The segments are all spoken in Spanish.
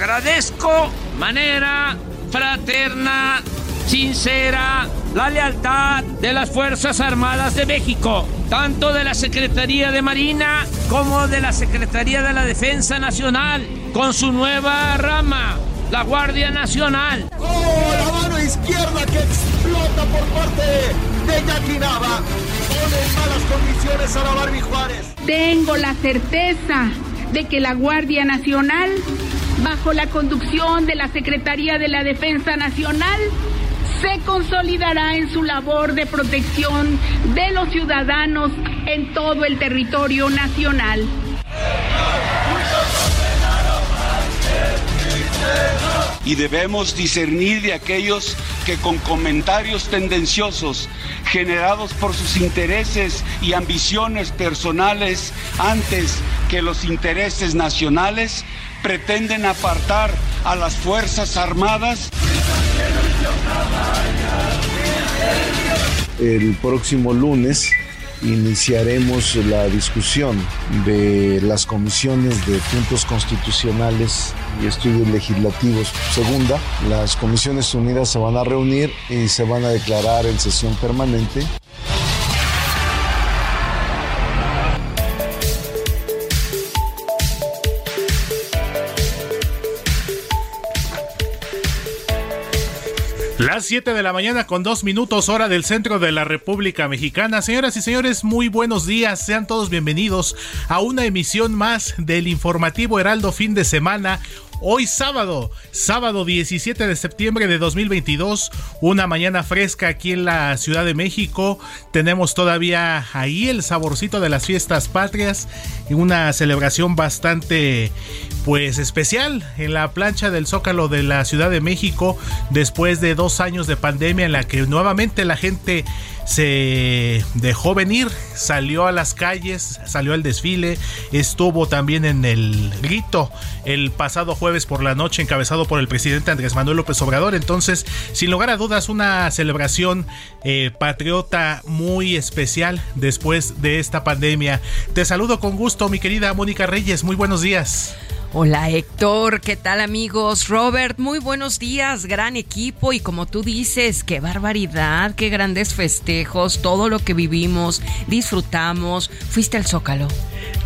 Agradezco manera fraterna, sincera, la lealtad de las Fuerzas Armadas de México, tanto de la Secretaría de Marina como de la Secretaría de la Defensa Nacional, con su nueva rama, la Guardia Nacional. ¡Oh, la mano izquierda que explota por parte de Yaquinaba! Pone en malas condiciones a la Barbie Juárez. Tengo la certeza de que la Guardia Nacional, bajo la conducción de la Secretaría de la Defensa Nacional, se consolidará en su labor de protección de los ciudadanos en todo el territorio nacional. Y debemos discernir de aquellos que con comentarios tendenciosos generados por sus intereses y ambiciones personales antes que los intereses nacionales pretenden apartar a las Fuerzas Armadas. El próximo lunes iniciaremos la discusión de las comisiones de puntos constitucionales y estudios legislativos. Segunda, las comisiones unidas se van a reunir y se van a declarar en sesión permanente Las 7 de la mañana con dos minutos hora del centro de la República Mexicana. Señoras y señores, muy buenos días. Sean todos bienvenidos a una emisión más del informativo Heraldo fin de semana. Hoy sábado, sábado 17 de septiembre de 2022, una mañana fresca aquí en la Ciudad de México. Tenemos todavía ahí el saborcito de las fiestas patrias y una celebración bastante pues especial en la plancha del Zócalo de la Ciudad de México después de dos años de pandemia en la que nuevamente la gente se dejó venir, salió a las calles, salió al desfile, estuvo también en el grito el pasado jueves por la noche encabezado por el presidente Andrés Manuel López Obrador. Entonces, sin lugar a dudas, una celebración eh, patriota muy especial después de esta pandemia. Te saludo con gusto, mi querida Mónica Reyes. Muy buenos días. Hola Héctor, ¿qué tal amigos? Robert, muy buenos días, gran equipo y como tú dices, qué barbaridad, qué grandes festejos, todo lo que vivimos, disfrutamos. ¿Fuiste al Zócalo?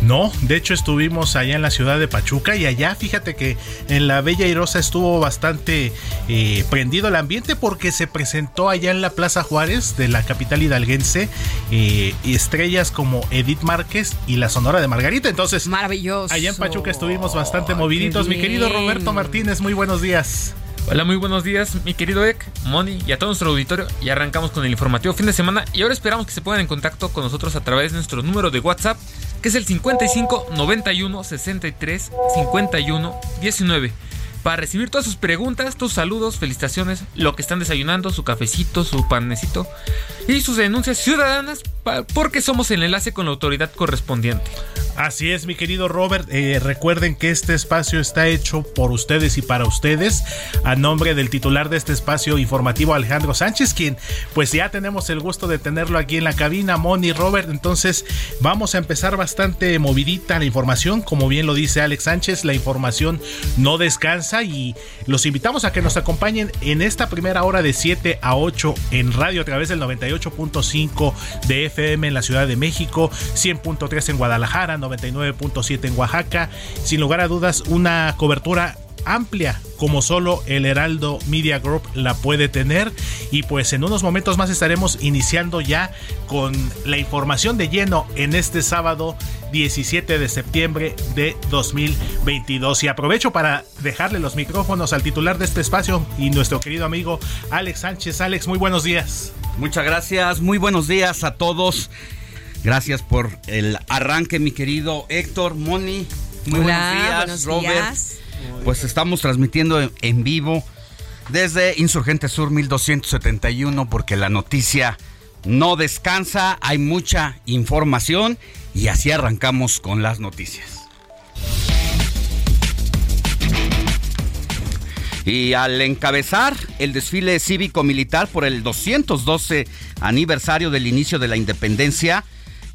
No, de hecho estuvimos allá en la ciudad de Pachuca y allá fíjate que en la Bella Irosa estuvo bastante eh, prendido el ambiente porque se presentó allá en la Plaza Juárez de la capital hidalguense eh, y estrellas como Edith Márquez y la Sonora de Margarita. Entonces, maravilloso. Allá en Pachuca estuvimos bastante moviditos. Mi querido. Roberto Martínez, muy buenos días. Hola, muy buenos días, mi querido Ek, Moni y a todo nuestro auditorio. Y arrancamos con el informativo fin de semana. Y ahora esperamos que se pongan en contacto con nosotros a través de nuestro número de WhatsApp, que es el 55 91 63 51 19. para recibir todas sus preguntas, tus saludos, felicitaciones, lo que están desayunando, su cafecito, su panecito y sus denuncias ciudadanas, porque somos el enlace con la autoridad correspondiente. Así es, mi querido Robert. Eh, recuerden que este espacio está hecho por ustedes y para ustedes, a nombre del titular de este espacio informativo, Alejandro Sánchez, quien pues ya tenemos el gusto de tenerlo aquí en la cabina, Moni, Robert. Entonces vamos a empezar bastante movidita la información, como bien lo dice Alex Sánchez, la información no descansa y los invitamos a que nos acompañen en esta primera hora de 7 a 8 en radio a través del 98.5 de FM en la Ciudad de México, 100.3 en Guadalajara, 99.7 en Oaxaca. Sin lugar a dudas, una cobertura amplia como solo el Heraldo Media Group la puede tener y pues en unos momentos más estaremos iniciando ya con la información de lleno en este sábado 17 de septiembre de 2022 y aprovecho para dejarle los micrófonos al titular de este espacio y nuestro querido amigo Alex Sánchez. Alex, muy buenos días. Muchas gracias, muy buenos días a todos. Gracias por el arranque, mi querido Héctor, Moni. Muy buenos días, Robert. Pues estamos transmitiendo en vivo desde Insurgente Sur 1271 porque la noticia no descansa, hay mucha información y así arrancamos con las noticias. Y al encabezar el desfile cívico-militar por el 212 aniversario del inicio de la independencia,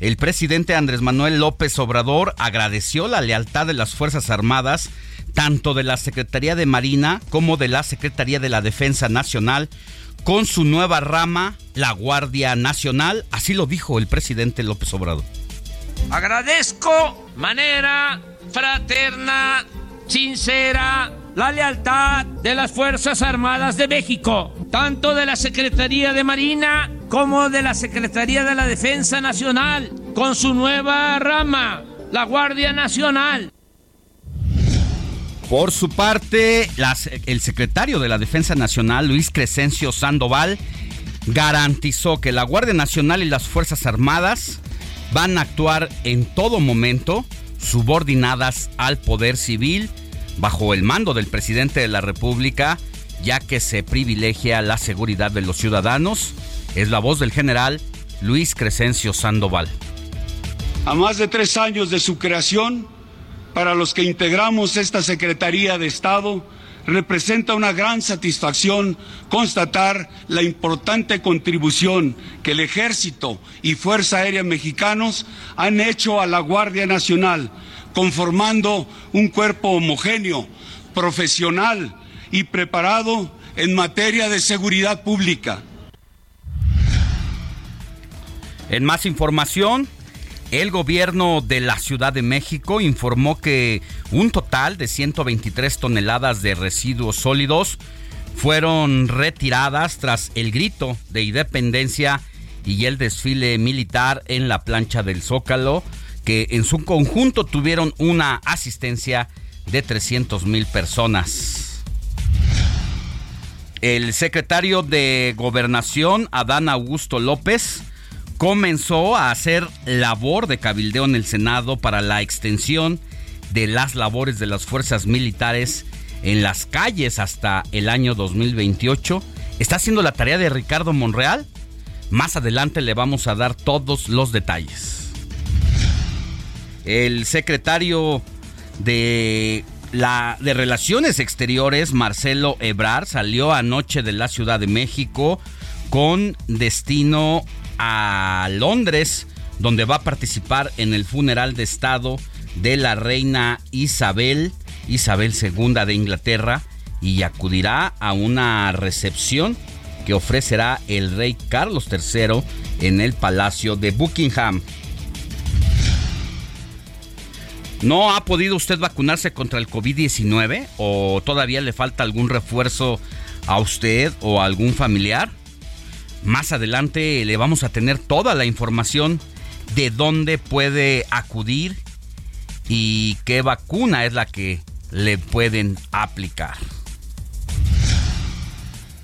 el presidente Andrés Manuel López Obrador agradeció la lealtad de las Fuerzas Armadas, tanto de la Secretaría de Marina como de la Secretaría de la Defensa Nacional, con su nueva rama, la Guardia Nacional. Así lo dijo el presidente López Obrador. Agradezco manera fraterna, sincera, la lealtad de las Fuerzas Armadas de México, tanto de la Secretaría de Marina como de la Secretaría de la Defensa Nacional, con su nueva rama, la Guardia Nacional. Por su parte, el secretario de la Defensa Nacional, Luis Crescencio Sandoval, garantizó que la Guardia Nacional y las Fuerzas Armadas van a actuar en todo momento subordinadas al poder civil bajo el mando del presidente de la República, ya que se privilegia la seguridad de los ciudadanos. Es la voz del general Luis Crescencio Sandoval. A más de tres años de su creación, para los que integramos esta Secretaría de Estado, representa una gran satisfacción constatar la importante contribución que el Ejército y Fuerza Aérea Mexicanos han hecho a la Guardia Nacional conformando un cuerpo homogéneo, profesional y preparado en materia de seguridad pública. En más información, el gobierno de la Ciudad de México informó que un total de 123 toneladas de residuos sólidos fueron retiradas tras el grito de independencia y el desfile militar en la plancha del Zócalo que en su conjunto tuvieron una asistencia de 300 mil personas. El secretario de Gobernación, Adán Augusto López, comenzó a hacer labor de cabildeo en el Senado para la extensión de las labores de las fuerzas militares en las calles hasta el año 2028. Está haciendo la tarea de Ricardo Monreal. Más adelante le vamos a dar todos los detalles. El secretario de la de Relaciones Exteriores, Marcelo Ebrar, salió anoche de la Ciudad de México con destino a Londres, donde va a participar en el funeral de Estado de la reina Isabel, Isabel II de Inglaterra, y acudirá a una recepción que ofrecerá el rey Carlos III en el Palacio de Buckingham. ¿No ha podido usted vacunarse contra el COVID-19 o todavía le falta algún refuerzo a usted o a algún familiar? Más adelante le vamos a tener toda la información de dónde puede acudir y qué vacuna es la que le pueden aplicar.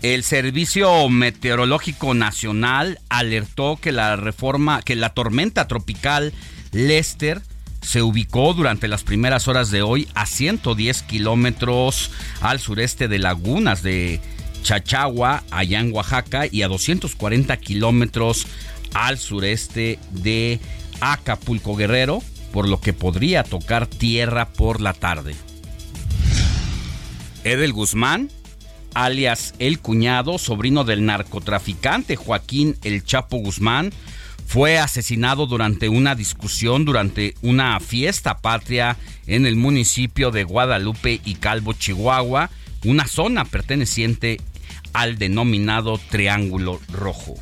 El Servicio Meteorológico Nacional alertó que la reforma que la tormenta tropical Lester se ubicó durante las primeras horas de hoy a 110 kilómetros al sureste de Lagunas de Chachagua, allá en Oaxaca, y a 240 kilómetros al sureste de Acapulco Guerrero, por lo que podría tocar tierra por la tarde. Edel Guzmán, alias El Cuñado, sobrino del narcotraficante Joaquín El Chapo Guzmán, fue asesinado durante una discusión durante una fiesta patria en el municipio de Guadalupe y Calvo, Chihuahua, una zona perteneciente al denominado Triángulo Rojo.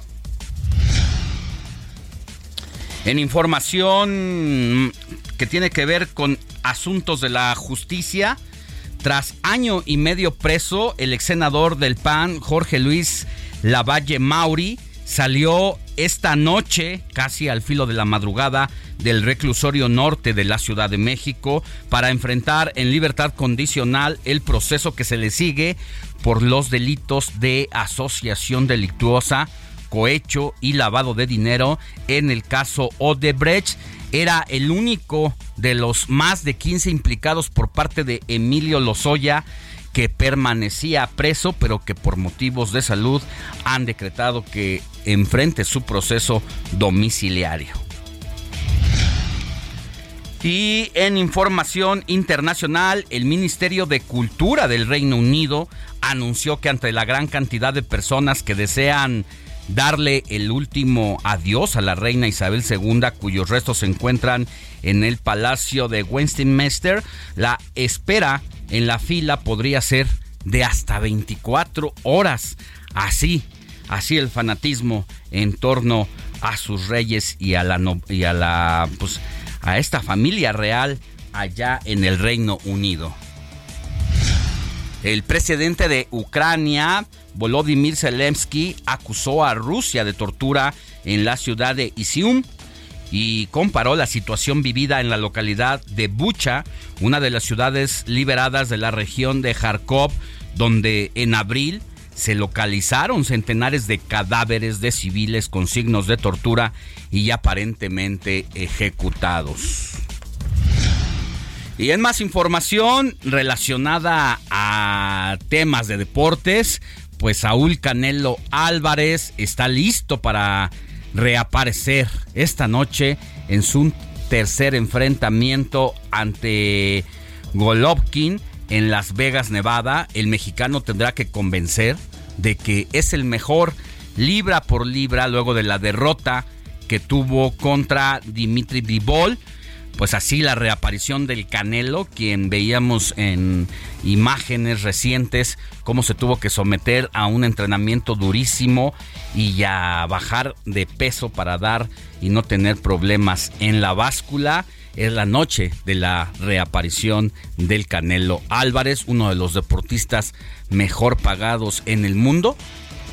En información que tiene que ver con asuntos de la justicia, tras año y medio preso, el ex senador del PAN, Jorge Luis Lavalle Mauri, salió esta noche, casi al filo de la madrugada, del reclusorio norte de la Ciudad de México para enfrentar en libertad condicional el proceso que se le sigue por los delitos de asociación delictuosa, cohecho y lavado de dinero en el caso Odebrecht. Era el único de los más de 15 implicados por parte de Emilio Lozoya que permanecía preso, pero que por motivos de salud han decretado que enfrente su proceso domiciliario. Y en información internacional, el Ministerio de Cultura del Reino Unido anunció que ante la gran cantidad de personas que desean darle el último adiós a la reina Isabel II, cuyos restos se encuentran en el Palacio de Westminster, la espera en la fila podría ser de hasta 24 horas. Así, así el fanatismo en torno a sus reyes y a la y a la pues a esta familia real allá en el Reino Unido. El presidente de Ucrania, Volodymyr Zelensky, acusó a Rusia de tortura en la ciudad de Isium y comparó la situación vivida en la localidad de Bucha, una de las ciudades liberadas de la región de Kharkov, donde en abril se localizaron centenares de cadáveres de civiles con signos de tortura y aparentemente ejecutados. Y en más información relacionada a temas de deportes, pues Saúl Canelo Álvarez está listo para reaparecer esta noche en su tercer enfrentamiento ante Golovkin en Las Vegas, Nevada. El mexicano tendrá que convencer de que es el mejor libra por libra luego de la derrota que tuvo contra Dimitri Bivol pues así la reaparición del Canelo, quien veíamos en imágenes recientes cómo se tuvo que someter a un entrenamiento durísimo y a bajar de peso para dar y no tener problemas en la báscula. Es la noche de la reaparición del Canelo Álvarez, uno de los deportistas mejor pagados en el mundo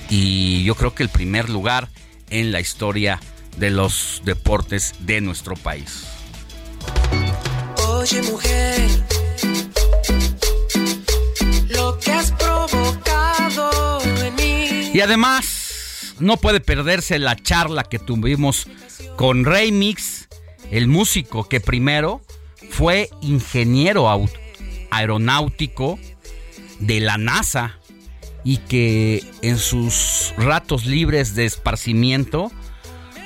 y yo creo que el primer lugar en la historia de los deportes de nuestro país. Oye mujer, lo que has provocado en mí. Y además, no puede perderse la charla que tuvimos con Remix, el músico que primero fue ingeniero aeronáutico de la NASA y que en sus ratos libres de esparcimiento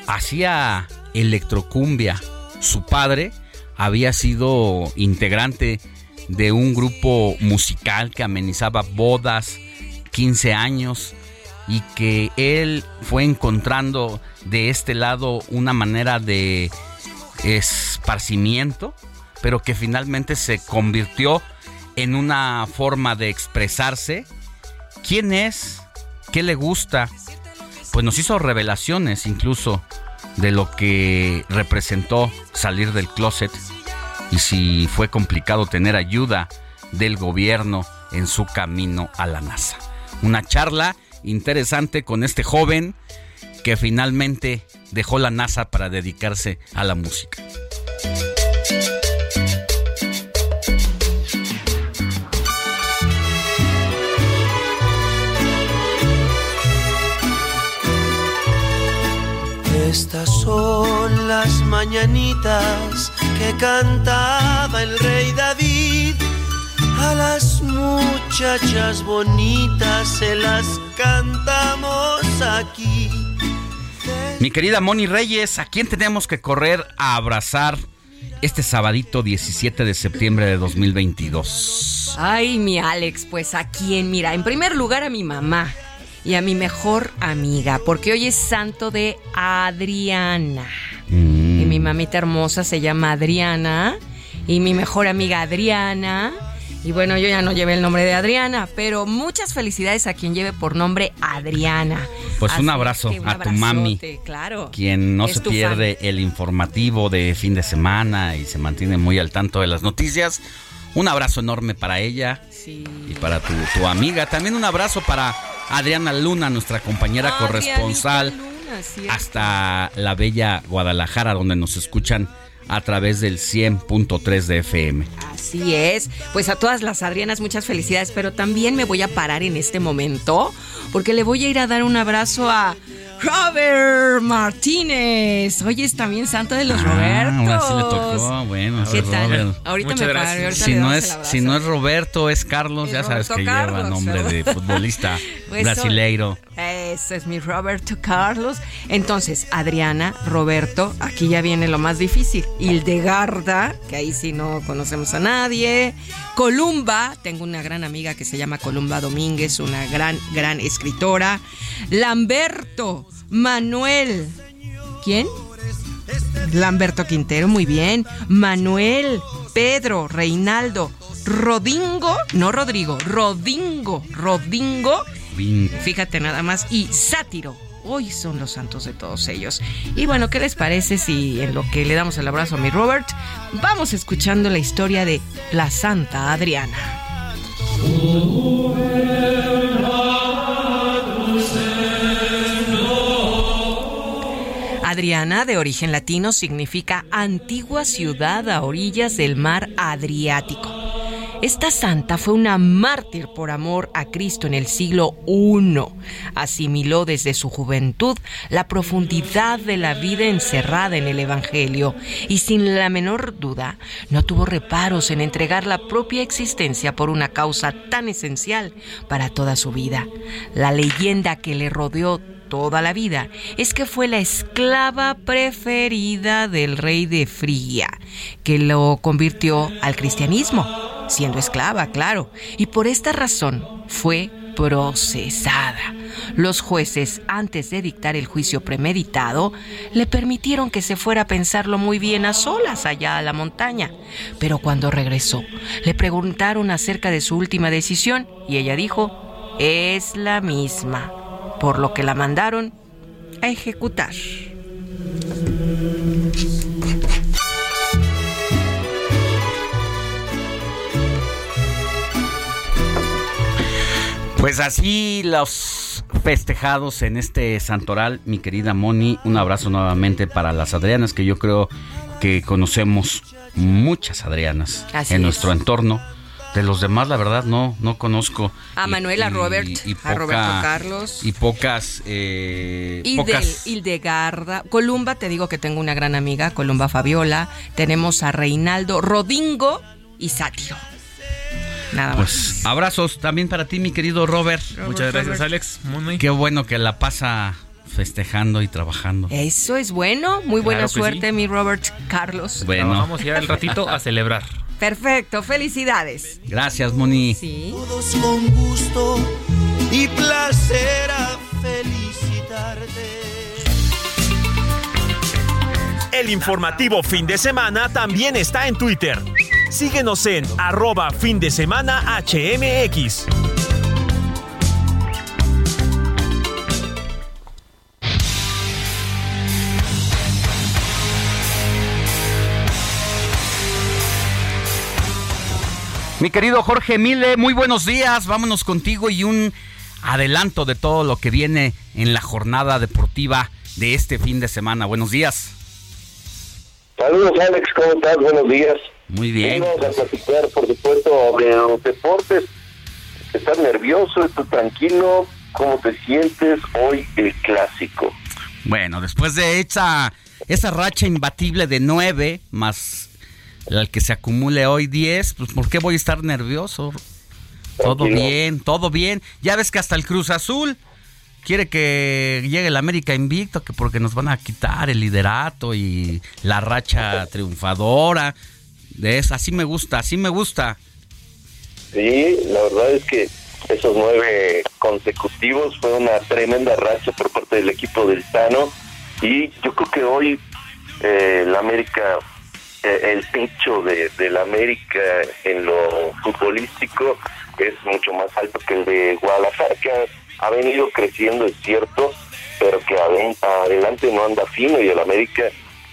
hacía electrocumbia. Su padre había sido integrante de un grupo musical que amenizaba bodas, 15 años, y que él fue encontrando de este lado una manera de esparcimiento, pero que finalmente se convirtió en una forma de expresarse. ¿Quién es? ¿Qué le gusta? Pues nos hizo revelaciones incluso de lo que representó salir del closet y si fue complicado tener ayuda del gobierno en su camino a la NASA. Una charla interesante con este joven que finalmente dejó la NASA para dedicarse a la música. Estas son las mañanitas que cantaba el rey David. A las muchachas bonitas se las cantamos aquí. Mi querida Moni Reyes, ¿a quién tenemos que correr a abrazar este sabadito 17 de septiembre de 2022? Ay, mi Alex, pues a quién, mira, en primer lugar a mi mamá y a mi mejor amiga, porque hoy es santo de Adriana. Mm. Y mi mamita hermosa se llama Adriana y mi mejor amiga Adriana. Y bueno, yo ya no llevé el nombre de Adriana, pero muchas felicidades a quien lleve por nombre Adriana. Pues un abrazo un a tu mami, Claro. quien no se pierde el informativo de fin de semana y se mantiene muy al tanto de las noticias. Un abrazo enorme para ella y para tu, tu amiga. También un abrazo para Adriana Luna, nuestra compañera Adrianita corresponsal Luna, hasta la bella Guadalajara, donde nos escuchan a través del 100.3 de FM. Así es. Pues a todas las Adrianas, muchas felicidades, pero también me voy a parar en este momento porque le voy a ir a dar un abrazo a Robert Martínez. Hoy es también santo de los Ah, Robertos. ahora sí le tocó, bueno, ¿Qué es tal? Robert. Ahorita Muchas me gracias. paro, ahorita Si no, es, si no es Roberto, es Carlos, Es ya sabes Roberto que lleva nombre de futbolista Pues brasileiro. Eso es mi Roberto Carlos. Entonces, Adriana, Roberto, aquí ya viene lo más difícil. Hildegarda, que ahí sí no conocemos a nadie. Columba, tengo una gran amiga que se llama Columba Domínguez, una gran, gran escritora. Lamberto, Manuel. ¿Quién? Lamberto Quintero, muy bien. Manuel, Pedro, Reinaldo, Rodingo, no Rodrigo, Rodingo, Rodingo. Fíjate nada más. Y Sátiro. Hoy son los santos de todos ellos. Y bueno, ¿qué les parece si en lo que le damos el abrazo a mi Robert, vamos escuchando la historia de la Santa Adriana? Adriana, de origen latino, significa antigua ciudad a orillas del mar Adriático. Esta santa fue una mártir por amor a Cristo en el siglo I. Asimiló desde su juventud la profundidad de la vida encerrada en el Evangelio y sin la menor duda no tuvo reparos en entregar la propia existencia por una causa tan esencial para toda su vida. La leyenda que le rodeó toda la vida es que fue la esclava preferida del rey de Frigia, que lo convirtió al cristianismo, siendo esclava, claro, y por esta razón fue procesada. Los jueces, antes de dictar el juicio premeditado, le permitieron que se fuera a pensarlo muy bien a solas allá a la montaña. Pero cuando regresó, le preguntaron acerca de su última decisión y ella dijo, es la misma por lo que la mandaron a ejecutar. Pues así los festejados en este santoral, mi querida Moni, un abrazo nuevamente para las Adrianas, que yo creo que conocemos muchas Adrianas Así en es. nuestro entorno. De los demás, la verdad, no, no conozco. A Y- Manuel, a y- Robert, y a Roberto Carlos. Y pocas, eh, Y pocas del Hildegarda, Columba, te digo que tengo una gran amiga, Columba Fabiola. Tenemos a Reinaldo Rodingo y Sátiro. Nada más. Pues abrazos también para ti, mi querido Robert. Muchas gracias, Alex. Muy, Qué bueno que la pasa festejando y trabajando. Eso es bueno. Muy buena Claro suerte, mi Robert Carlos. Bueno. Vamos ya el ratito a celebrar. Perfecto, felicidades. Gracias, Moni. Sí. Todos con gusto y placer a felicitarte. El informativo fin de semana también está en Twitter. Síguenos en arroba fin de semana HMX. Mi querido Jorge Mile, muy buenos días. Vámonos contigo y un adelanto de todo lo que viene en la jornada deportiva de este fin de semana. Buenos días. Saludos Alex, ¿cómo estás? Buenos días. Muy bien. Vamos a platicar, por supuesto, de los deportes. ¿Estás nervioso? ¿Estás tranquilo? ¿Cómo te sientes hoy el clásico? Bueno, después de esa esa racha imbatible de nueve más el que se acumule hoy diez, pues ¿por qué voy a estar nervioso? Todo bien, todo bien. Ya ves que hasta el Cruz Azul quiere que llegue el América invicto, que porque nos van a quitar el liderato y la racha triunfadora. De así me gusta, así me gusta. Sí, la verdad es que esos nueve consecutivos fue una tremenda racha por parte del equipo del Tano y yo creo que hoy eh, la América, el techo de, la América en lo futbolístico es mucho más alto que el de Guadalajara, que ha, venido creciendo, es cierto, pero que adelante no anda fino y el América,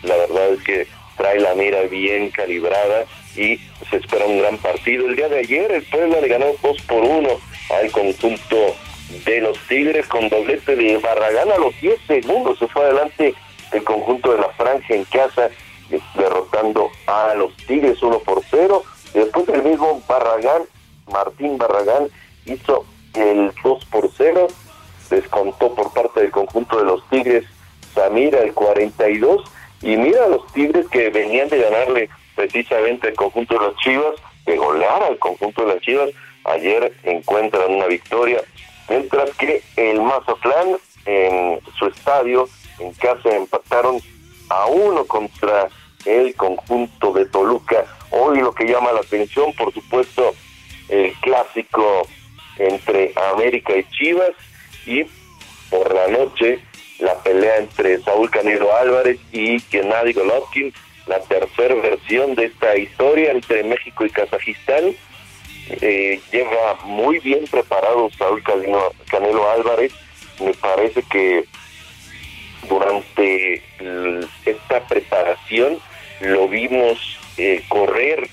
la verdad es que trae la mira bien calibrada y se espera un gran partido. El día de ayer el Puebla le ganó 2 por 1 al conjunto de los Tigres con doblete de Barragán a los 10 segundos. Se fue adelante el conjunto de la Francia en casa derrotando a los Tigres 1 por 0. Después el mismo Barragán, Martín Barragán, hizo el 2 por 0. Descontó por parte del conjunto de los Tigres Samira el 42. Y mira a los Tigres que venían de ganarle precisamente el conjunto de las Chivas, de golear al conjunto de las Chivas, ayer encuentran una victoria, mientras que el Mazatlán en su estadio, en casa, empataron a uno contra el conjunto de Toluca. Hoy lo que llama la atención, por supuesto, el clásico entre América y Chivas y por la noche la pelea entre Saúl Canelo Álvarez y Gennady Golovkin la tercera versión de esta historia entre México y Kazajistán. Eh, lleva muy bien preparado Saúl Canelo, Álvarez. Me parece que durante esta preparación lo vimos eh, correr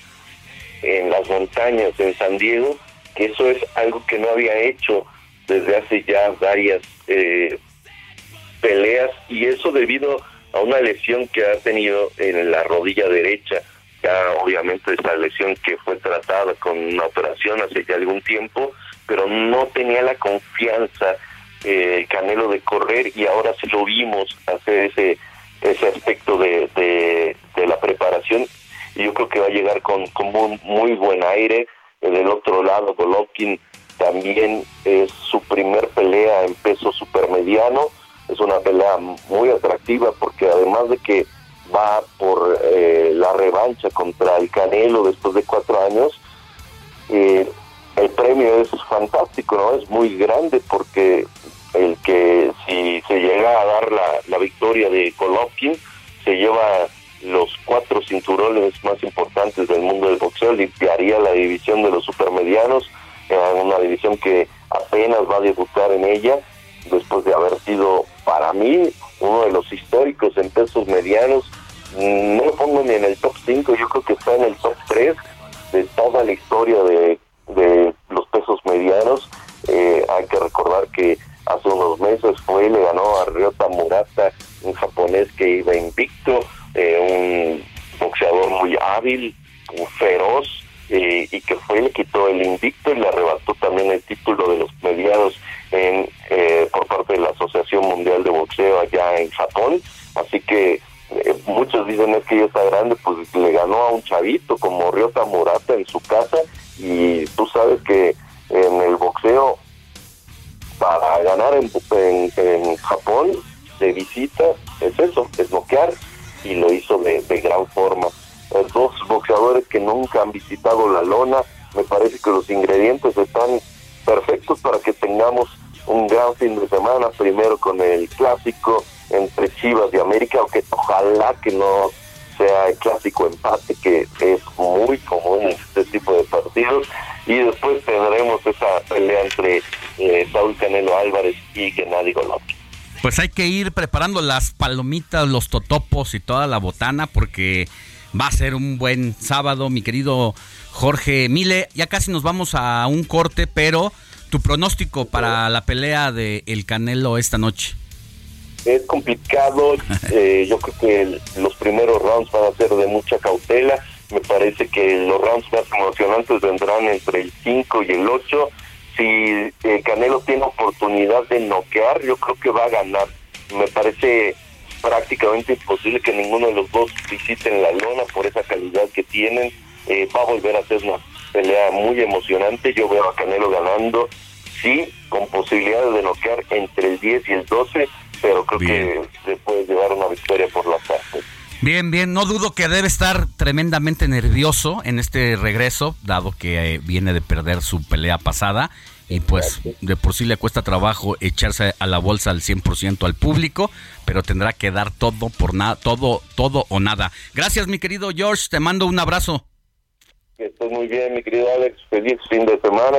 en las montañas en San Diego, que eso es algo que no había hecho desde hace ya varias eh, peleas y eso debido a una lesión que ha tenido en la rodilla derecha. Ya obviamente esa lesión que fue tratada con una operación hace ya algún tiempo, pero no tenía la confianza eh, Canelo de correr y ahora sí lo vimos hacer ese ese aspecto de, de, la preparación y yo creo que va a llegar con, con muy, muy buen aire. Del otro lado, Golovkin también es su primer pelea en peso supermediano es una pelea muy atractiva porque además de que va por eh, la revancha contra el Canelo después de cuatro años, eh, el premio es fantástico, ¿no? Es muy grande porque el que si se llega a dar la, la victoria de Golovkin, se lleva los cuatro cinturones más importantes del mundo del boxeo, limpiaría la división de los supermedianos, una división que apenas va a debutar en ella, después de haber sido para mí uno de los históricos en pesos medianos. No lo pongo ni en el top 5, yo creo que está en el top 3 de toda la historia de, los pesos medianos. Eh, hay que recordar que hace unos meses fue y le ganó a Ryota Murata, un japonés que iba invicto, eh, un boxeador muy hábil, feroz, eh, y que fue le quitó el invicto y le arrebató también el título de los medianos en, eh, por parte de la Asociación Mundial de Boxeo allá en Japón. Así que eh, muchos dicen es que ya está grande, pues le ganó a un chavito como Ryota Murata en su casa y tú sabes que en el boxeo para ganar en, Japón de visita es eso, es noquear y lo hizo de, de gran forma. dos boxeadores que nunca han visitado la lona, me parece que los ingredientes están perfectos para que tengamos un gran fin de semana, primero con el clásico entre Chivas y América, aunque ojalá que no sea el clásico empate, que es muy común en este tipo de partidos, y después tendremos esa pelea entre eh, Saúl Canelo Álvarez y Gennady Golovkin. Pues hay que ir preparando las palomitas, los totopos y toda la botana, porque va a ser un buen sábado, mi querido Jorge Mile. Ya casi nos vamos a un corte, pero tu pronóstico para la pelea de El Canelo esta noche. Es complicado, eh, yo creo que los primeros rounds van a ser de mucha cautela. Me parece que los rounds más emocionantes vendrán entre el 5 y el 8. Si el Canelo tiene oportunidad de noquear, yo creo que va a ganar. Me parece prácticamente imposible que ninguno de los dos visiten la lona por esa calidad que tienen. Eh, va a volver a ser una pelea muy emocionante. Yo veo a Canelo ganando, sí, con posibilidades de noquear entre el 10 y el 12, pero creo que se puede llevar una victoria por la parte. Bien, bien, no dudo que debe estar tremendamente nervioso en este regreso, dado que eh, viene de perder su pelea pasada y pues de por sí le cuesta trabajo echarse a la bolsa al 100% al público, pero tendrá que dar todo por nada, todo, todo o nada. Gracias, mi querido George, te mando un abrazo. Estoy muy bien, mi querido Alex, feliz fin de semana.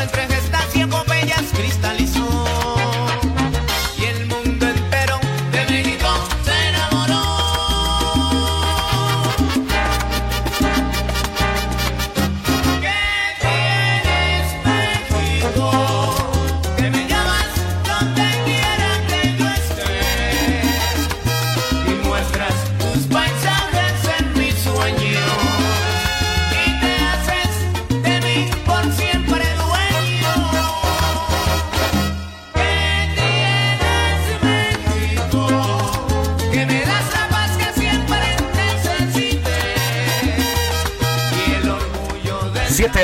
Entre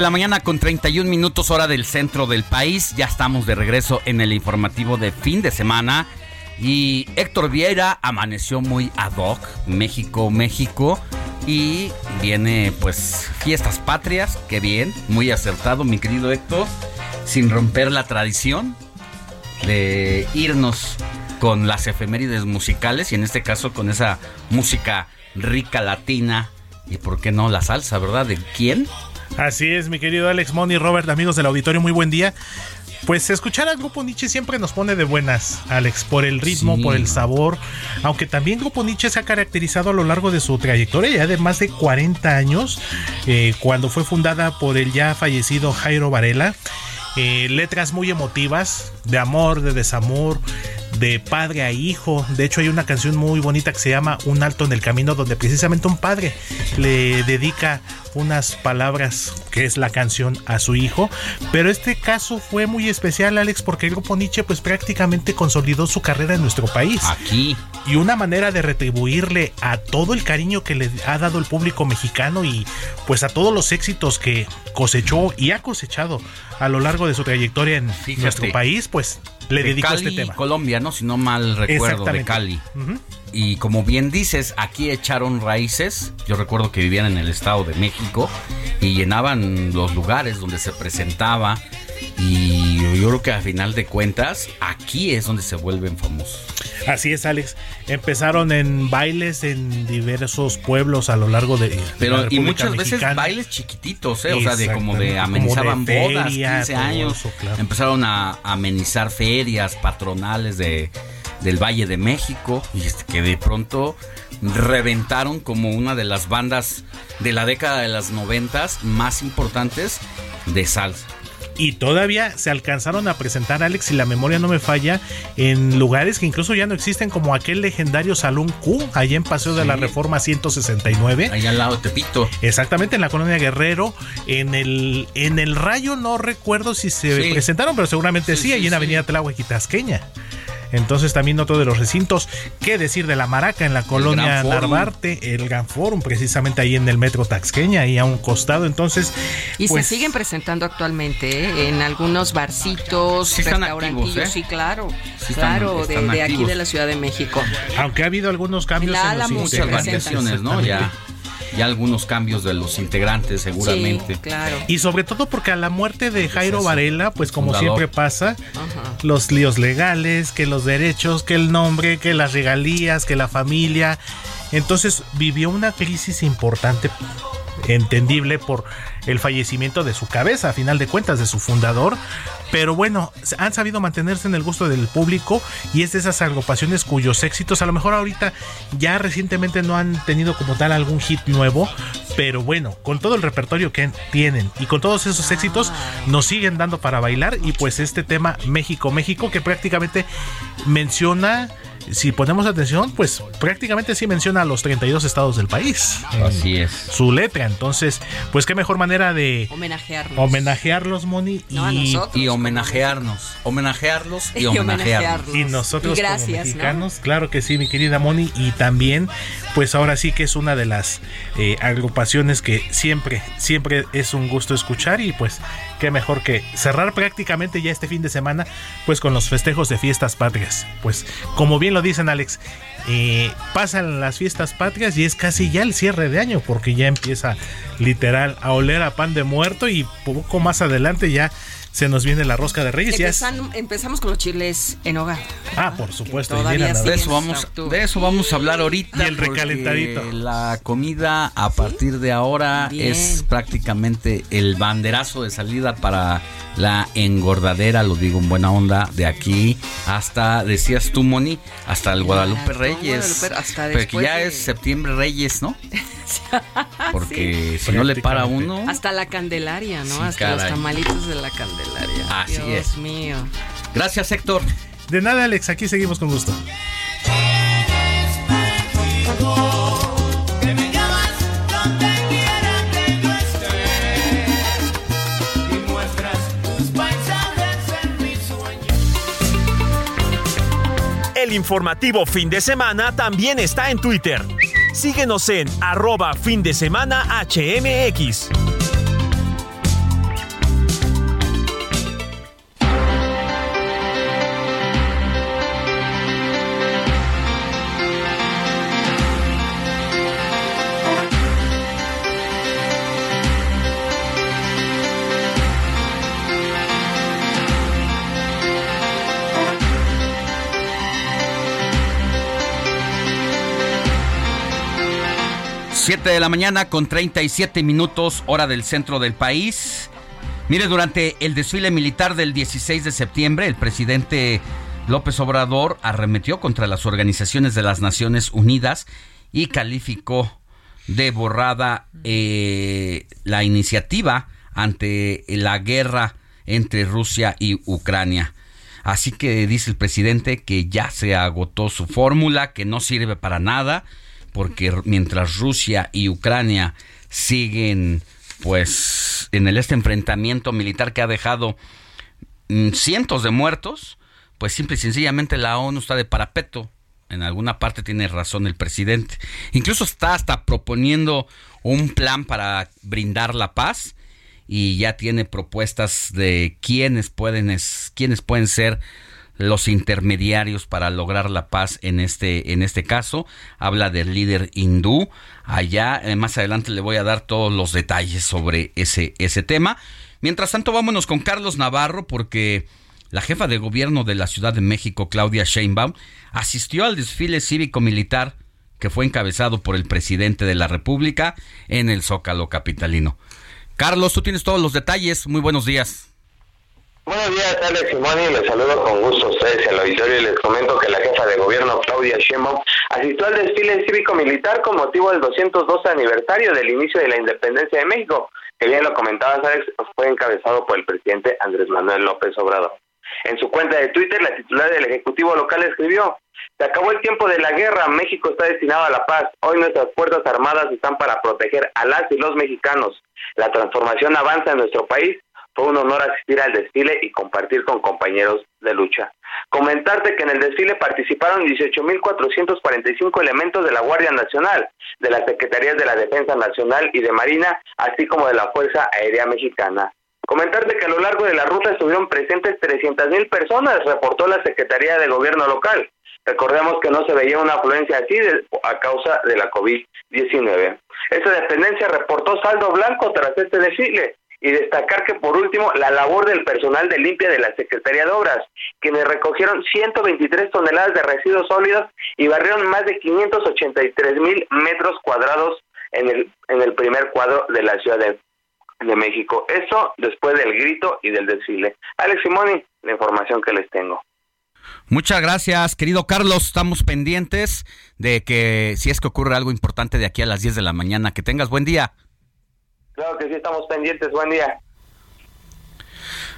la mañana con 31 minutos hora del centro del país. Ya estamos de regreso en el informativo de fin de semana. Y Héctor Vieira amaneció muy ad hoc, México, México. Y viene pues fiestas patrias, qué bien, muy acertado mi querido Héctor, sin romper la tradición de irnos con las efemérides musicales y en este caso con esa música rica latina y por qué no la salsa, ¿verdad? ¿De quién? Así es, mi querido Alex Moni, Robert, amigos del auditorio, muy buen día. Pues escuchar al grupo Nietzsche siempre nos pone de buenas, Alex, por el ritmo, Sí. por el sabor. Aunque también Grupo Nietzsche se ha caracterizado a lo largo de su trayectoria, ya de más de 40 años, eh, cuando fue fundada por el ya fallecido Jairo Varela. Eh, letras muy emotivas, de amor, de desamor, de padre a hijo. De hecho, hay una canción muy bonita que se llama Un alto en el camino, donde precisamente un padre le dedica unas palabras que es la canción a su hijo. Pero este caso fue muy especial, Alex, porque el grupo Nietzsche pues prácticamente consolidó su carrera en nuestro país. Aquí. Y una manera de retribuirle a todo el cariño que le ha dado el público mexicano y pues a todos los éxitos que cosechó y ha cosechado a lo largo de su trayectoria en nuestro país, pues le De dedicó Cali, este tema. Colombia, ¿no? Si no mal recuerdo, de. Cali. Y como bien dices, aquí echaron raíces. Yo recuerdo que vivían en el Estado de México y llenaban los lugares donde se presentaba. Y yo creo que a final de cuentas, aquí es donde se vuelven famosos. Así es, Alex. Empezaron en bailes en diversos pueblos a lo largo de, de la Pero y muchas veces bailes chiquititos, ¿eh? O sea, de como de como amenizaban de bodas, feria, 15 todo años. eso, claro. Empezaron a amenizar ferias patronales de, del Valle de México. Y este, que de pronto reventaron como una de las bandas de la década de las noventas más importantes de salsa. Y todavía se alcanzaron a presentar, Alex, si la memoria no me falla, en lugares que incluso ya no existen, como aquel legendario Salón Q, allá en Paseo de la Reforma 169. Allá al lado de Tepito. Exactamente, en la colonia Guerrero. En el, en el Rayo no recuerdo si se Sí. presentaron, pero seguramente sí, Sí, ahí en. Avenida Tláhuac y Tasqueña. Entonces también otro de los recintos, qué decir de la Maraca en la colonia. Narvarte, el Gran Forum, precisamente ahí en el metro Taxqueña, ahí a un costado. Entonces, Y pues, se siguen presentando actualmente ¿eh? en algunos barcitos, Sí están restaurantillos. activos, ¿eh? Sí, claro. Sí están- claro, de- están de, aquí de la Ciudad de México. aunque ha habido algunos cambios La en los Muchas variaciones, ¿no? Ya. Ya algunos cambios de los integrantes seguramente. Sí, claro. Y sobre todo porque a la muerte de Jairo. Varela, pues como Fundador. siempre pasa, Ajá. los líos legales, que los derechos, que el nombre, que las regalías, que la familia. Entonces vivió una crisis importante, entendible por el fallecimiento de su cabeza, a final de cuentas, de su fundador. Pero bueno, han sabido mantenerse en el gusto del público y es de esas agrupaciones cuyos éxitos a lo mejor ahorita ya recientemente no han tenido como tal algún hit nuevo, pero bueno, con todo el repertorio que tienen y con todos esos éxitos nos siguen dando para bailar y pues este tema México, México que prácticamente menciona si ponemos atención, pues prácticamente sí menciona a los 32 estados del país. en Así es. Su letra. Entonces, pues qué mejor manera de Homenajearnos. homenajearlos, Moni. No, a y, nosotros. Y homenajearnos. Homenajearlos y homenajearnos. y nosotros Y gracias, como ¿no? mexicanos, claro que sí, mi querida Moni. Y también, pues ahora sí que es una de las eh, agrupaciones que siempre, siempre es un gusto escuchar. Y pues qué mejor que cerrar prácticamente ya este fin de semana, pues con los festejos de fiestas patrias. Pues como bien lo dicen Alex, eh, pasan las fiestas patrias y es casi ya el cierre de año, porque ya empieza literal a oler a pan de muerto y poco más adelante ya se nos viene la rosca de Reyes. ya es- Empezan- empezamos con los chiles en hogar. Ah, por supuesto. y. De eso vamos, de eso vamos a hablar ahorita. Y el recalentadito. La comida a partir de ahora Bien. es prácticamente el banderazo de salida para la engordadera, lo digo en buena onda, de aquí hasta, decías tú, Moni, hasta el Guadalupe Reyes. Guadalupe, hasta Porque después ya de- es septiembre Reyes, ¿no? Porque si no le para uno. Hasta la Candelaria, ¿no? Sí, Hasta los tamalitos de la Candelaria. Así Dios es. mío. Gracias, Héctor. De nada, Alex, aquí seguimos con gusto. El informativo fin de semana también está en Twitter. Síguenos en arroba fin de semana HMX. Siete de la mañana con 37 minutos, hora del centro del país. Mire, durante el desfile militar del 16 de septiembre, el presidente López Obrador arremetió contra las organizaciones de las Naciones Unidas y calificó de borrada eh, la iniciativa ante la guerra entre Rusia y Ucrania. Así que dice el presidente que ya se agotó su fórmula, que no sirve para nada, porque mientras Rusia y Ucrania siguen pues en el este enfrentamiento militar que ha dejado mm, cientos de muertos, pues simple y sencillamente la ONU está de parapeto. En alguna parte tiene razón el presidente. Incluso está hasta proponiendo un plan para brindar la paz y ya tiene propuestas de pueden es- quiénes pueden ser los intermediarios para lograr la paz en este en este caso habla del líder hindú allá eh, más adelante le voy a dar todos los detalles sobre ese ese tema mientras tanto vámonos con Carlos Navarro porque la jefa de gobierno de la Ciudad de México Claudia Sheinbaum asistió al desfile cívico militar que fue encabezado por el presidente de la República en el Zócalo capitalino Carlos, tú tienes todos los detalles. Muy buenos días. Buenos días, Alex Simoni. Les saludo con gusto a ustedes en el auditorio y les comento que la jefa de gobierno, Claudia Sheinbaum, asistió al desfile cívico-militar con motivo del 212 aniversario del inicio de la independencia de México, que bien lo comentabas, Alex, fue encabezado por el presidente Andrés Manuel López Obrador. En su cuenta de Twitter, la titular del Ejecutivo local escribió, se acabó el tiempo de la guerra, México está destinado a la paz, hoy nuestras Fuerzas Armadas están para proteger a las y los mexicanos. La transformación avanza en nuestro país, fue un honor asistir al desfile y compartir con compañeros de lucha. Comentarte que en el desfile participaron 18.445 elementos de la Guardia Nacional, de las Secretarías de la Defensa Nacional y de Marina, así como de la Fuerza Aérea Mexicana. Comentarte que a lo largo de la ruta estuvieron presentes 300.000 personas, reportó la Secretaría de Gobierno local. Recordemos que no se veía una afluencia así a causa de la COVID-19. Esta dependencia reportó saldo blanco tras este desfile y destacar que por último la labor del personal de limpia de la Secretaría de Obras, quienes recogieron 123 toneladas de residuos sólidos y barrieron más de 583 mil metros cuadrados en el, en el primer cuadro de la Ciudad de, de México. Eso después del grito y del desfile. Alex Simoni, la información que les tengo. Muchas gracias, querido Carlos. Estamos pendientes de que si es que ocurre algo importante de aquí a las 10 de la mañana, que tengas buen día. Claro que sí, estamos pendientes. Buen día.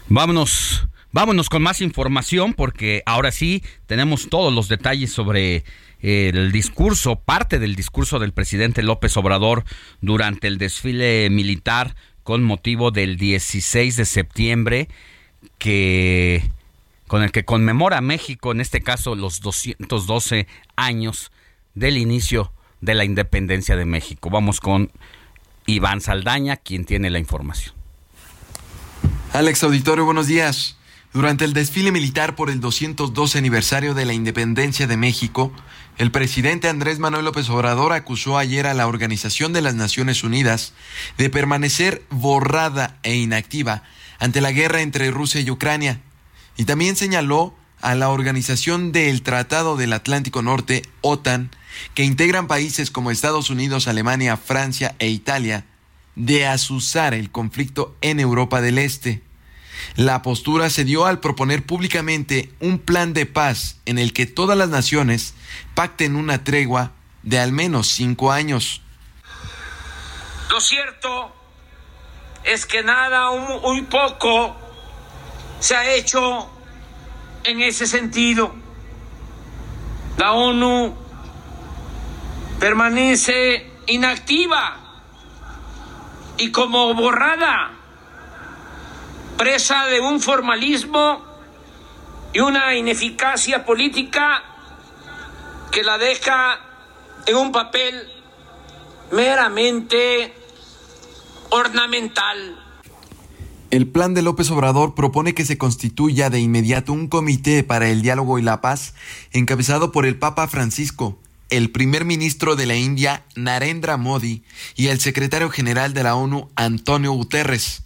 Vámonos, vámonos con más información porque ahora sí tenemos todos los detalles sobre el discurso, parte del discurso del presidente López Obrador durante el desfile militar con motivo del 16 de septiembre que con el que conmemora México, en este caso los 212 años del inicio de la independencia de México. Vamos con Iván Saldaña, quien tiene la información. Alex Auditorio, buenos días. Durante el desfile militar por el 212 aniversario de la independencia de México, el presidente Andrés Manuel López Obrador acusó ayer a la Organización de las Naciones Unidas de permanecer borrada e inactiva ante la guerra entre Rusia y Ucrania, y también señaló a la Organización del Tratado del Atlántico Norte, OTAN, que integran países como Estados Unidos, Alemania, Francia e Italia, de azuzar el conflicto en Europa del Este. La postura se dio al proponer públicamente un plan de paz en el que todas las naciones pacten una tregua de al menos cinco años. Lo cierto es que nada, muy poco se ha hecho en ese sentido. La ONU permanece inactiva y como borrada, presa de un formalismo y una ineficacia política que la deja en un papel meramente ornamental. El plan de López Obrador propone que se constituya de inmediato un comité para el diálogo y la paz encabezado por el Papa Francisco, el primer ministro de la India Narendra Modi y el secretario general de la ONU Antonio Guterres.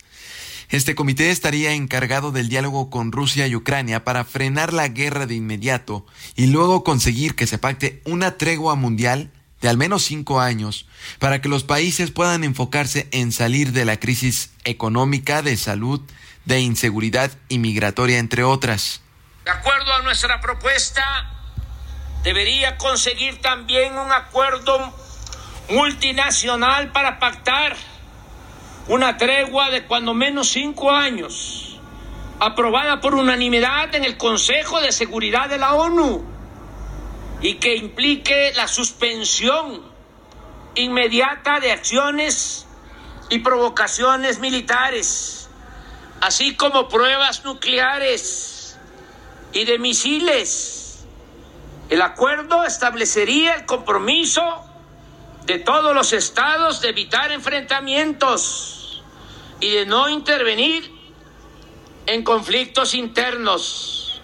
Este comité estaría encargado del diálogo con Rusia y Ucrania para frenar la guerra de inmediato y luego conseguir que se pacte una tregua mundial de al menos cinco años para que los países puedan enfocarse en salir de la crisis económica, de salud, de inseguridad y migratoria, entre otras. De acuerdo a nuestra propuesta, debería conseguir también un acuerdo multinacional para pactar una tregua de cuando menos cinco años, aprobada por unanimidad en el Consejo de Seguridad de la ONU y que implique la suspensión inmediata de acciones y provocaciones militares, así como pruebas nucleares y de misiles. El acuerdo establecería el compromiso de todos los estados de evitar enfrentamientos y de no intervenir en conflictos internos.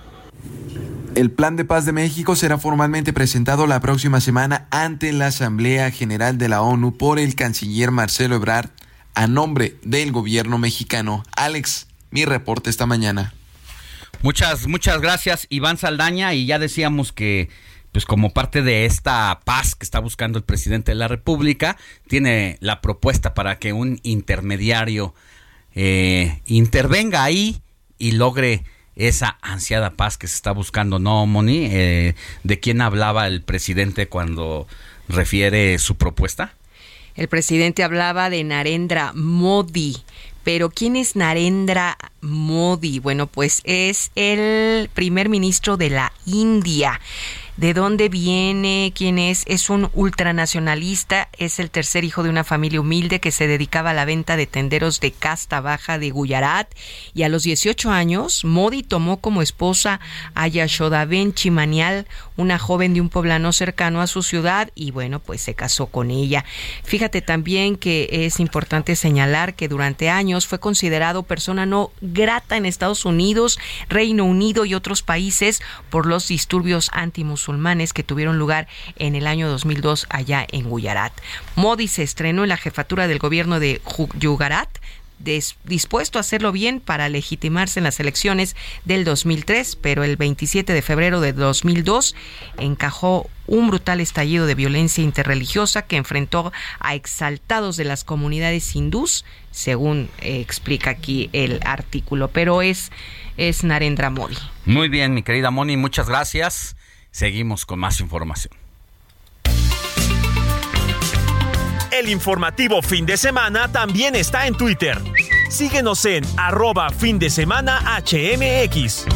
El Plan de Paz de México será formalmente presentado la próxima semana ante la Asamblea General de la ONU por el canciller Marcelo Ebrard a nombre del gobierno mexicano. Alex, mi reporte esta mañana. Muchas, muchas gracias, Iván Saldaña. Y ya decíamos que, pues como parte de esta paz que está buscando el presidente de la República, tiene la propuesta para que un intermediario eh, intervenga ahí y logre esa ansiada paz que se está buscando, ¿no, Moni? Eh, ¿De quién hablaba el presidente cuando refiere su propuesta? El presidente hablaba de Narendra Modi. Pero ¿quién es Narendra Modi? Bueno, pues es el primer ministro de la India. De dónde viene, quién es. Es un ultranacionalista, es el tercer hijo de una familia humilde que se dedicaba a la venta de tenderos de casta baja de Guyarat y a los 18 años Modi tomó como esposa a Yashodaben Chimanial, una joven de un poblano cercano a su ciudad y bueno, pues se casó con ella. Fíjate también que es importante señalar que durante años fue considerado persona no grata en Estados Unidos, Reino Unido y otros países por los disturbios antimusulmanes que tuvieron lugar en el año 2002 allá en Guyarat. Modi se estrenó en la jefatura del gobierno de Gujarat dispuesto a hacerlo bien para legitimarse en las elecciones del 2003, pero el 27 de febrero de 2002 encajó un brutal estallido de violencia interreligiosa que enfrentó a exaltados de las comunidades hindús, según eh, explica aquí el artículo, pero es, es Narendra Modi. Muy bien, mi querida Moni, muchas gracias. Seguimos con más información. El informativo fin de semana también está en Twitter. Síguenos en arroba fin de semana HMX.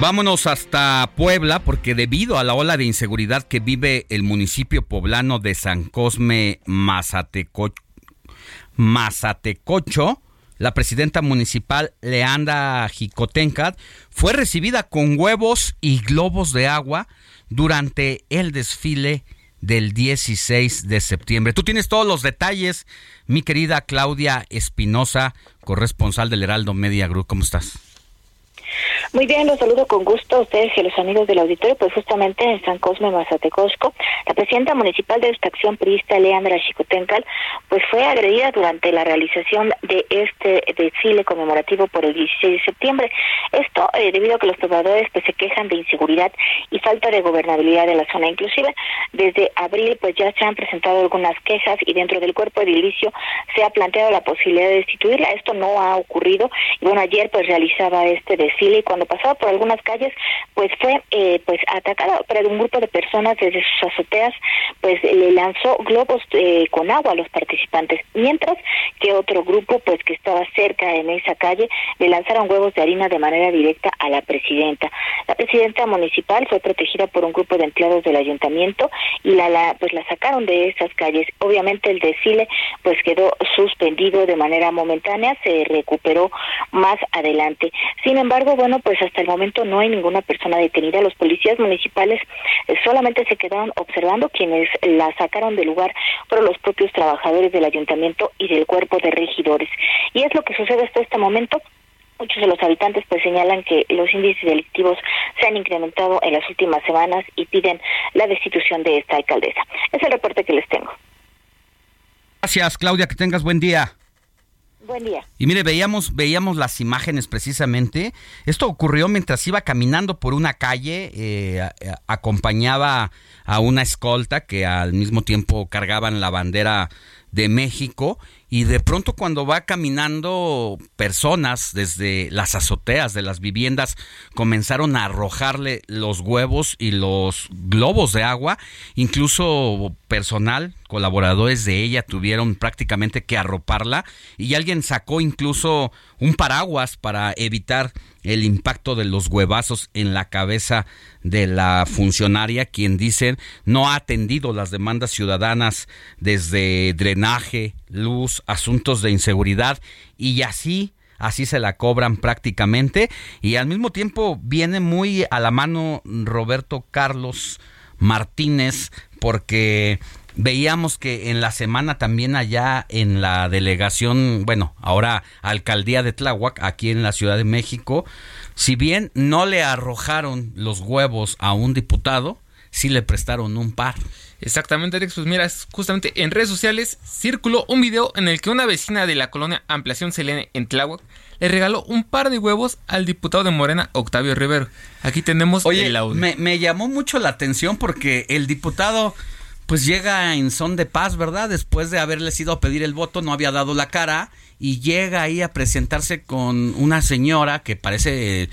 Vámonos hasta Puebla porque debido a la ola de inseguridad que vive el municipio poblano de San Cosme Mazatecocho, Mazatecocho la presidenta municipal Leanda Jicotencat fue recibida con huevos y globos de agua durante el desfile del 16 de septiembre. Tú tienes todos los detalles, mi querida Claudia Espinosa, corresponsal del Heraldo Media Group. ¿Cómo estás? Muy bien, los saludo con gusto a ustedes y a los amigos del auditorio, pues justamente en San Cosme, Mazatecosco, la presidenta municipal de esta acción priista, Leandra Chicotencal, pues fue agredida durante la realización de este desfile conmemorativo por el 16 de septiembre. Esto eh, debido a que los pobladores pues se quejan de inseguridad y falta de gobernabilidad de la zona. Inclusive, desde abril pues ya se han presentado algunas quejas y dentro del cuerpo edilicio se ha planteado la posibilidad de destituirla. Esto no ha ocurrido y bueno, ayer pues realizaba este desfile y cuando pasaba por algunas calles, pues fue eh, pues atacada por un grupo de personas desde sus azoteas, pues le lanzó globos eh, con agua a los participantes, mientras que otro grupo, pues que estaba cerca en esa calle, le lanzaron huevos de harina de manera directa a la presidenta. La presidenta municipal fue protegida por un grupo de empleados del ayuntamiento y la, la pues la sacaron de esas calles. Obviamente el desfile pues quedó suspendido de manera momentánea, se recuperó más adelante. Sin embargo, bueno, pues hasta el momento no hay ninguna persona detenida. Los policías municipales eh, solamente se quedaron observando quienes la sacaron del lugar fueron los propios trabajadores del ayuntamiento y del cuerpo de regidores. Y es lo que sucede hasta este momento. Muchos de los habitantes pues señalan que los índices delictivos se han incrementado en las últimas semanas y piden la destitución de esta alcaldesa. Es el reporte que les tengo. Gracias, Claudia, que tengas buen día. Buen día. Y mire, veíamos, veíamos las imágenes precisamente. Esto ocurrió mientras iba caminando por una calle, eh, acompañaba a una escolta que al mismo tiempo cargaban la bandera de México y de pronto cuando va caminando personas desde las azoteas de las viviendas comenzaron a arrojarle los huevos y los globos de agua, incluso personal, colaboradores de ella tuvieron prácticamente que arroparla y alguien sacó incluso un paraguas para evitar el impacto de los huevazos en la cabeza de la funcionaria, quien dicen no ha atendido las demandas ciudadanas desde drenaje, luz, asuntos de inseguridad y así así se la cobran prácticamente. Y al mismo tiempo viene muy a la mano Roberto Carlos Martínez porque Veíamos que en la semana también allá en la delegación, bueno, ahora alcaldía de Tláhuac, aquí en la Ciudad de México, si bien no le arrojaron los huevos a un diputado, sí le prestaron un par. Exactamente, Alex. Pues mira, justamente en redes sociales circuló un video en el que una vecina de la colonia Ampliación Selene en Tláhuac le regaló un par de huevos al diputado de Morena, Octavio Rivero. Aquí tenemos el audio. Me, me llamó mucho la atención porque el diputado pues llega en son de paz, ¿verdad? Después de haberle ido a pedir el voto, no había dado la cara y llega ahí a presentarse con una señora que parece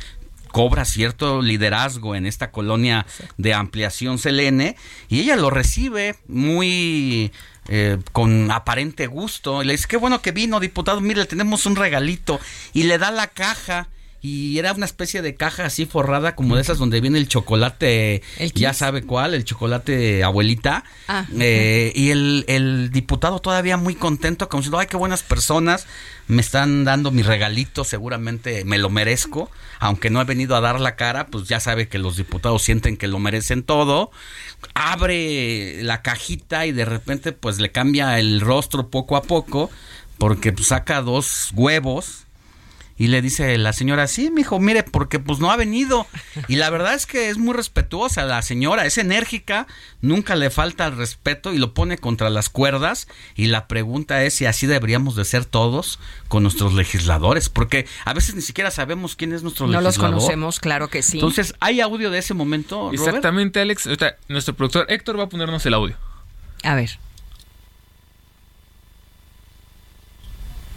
cobra cierto liderazgo en esta colonia de ampliación Selene y ella lo recibe muy eh, con aparente gusto. Y le dice, qué bueno que vino, diputado, mire, tenemos un regalito. Y le da la caja. Y era una especie de caja así forrada, como de esas donde viene el chocolate, ya sabe cuál, el chocolate abuelita. Ah. Eh, y el, el diputado todavía muy contento, como diciendo, ay, qué buenas personas, me están dando mi regalito, seguramente me lo merezco, aunque no he venido a dar la cara, pues ya sabe que los diputados sienten que lo merecen todo. Abre la cajita y de repente pues le cambia el rostro poco a poco, porque pues, saca dos huevos y le dice la señora, sí, mijo, mire, porque pues no ha venido. Y la verdad es que es muy respetuosa la señora, es enérgica, nunca le falta el respeto y lo pone contra las cuerdas. Y la pregunta es si así deberíamos de ser todos con nuestros legisladores, porque a veces ni siquiera sabemos quién es nuestro No legislador. los conocemos, claro que sí. Entonces, ¿hay audio de ese momento? Robert? Exactamente, Alex. Nuestro productor Héctor va a ponernos el audio. A ver.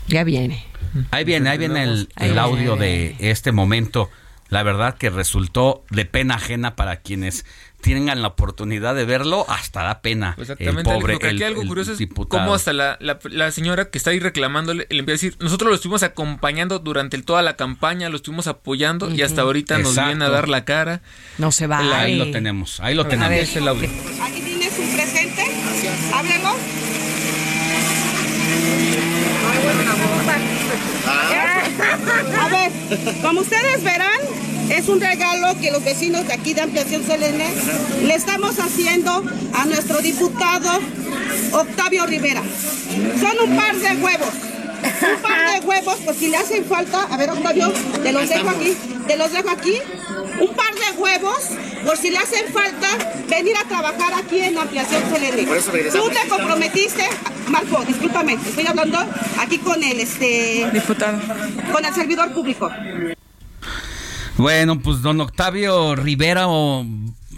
Ya viene. Ahí viene, ahí viene el, Ahí el audio de este momento. La verdad que resultó de pena ajena para quienes tengan la oportunidad de verlo, hasta da pena. el Exactamente, Alex, pobre porque aquí el- algo el curioso es diputado. cómo hasta la, la- la señora que está ahí reclamándole le empieza a decir, nosotros lo estuvimos acompañando durante el- toda la campaña, lo estuvimos apoyando y hasta ahorita nos viene a dar la cara. No se va. Ahí lo tenemos, ahí lo A tenemos. ver, es el audio. Aquí tienes un presente. Hablemos. A ver, como ustedes verán, es un regalo que los vecinos de aquí de Ampliación Selene le estamos haciendo a nuestro diputado Octavio Rivera. Son un par de huevos. Un par de huevos, por si le hacen falta. A ver, Octavio, te los dejo aquí. Te los dejo aquí. Un par de huevos, por si le hacen falta venir a trabajar aquí en Ampliación Selene. Por eso regresamos. Tú te comprometiste, Marco, discúlpame, estoy hablando aquí con el este diputado, con el servidor público. Bueno, pues don Octavio Rivera o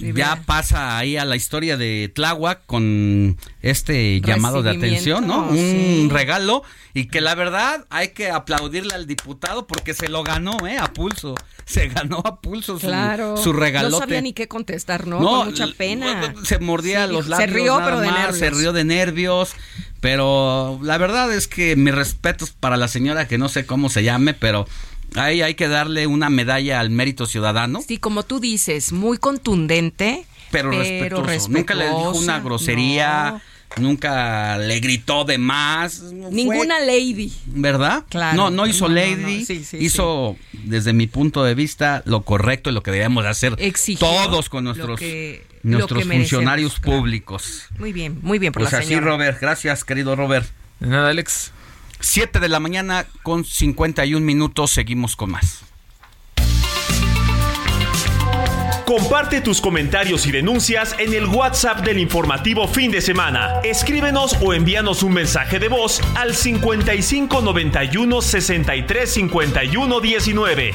ya pasa ahí a la historia de Tláhuac con este llamado de atención, ¿no? Un sí. regalo y que la verdad hay que aplaudirle al diputado porque se lo ganó, ¿eh? A pulso. Se ganó a pulso su, Claro. su regalote. No sabía ni qué contestar, ¿no? No, Con mucha pena. Se mordía Sí, los se labios. rió, nada pero de más, nervios. Se rió de nervios. Pero la verdad es que mis respetos para la señora, que no sé cómo se llame, pero ahí hay que darle una medalla al mérito ciudadano. Sí, como tú dices, muy contundente. Pero, respetuoso. Nunca le dijo una grosería. Nunca le gritó de más. Ninguna lady. ¿Verdad? Claro. No, no hizo No, lady. no. Sí, sí, hizo, desde mi punto de vista, lo correcto y lo que debíamos de hacer Exigió todos con nuestros, que- nuestros funcionarios claro. públicos. Muy bien, muy bien por Pues la así, señora. Robert. Gracias, querido Robert. De nada, Alex. 7 de la mañana con 51 minutos. Seguimos con más. Comparte tus comentarios y denuncias en el WhatsApp del informativo fin de semana. Escríbenos o envíanos un mensaje de voz al 55 91 63 51 19.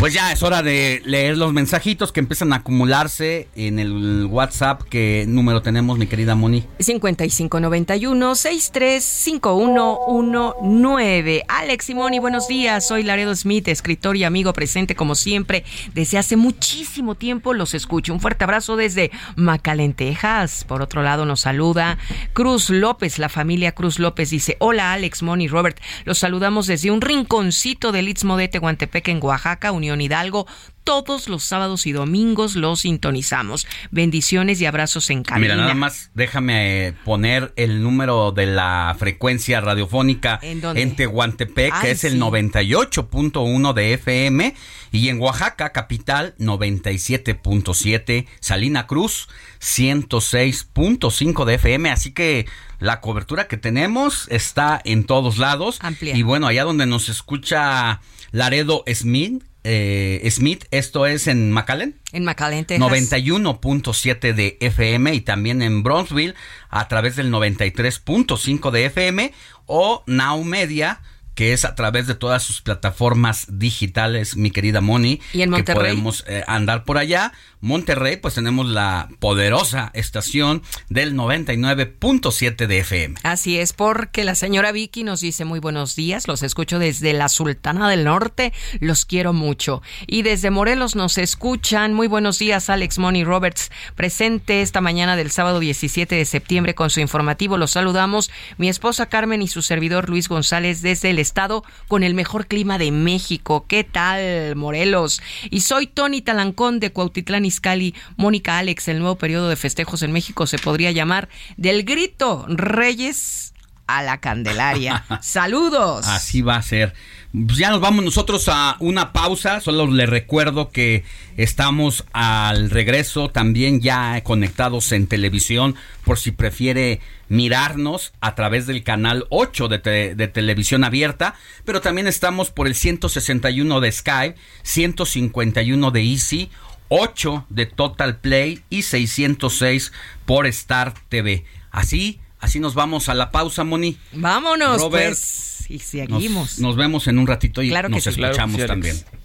Pues ya es hora de leer los mensajitos que empiezan a acumularse en el WhatsApp. ¿Qué número tenemos, mi querida Moni? 5591-635119. Alex Simoni, buenos días. Soy Laredo Smith, escritor y amigo presente como siempre. Desde hace muchísimo tiempo los escucho. Un fuerte abrazo desde McAllen, Texas. Por otro lado nos saluda Cruz López. La familia Cruz López dice, hola Alex, Moni, Robert. Los saludamos desde un rinconcito del Istmo de Tehuantepec en Oaxaca, Unión Hidalgo. Todos los sábados y domingos los sintonizamos. Bendiciones y abrazos en cabina. Mira, nada más déjame eh, poner el número de la frecuencia radiofónica ¿En dónde? Tehuantepec, que Ay, es el sí. 98.1 de FM, y en Oaxaca, capital, 97.7, Salina Cruz, 106.5 de FM, así que la cobertura que tenemos está en todos lados. Amplia. Y bueno, allá donde nos escucha Laredo Smith, eh, Smith, esto es en McAllen. En McAllen, Texas. 91.7 de FM y también en Bronzeville a través del 93.5 de FM o Now Media que es a través de todas sus plataformas digitales, mi querida Moni. Y en Monterrey. Que podemos eh, andar por allá. Monterrey, pues tenemos la poderosa estación del 99.7 de FM. Así es, porque la señora Vicky nos dice muy buenos días, los escucho desde la Sultana del Norte, los quiero mucho. Y desde Morelos nos escuchan, muy buenos días, Alex Moni Roberts, presente esta mañana del sábado 17 de septiembre con su informativo. Los saludamos, mi esposa Carmen y su servidor Luis González desde el estado con el mejor clima de México. ¿Qué tal, Morelos? Y soy Tony Talancón de Cuautitlán Izcalli. Mónica Alex, el nuevo periodo de festejos en México se podría llamar Del Grito Reyes a la Candelaria. Saludos. Así va a ser. Pues ya nos vamos nosotros a una pausa. Solo le recuerdo que estamos al regreso también ya conectados en televisión por si prefiere mirarnos a través del canal 8 de, de televisión abierta. Pero también estamos por el 161 de Skype, 151 de Easy. 8 de Total Play y 606 por Star TV. Así, así nos vamos a la pausa, Moni. Vámonos, pues. Y seguimos. Nos, vemos en un ratito y nos escuchamos Claro, sí, también.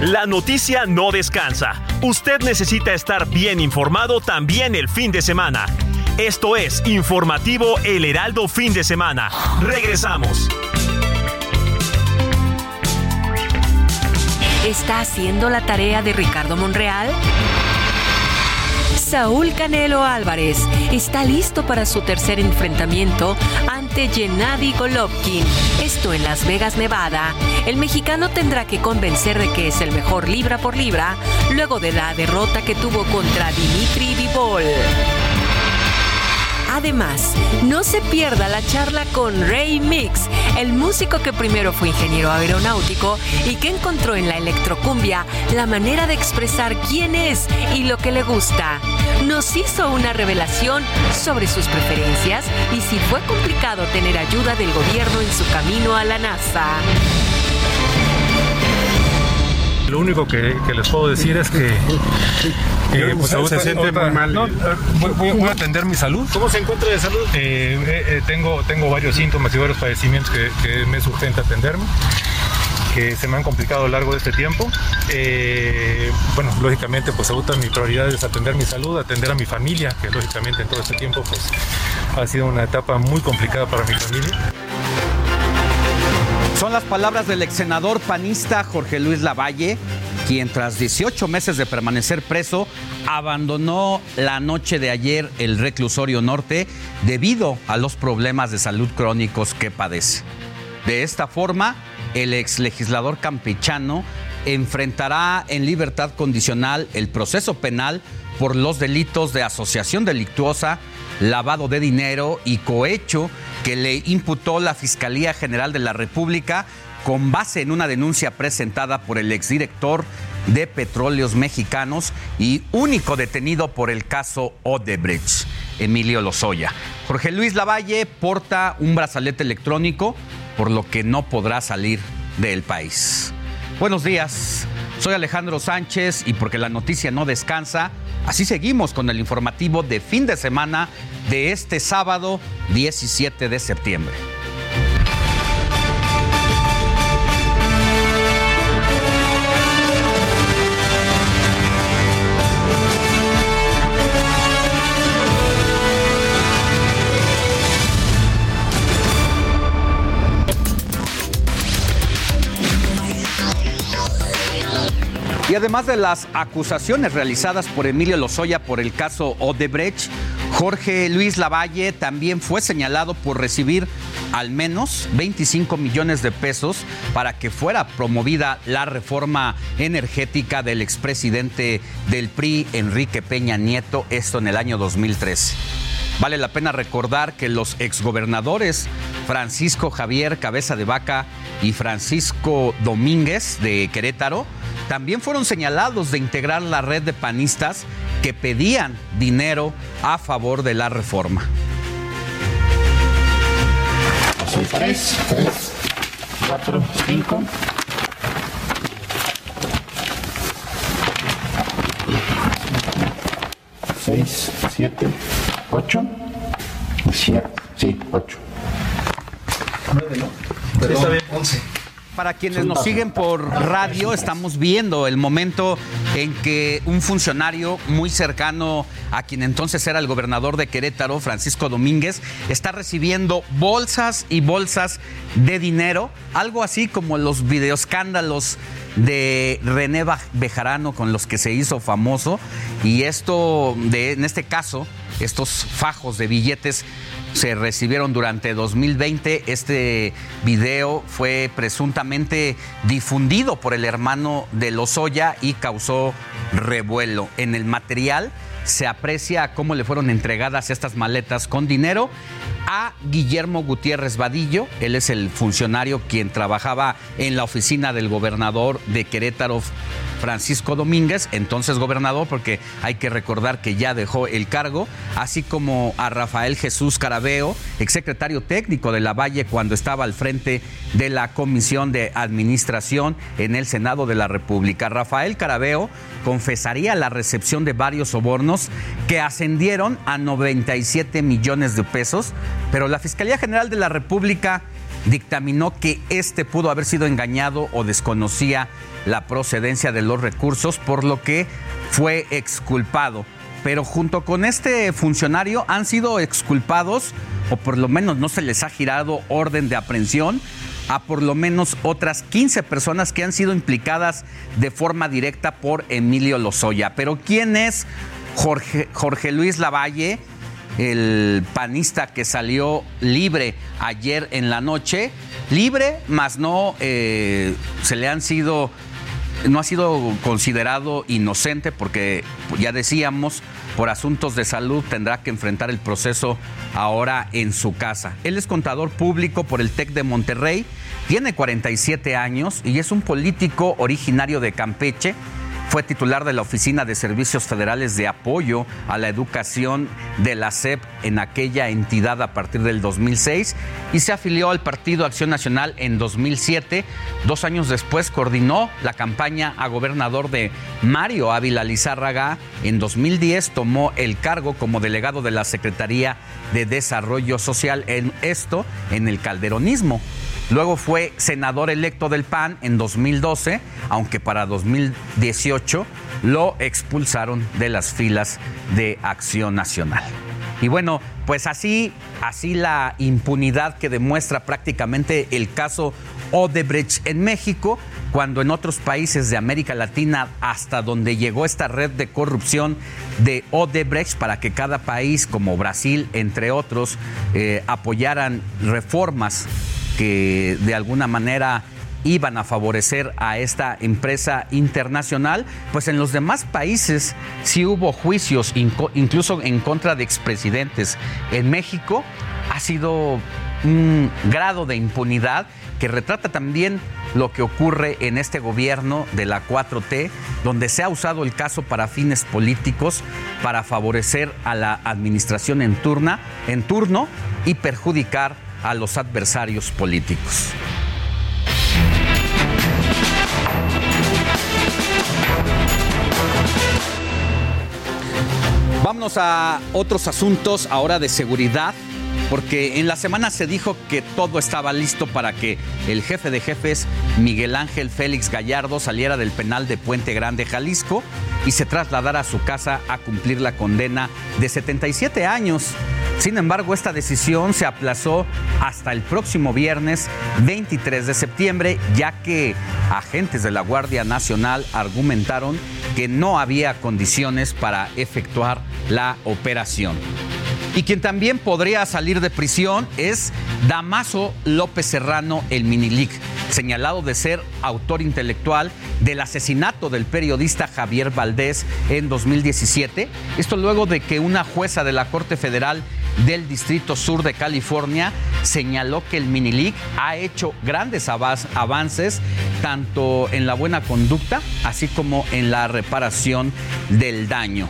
La noticia no descansa. Usted necesita estar bien informado también el fin de semana. Esto es Informativo El Heraldo Fin de Semana. Regresamos. ¿Está haciendo la tarea de Ricardo Monreal? Saúl Canelo Álvarez está listo para su tercer enfrentamiento ante Gennady Golovkin. Esto en Las Vegas, Nevada. El mexicano tendrá que convencer de que es el mejor libra por libra luego de la derrota que tuvo contra Dimitri Vivol. Además, no se pierda la charla con Ray Mix, el músico que primero fue ingeniero aeronáutico y que encontró en la electrocumbia la manera de expresar quién es y lo que le gusta. Nos hizo una revelación sobre sus preferencias y si fue complicado tener ayuda del gobierno en su camino a la NASA. Lo único que, que les puedo decir es que eh, pues, se siente muy mal. No, eh, voy, voy- voy a atender mi salud. ¿Cómo se encuentra de salud? tengo, tengo varios síntomas y varios padecimientos que, que me es urgente atenderme que se me han complicado a lo largo de este tiempo. Eh, bueno, lógicamente, pues ahorita mi prioridad es atender mi salud, atender a mi familia, que lógicamente en todo este tiempo pues ha sido una etapa muy complicada para mi familia. Son las palabras del ex senador panista Jorge Luis Lavalle, quien tras 18 meses de permanecer preso, abandonó la noche de ayer el reclusorio norte debido a los problemas de salud crónicos que padece. De esta forma, el ex legislador campechano enfrentará en libertad condicional el proceso penal por los delitos de asociación delictuosa, lavado de dinero y cohecho que le imputó la Fiscalía General de la República con base en una denuncia presentada por el exdirector de Petróleos Mexicanos y único detenido por el caso Odebrecht, Emilio Lozoya. Jorge Luis Lavalle porta un brazalete electrónico, por lo que no podrá salir del país. Buenos días, soy Alejandro Sánchez y porque la noticia no descansa, así seguimos con el informativo de fin de semana de este sábado 17 de septiembre. Y además de las acusaciones realizadas por Emilio Lozoya por el caso Odebrecht, Jorge Luis Lavalle también fue señalado por recibir al menos 25 millones de pesos para que fuera promovida la reforma energética del expresidente del PRI, Enrique Peña Nieto, esto en el año 2013. Vale la pena recordar que los exgobernadores Francisco Javier Cabeza de Vaca y Francisco Domínguez de Querétaro también fueron señalados de integrar la red de panistas que pedían dinero a favor de la reforma. Tres, tres, cuatro, cinco. Seis, siete, ocho. Sí, ocho. Nueve, ¿no? está bien, once. Para quienes nos siguen por radio, estamos viendo el momento en que un funcionario muy cercano a quien entonces era el gobernador de Querétaro, Francisco Domínguez, está recibiendo bolsas y bolsas de dinero, algo así como los videoscándalos de René Bejarano con los que se hizo famoso y esto de en este caso estos fajos de billetes se recibieron durante 2020. Este video fue presuntamente difundido por el hermano de Lozoya y causó revuelo. En el material se aprecia cómo le fueron entregadas estas maletas con dinero a Guillermo Gutiérrez Vadillo. Él es el funcionario quien trabajaba en la oficina del gobernador de Querétaro, Francisco Domínguez, entonces gobernador, porque hay que recordar que ya dejó el cargo, así como a Rafael Jesús Carabeo, exsecretario técnico de la Valle cuando estaba al frente de la Comisión de Administración en el Senado de la República. Rafael Carabeo confesaría la recepción de varios sobornos que ascendieron a 97 millones de pesos, pero la Fiscalía General de la República dictaminó que este pudo haber sido engañado o desconocía la procedencia de los recursos, por lo que fue exculpado. Pero junto con este funcionario han sido exculpados, o por lo menos no se les ha girado orden de aprehensión, a por lo menos otras 15 personas que han sido implicadas de forma directa por Emilio Lozoya. Pero ¿quién es Jorge, Jorge Luis Lavalle? El panista que salió libre ayer en la noche, libre, más no eh, se le han sido no ha sido considerado inocente porque ya decíamos, por asuntos de salud tendrá que enfrentar el proceso ahora en su casa. Él es contador público por el TEC de Monterrey, tiene 47 años y es un político originario de Campeche fue titular de la Oficina de Servicios Federales de Apoyo a la Educación de la SEP en aquella entidad a partir del 2006 y se afilió al Partido Acción Nacional en 2007. Dos años después coordinó la campaña a gobernador de Mario Ávila Lizárraga. En 2010 tomó el cargo como delegado de la Secretaría de Desarrollo Social en esto en el calderonismo. Luego fue senador electo del PAN en 2012, aunque para 2018 lo expulsaron de las filas de Acción Nacional. Y bueno, pues así, así la impunidad que demuestra prácticamente el caso Odebrecht en México, cuando en otros países de América Latina, hasta donde llegó esta red de corrupción de Odebrecht, para que cada país como Brasil, entre otros, eh, apoyaran reformas que de alguna manera iban a favorecer a esta empresa internacional, pues en los demás países sí hubo juicios, incluso en contra de expresidentes. En México ha sido un grado de impunidad que retrata también lo que ocurre en este gobierno de la 4T, donde se ha usado el caso para fines políticos, para favorecer a la administración en, en turno y perjudicar a los adversarios políticos. Vámonos a otros asuntos ahora de seguridad porque en la semana se dijo que todo estaba listo para que el jefe de jefes, Miguel Ángel Félix Gallardo, saliera del penal de Puente Grande, Jalisco, y se trasladara a su casa a cumplir la condena de 77 años. Sin embargo, esta decisión se aplazó hasta el próximo viernes 23 de septiembre, ya que agentes de la Guardia Nacional argumentaron que no había condiciones para efectuar la operación. Y quien también podría salir de prisión es Damaso López Serrano, el Minilic, señalado de ser autor intelectual del asesinato del periodista Javier Valdés en 2017. Esto luego de que una jueza de la Corte Federal del Distrito Sur de California señaló que el Minilic ha hecho grandes avances tanto en la buena conducta así como en la reparación del daño.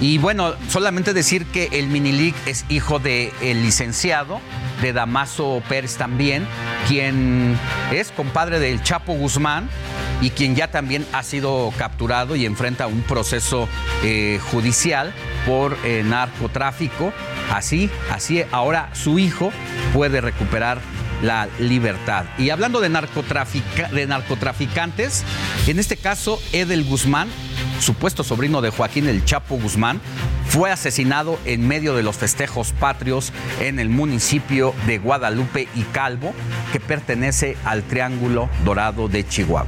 Y bueno, solamente decir que el Minilic es hijo del licenciado, de Damaso Pérez también, quien es compadre del Chapo Guzmán y quien ya también ha sido capturado y enfrenta un proceso eh, judicial por eh, narcotráfico. Así, así ahora su hijo puede recuperar la libertad. Y hablando de, de narcotraficantes, en este caso Edel Guzmán, supuesto sobrino de Joaquín el Chapo Guzmán, fue asesinado en medio de los festejos patrios en el municipio de Guadalupe y Calvo, que pertenece al Triángulo Dorado de Chihuahua.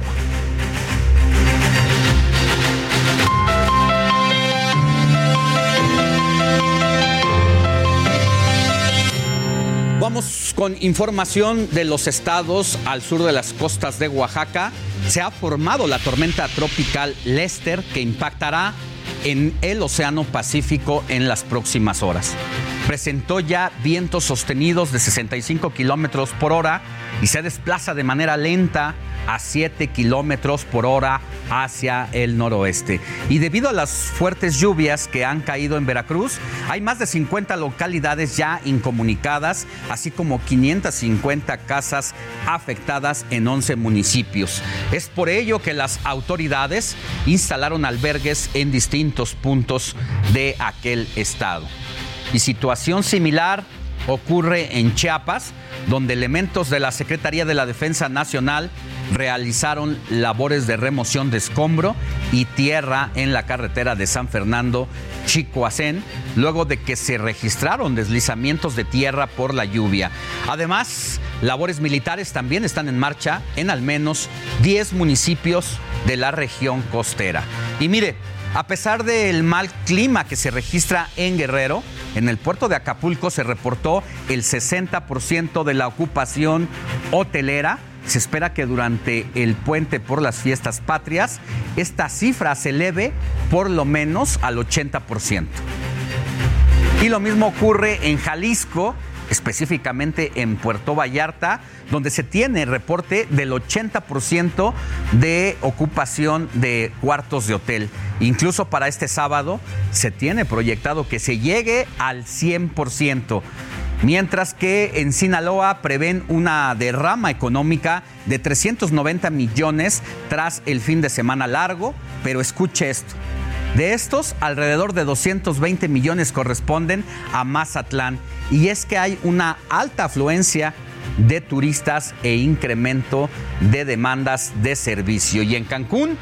Vamos con información de los estados al sur de las costas de Oaxaca. Se ha formado la tormenta tropical Lester que impactará en el Océano Pacífico en las próximas horas. Presentó ya vientos sostenidos de 65 kilómetros por hora y se desplaza de manera lenta a 7 kilómetros por hora hacia el noroeste. Y debido a las fuertes lluvias que han caído en Veracruz, hay más de 50 localidades ya incomunicadas, así como 550 casas afectadas en 11 municipios. Es por ello que las autoridades instalaron albergues en distintos puntos de aquel estado. Y situación similar ocurre en Chiapas, donde elementos de la Secretaría de la Defensa Nacional realizaron labores de remoción de escombro y tierra en la carretera de San Fernando Chicoacén, luego de que se registraron deslizamientos de tierra por la lluvia. Además, labores militares también están en marcha en al menos 10 municipios de la región costera. Y mire, a pesar del mal clima que se registra en Guerrero, en el puerto de Acapulco se reportó el 60% de la ocupación hotelera. Se espera que durante el puente por las fiestas patrias esta cifra se eleve por lo menos al 80%. Y lo mismo ocurre en Jalisco, específicamente en Puerto Vallarta, donde se tiene reporte del 80% de ocupación de cuartos de hotel. Incluso para este sábado se tiene proyectado que se llegue al 100%. Mientras que en Sinaloa prevén una derrama económica de 390 millones tras el fin de semana largo, pero escuche esto. De estos, alrededor de 220 millones corresponden a Mazatlán y es que hay una alta afluencia de turistas e incremento de demandas de servicio. Y en Cancún,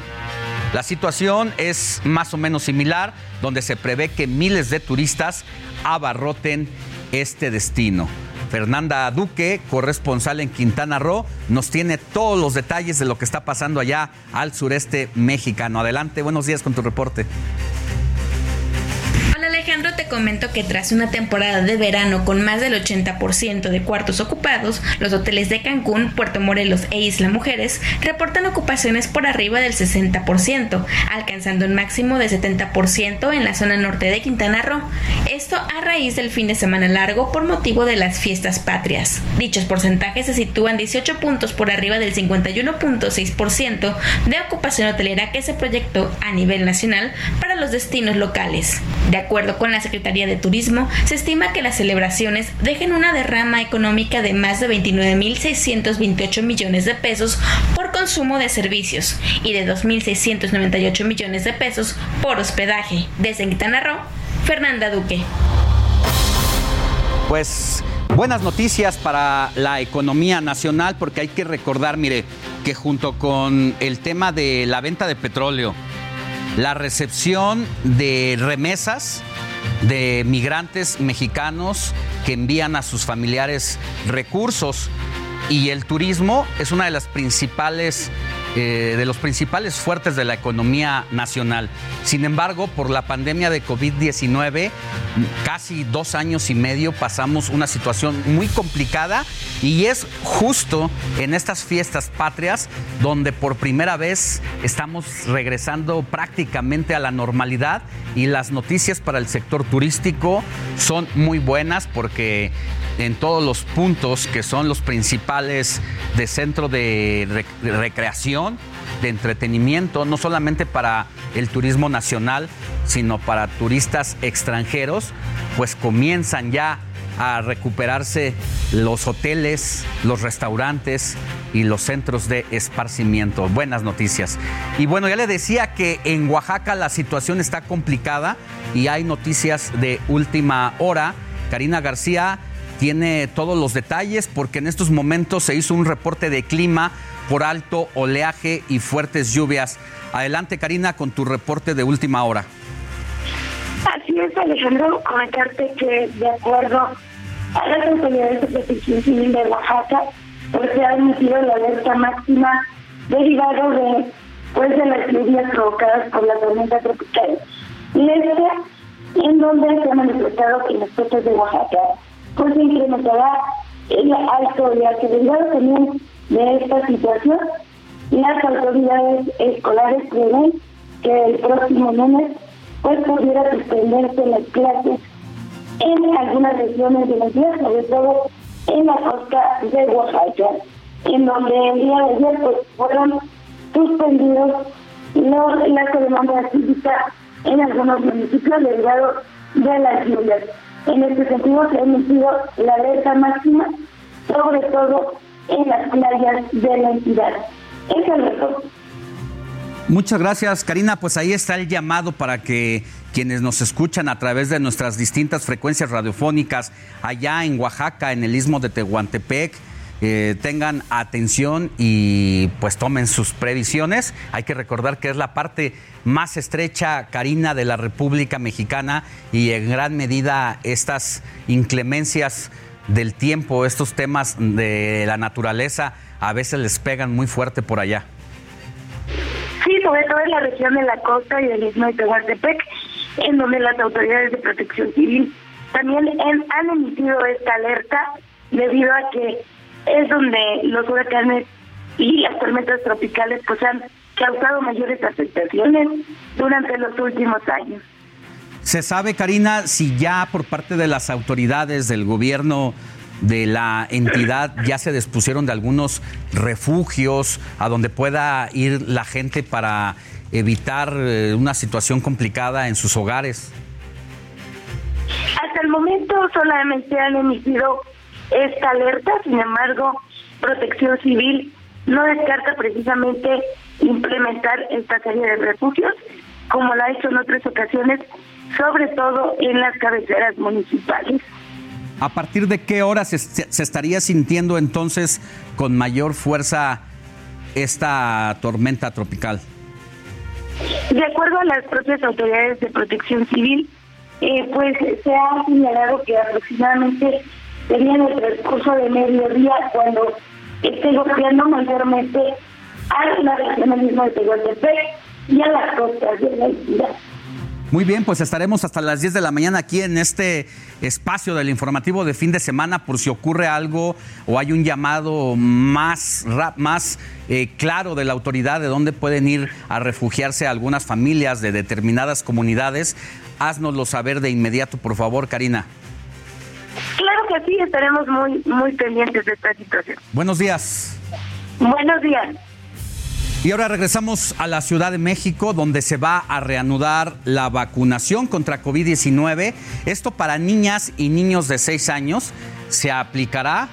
la situación es más o menos similar, donde se prevé que miles de turistas abarroten este destino. Fernanda Duque, corresponsal en Quintana Roo, nos tiene todos los detalles de lo que está pasando allá al sureste mexicano. Adelante, buenos días con tu reporte. Alejandro, te comento que tras una temporada de verano con más del 80% de cuartos ocupados, los hoteles de Cancún, Puerto Morelos e Isla Mujeres reportan ocupaciones por arriba del 60%, alcanzando un máximo de 70% en la zona norte de Quintana Roo. Esto a raíz del fin de semana largo por motivo de las fiestas patrias. Dichos porcentajes se sitúan 18 puntos por arriba del 51.6% de ocupación hotelera que se proyectó a nivel nacional para los destinos locales. De acuerdo con la Secretaría de Turismo, se estima que las celebraciones dejen una derrama económica de más de 29.628 millones de pesos por consumo de servicios y de 2.698 millones de pesos por hospedaje. Desde Quintana Roo, Fernanda Duque. Pues buenas noticias para la economía nacional porque hay que recordar, mire, que junto con el tema de la venta de petróleo, la recepción de remesas de migrantes mexicanos que envían a sus familiares recursos. Y el turismo es una de las principales eh, de los principales fuertes de la economía nacional. Sin embargo, por la pandemia de COVID-19, casi dos años y medio pasamos una situación muy complicada y es justo en estas fiestas patrias donde por primera vez estamos regresando prácticamente a la normalidad y las noticias para el sector turístico son muy buenas porque en todos los puntos que son los principales de centro de, recreación, de entretenimiento, no solamente para el turismo nacional, sino para turistas extranjeros, pues comienzan ya a recuperarse los hoteles, los restaurantes y los centros de esparcimiento. Buenas noticias. Y bueno, ya le decía que en Oaxaca la situación está complicada y hay noticias de última hora. Karina García tiene todos los detalles porque en estos momentos se hizo un reporte de clima por alto oleaje y fuertes lluvias. Adelante Karina con tu reporte de última hora. Así es Alejandro, comentarte que de acuerdo a las autoridades de protección civil de Oaxaca, pues se ha emitido la alerta máxima derivado de pues de las lluvias provocadas por la tormenta tropical. Y este, en donde se ha manifestado que las costas de Oaxaca pues se incrementará el alto de acelerado también de esta situación. Las autoridades escolares prevén que el próximo lunes pues pudiera suspenderse las clases en algunas regiones de la ciudad, sobre todo en la costa de Oaxaca, en donde el día de ayer pues, fueron suspendidos los, la ceremonia cívica en algunos municipios derivado de las lluvias. En este sentido se ha emitido la alerta máxima, sobre todo en las playas de la entidad. Eso es Muchas gracias, Karina. Pues ahí está el llamado para que quienes nos escuchan a través de nuestras distintas frecuencias radiofónicas allá en Oaxaca, en el istmo de Tehuantepec, eh, tengan atención y pues tomen sus previsiones. Hay que recordar que es la parte más estrecha, Karina, de la República Mexicana y en gran medida estas inclemencias del tiempo, estos temas de la naturaleza, a veces les pegan muy fuerte por allá. Sí, sobre todo en la región de la costa y del istmo de Tehuantepec, en donde las autoridades de protección civil también han emitido esta alerta debido a que es donde los huracanes y las tormentas tropicales pues han causado mayores afectaciones durante los últimos años. ¿Se sabe, Karina, si ya por parte de las autoridades del gobierno de la entidad ya se dispusieron de algunos refugios a donde pueda ir la gente para evitar eh, una situación complicada en sus hogares? Hasta el momento solamente han emitido esta alerta, sin embargo, Protección Civil no descarta precisamente implementar esta serie de refugios, como la ha hecho en otras ocasiones, sobre todo en las cabeceras municipales. ¿A partir de qué hora se, se, estaría sintiendo entonces con mayor fuerza esta tormenta tropical? De acuerdo a las propias autoridades de protección civil, eh, pues se ha señalado que aproximadamente sería en el transcurso de mediodía cuando esté golpeando mayormente a la región mismo de Tehuantepec y a las costas de la isla. Muy bien, pues estaremos hasta las 10 de la mañana aquí en este espacio del informativo de fin de semana por si ocurre algo o hay un llamado más, más eh, claro de la autoridad de dónde pueden ir a refugiarse algunas familias de determinadas comunidades. Haznoslo saber de inmediato, por favor, Karina. Claro que sí, estaremos muy, muy pendientes de esta situación. Buenos días. Buenos días. Y ahora regresamos a la Ciudad de México, donde se va a reanudar la vacunación contra COVID-19. Esto para niñas y niños de 6 años. Se aplicará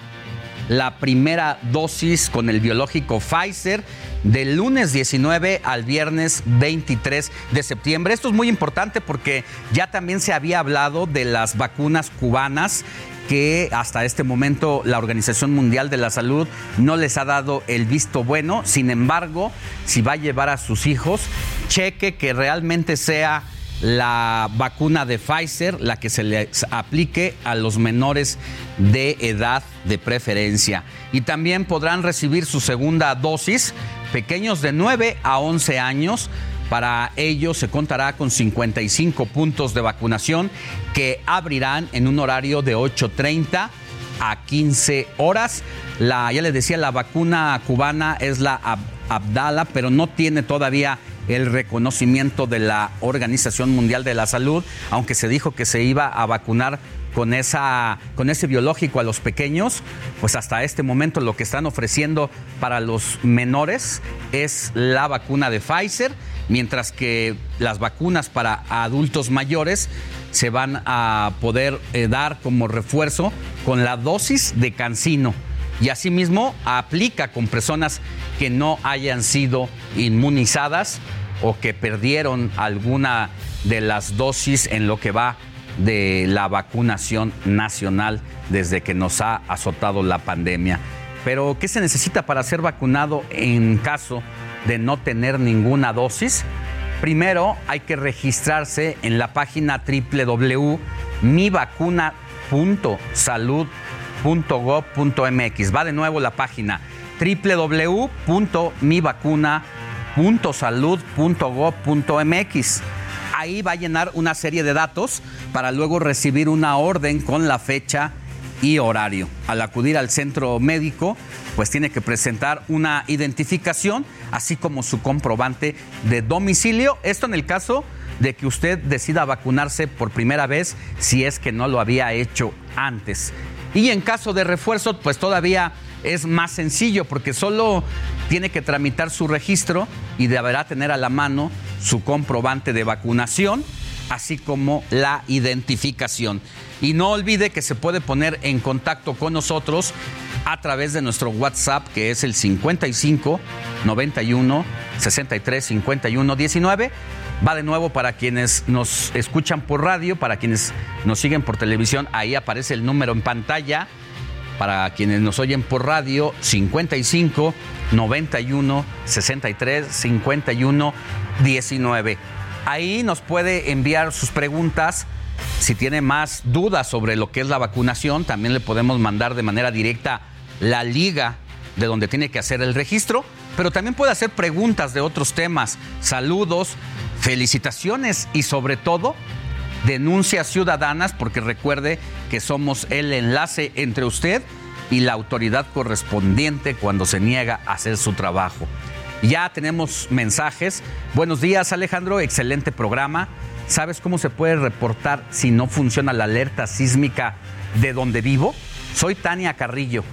la primera dosis con el biológico Pfizer del lunes 19 al viernes 23 de septiembre. Esto es muy importante porque ya también se había hablado de las vacunas cubanas que hasta este momento la Organización Mundial de la Salud no les ha dado el visto bueno. Sin embargo, si va a llevar a sus hijos, cheque que realmente sea la vacuna de Pfizer, la que se les aplique a los menores de edad de preferencia. Y también podrán recibir su segunda dosis pequeños de 9 a 11 años. Para ello se contará con 55 puntos de vacunación que abrirán en un horario de 8.30 a 15 horas. Ya les decía, la vacuna cubana es la Abdala, pero no tiene todavía el reconocimiento de la Organización Mundial de la Salud, aunque se dijo que se iba a vacunar con, esa, con ese biológico a los pequeños, pues hasta este momento lo que están ofreciendo para los menores es la vacuna de Pfizer, mientras que las vacunas para adultos mayores se van a poder eh, dar como refuerzo con la dosis de cancino. Y asimismo aplica con personas que no hayan sido inmunizadas o que perdieron alguna de las dosis en lo que va de la vacunación nacional desde que nos ha azotado la pandemia. Pero, ¿qué se necesita para ser vacunado en caso de no tener ninguna dosis? Primero, hay que registrarse en la página www.mivacuna.salud.gov.mx. Va de nuevo la página www.mivacuna.salud.gov.mx ahí va a llenar una serie de datos para luego recibir una orden con la fecha y horario. Al acudir al centro médico, pues tiene que presentar una identificación, así como su comprobante de domicilio. Esto en el caso de que usted decida vacunarse por primera vez si es que no lo había hecho antes. Y en caso de refuerzo, pues todavía es más sencillo porque solo tiene que tramitar su registro y deberá tener a la mano su comprobante de vacunación, así como la identificación. Y no olvide que se puede poner en contacto con nosotros a través de nuestro WhatsApp, que es el 55 91 63 51 19. Va de nuevo para quienes nos escuchan por radio, para quienes nos siguen por televisión, ahí aparece el número en pantalla. Para quienes nos oyen por radio, 55 91 63 51 19. Ahí nos puede enviar sus preguntas. Si tiene más dudas sobre lo que es la vacunación, también le podemos mandar de manera directa la liga de donde tiene que hacer el registro, pero también puede hacer preguntas de otros temas, saludos, felicitaciones y sobre todo denuncias ciudadanas, porque recuerde que somos el enlace entre usted y la autoridad correspondiente cuando se niega a hacer su trabajo. Ya tenemos mensajes. Buenos días Alejandro, excelente programa. ¿Sabes cómo se puede reportar si no funciona la alerta sísmica de donde vivo? Soy Tania Carrillo.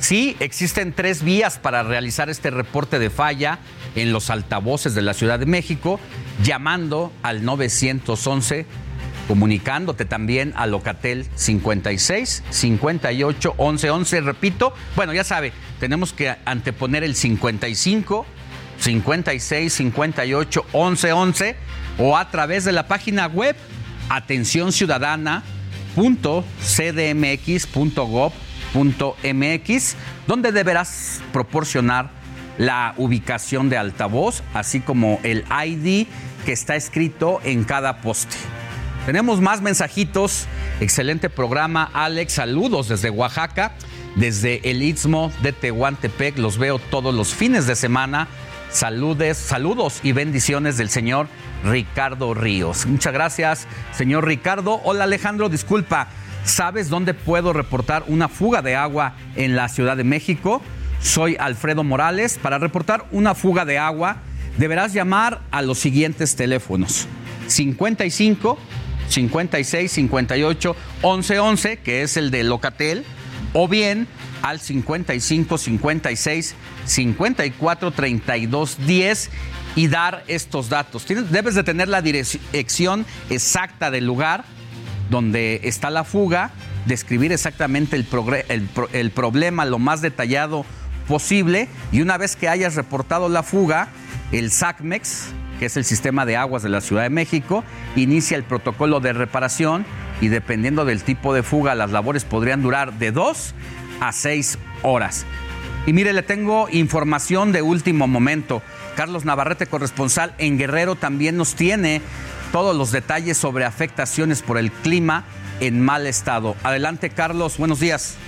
Sí, existen tres vías para realizar este reporte de falla en los altavoces de la Ciudad de México, llamando al 911 comunicándote también a Locatel 56 58 11 11. Repito, bueno, ya sabe, tenemos que anteponer el 55 56 58 11 11 o a través de la página web atencionciudadana.cdmx.gov.mx, donde deberás proporcionar la ubicación de altavoz, así como el ID que está escrito en cada poste. Tenemos más mensajitos. Excelente programa, Alex. Saludos desde Oaxaca, desde el Istmo de Tehuantepec. Los veo todos los fines de semana. Saludes, saludos y bendiciones del señor Ricardo Ríos. Muchas gracias, señor Ricardo. Hola Alejandro, disculpa. ¿Sabes dónde puedo reportar una fuga de agua en la Ciudad de México? Soy Alfredo Morales. Para reportar una fuga de agua, deberás llamar a los siguientes teléfonos. 55 56 58 11 11, que es el de Locatel, o bien al 55 56 54 32 10 y dar estos datos. Tienes, debes de tener la dirección exacta del lugar donde está la fuga, describir exactamente el, el, el problema lo más detallado posible y una vez que hayas reportado la fuga, el SACMEX, que es el sistema de aguas de la Ciudad de México, inicia el protocolo de reparación y dependiendo del tipo de fuga, las labores podrían durar de dos a seis horas. Y mire, le tengo información de último momento. Carlos Navarrete, corresponsal en Guerrero, también nos tiene todos los detalles sobre afectaciones por el clima en mal estado. Adelante, Carlos, buenos días.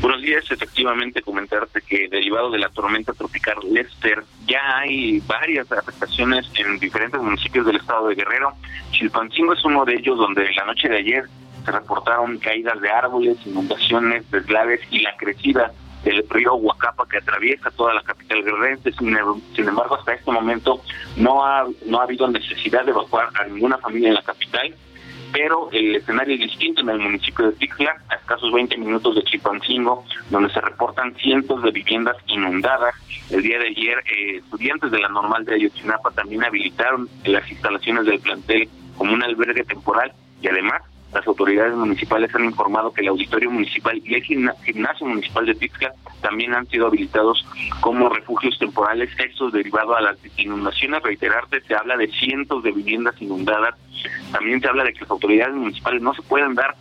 Buenos días, efectivamente comentarte que derivado de la tormenta tropical Lester ya hay varias afectaciones en diferentes municipios del estado de Guerrero. Chilpancingo es uno de ellos donde la noche de ayer se reportaron caídas de árboles, inundaciones, deslaves y la crecida del río Huacapa que atraviesa toda la capital guerrerense. Sin, sin embargo, hasta este momento no ha, no ha habido necesidad de evacuar a ninguna familia en la capital pero el escenario es distinto en el municipio de Tixla, a escasos 20 minutos de Chipancingo, donde se reportan cientos de viviendas inundadas. El día de ayer, eh, estudiantes de la normal de Ayotzinapa también habilitaron las instalaciones del plantel como un albergue temporal y además las autoridades municipales han informado que el auditorio municipal y el gimnasio municipal de Tixla también han sido habilitados como refugios temporales, estos derivados a las inundaciones. Reiterarte, se habla de cientos de viviendas inundadas. También se habla de que las autoridades municipales no se pueden dar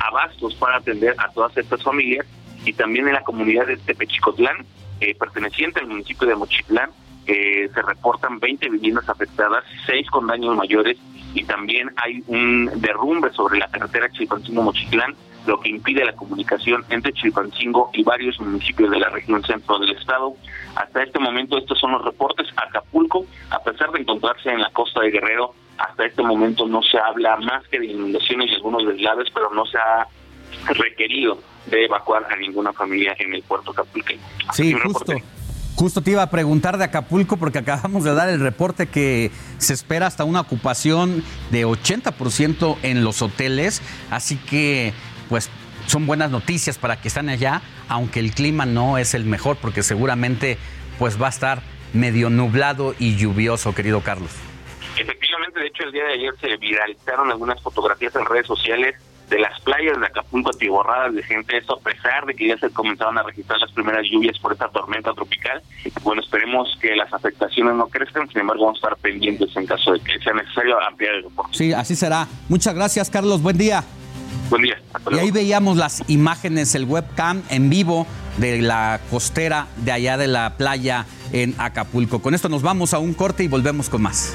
abastos para atender a todas estas familias y también en la comunidad de Tepechicotlán, eh, perteneciente al municipio de Mochitlán, eh, se reportan 20 viviendas afectadas, 6 con daños mayores y también hay un derrumbe sobre la carretera Chilpancingo-Mochitlán, lo que impide la comunicación entre Chilpancingo y varios municipios de la región centro del estado. Hasta este momento estos son los reportes. Acapulco, a pesar de encontrarse en la costa de Guerrero, hasta este momento no se habla más que de inundaciones y algunos deslaves, pero no se ha requerido de evacuar a ninguna familia en el puerto acapulqueño. Sí, justo. Justo te iba a preguntar de Acapulco porque acabamos de dar el reporte que se espera hasta una ocupación de 80% en los hoteles, así que pues son buenas noticias para que están allá, aunque el clima no es el mejor porque seguramente pues va a estar medio nublado y lluvioso, querido Carlos. Efectivamente, de hecho el día de ayer se viralizaron algunas fotografías en redes sociales de las playas de Acapulco atiborradas de gente, eso a pesar de que ya se comenzaron a registrar las primeras lluvias por esta tormenta tropical. Bueno, esperemos que las afectaciones no crezcan, sin embargo vamos a estar pendientes en caso de que sea necesario ampliar el reporte. Sí, así será. Muchas gracias, Carlos. Buen día. Buen día. y ahí veíamos las imágenes, el webcam en vivo de la costera de allá de la playa en Acapulco. Con esto nos vamos a un corte y volvemos con más.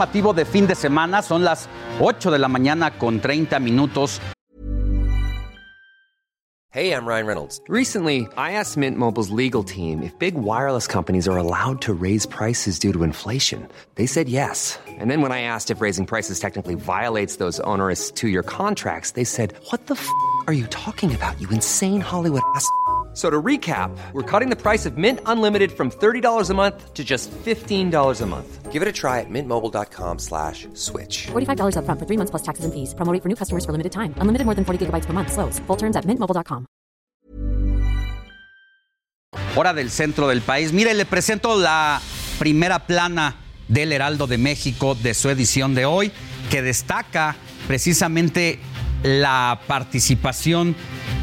Informativo de fin de semana. Son las 8 de la mañana con 30 minutos. Hey, I'm Ryan Reynolds. Recently, I asked Mint Mobile's legal team if big wireless companies are allowed to raise prices due to inflation. They said yes. And then when I asked if raising prices technically violates those onerous two year contracts, they said, What the f are you talking about, you insane Hollywood ass? So to recap, we're cutting the price of Mint Unlimited from $30 a month to just $15 a month. Give it a try at mintmobile.com slash switch. $45 up front for three months plus taxes and fees. Promo rate for new customers for limited time. Unlimited more than 40 gigabytes per month. Slows. Full terms at mintmobile.com. Hora del centro del país. Mire, le presento la primera plana del Heraldo de México de su edición de hoy, que destaca precisamente la participación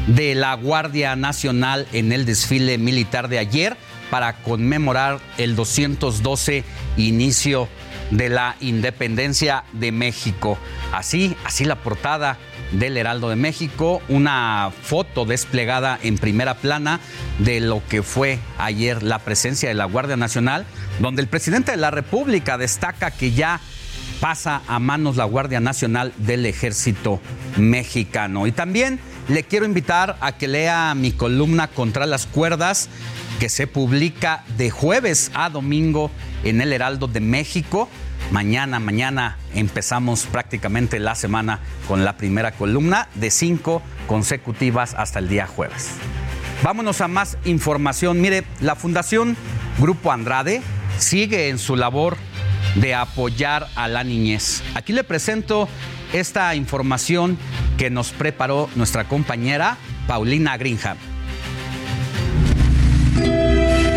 de la Guardia Nacional en el desfile militar de ayer para conmemorar el 212 inicio de la independencia de México. Así, así la portada del Heraldo de México, una foto desplegada en primera plana de lo que fue ayer la presencia de la Guardia Nacional, donde el presidente de la República destaca que ya pasa a manos la Guardia Nacional del Ejército Mexicano. Y también le quiero invitar a que lea mi columna Contra las Cuerdas, que se publica de jueves a domingo en el Heraldo de México. Mañana, mañana empezamos prácticamente la semana con la primera columna de cinco consecutivas hasta el día jueves. Vámonos a más información. Mire, la Fundación Grupo Andrade sigue en su labor de apoyar a la niñez. Aquí le presento esta información que nos preparó nuestra compañera Paulina Grinja.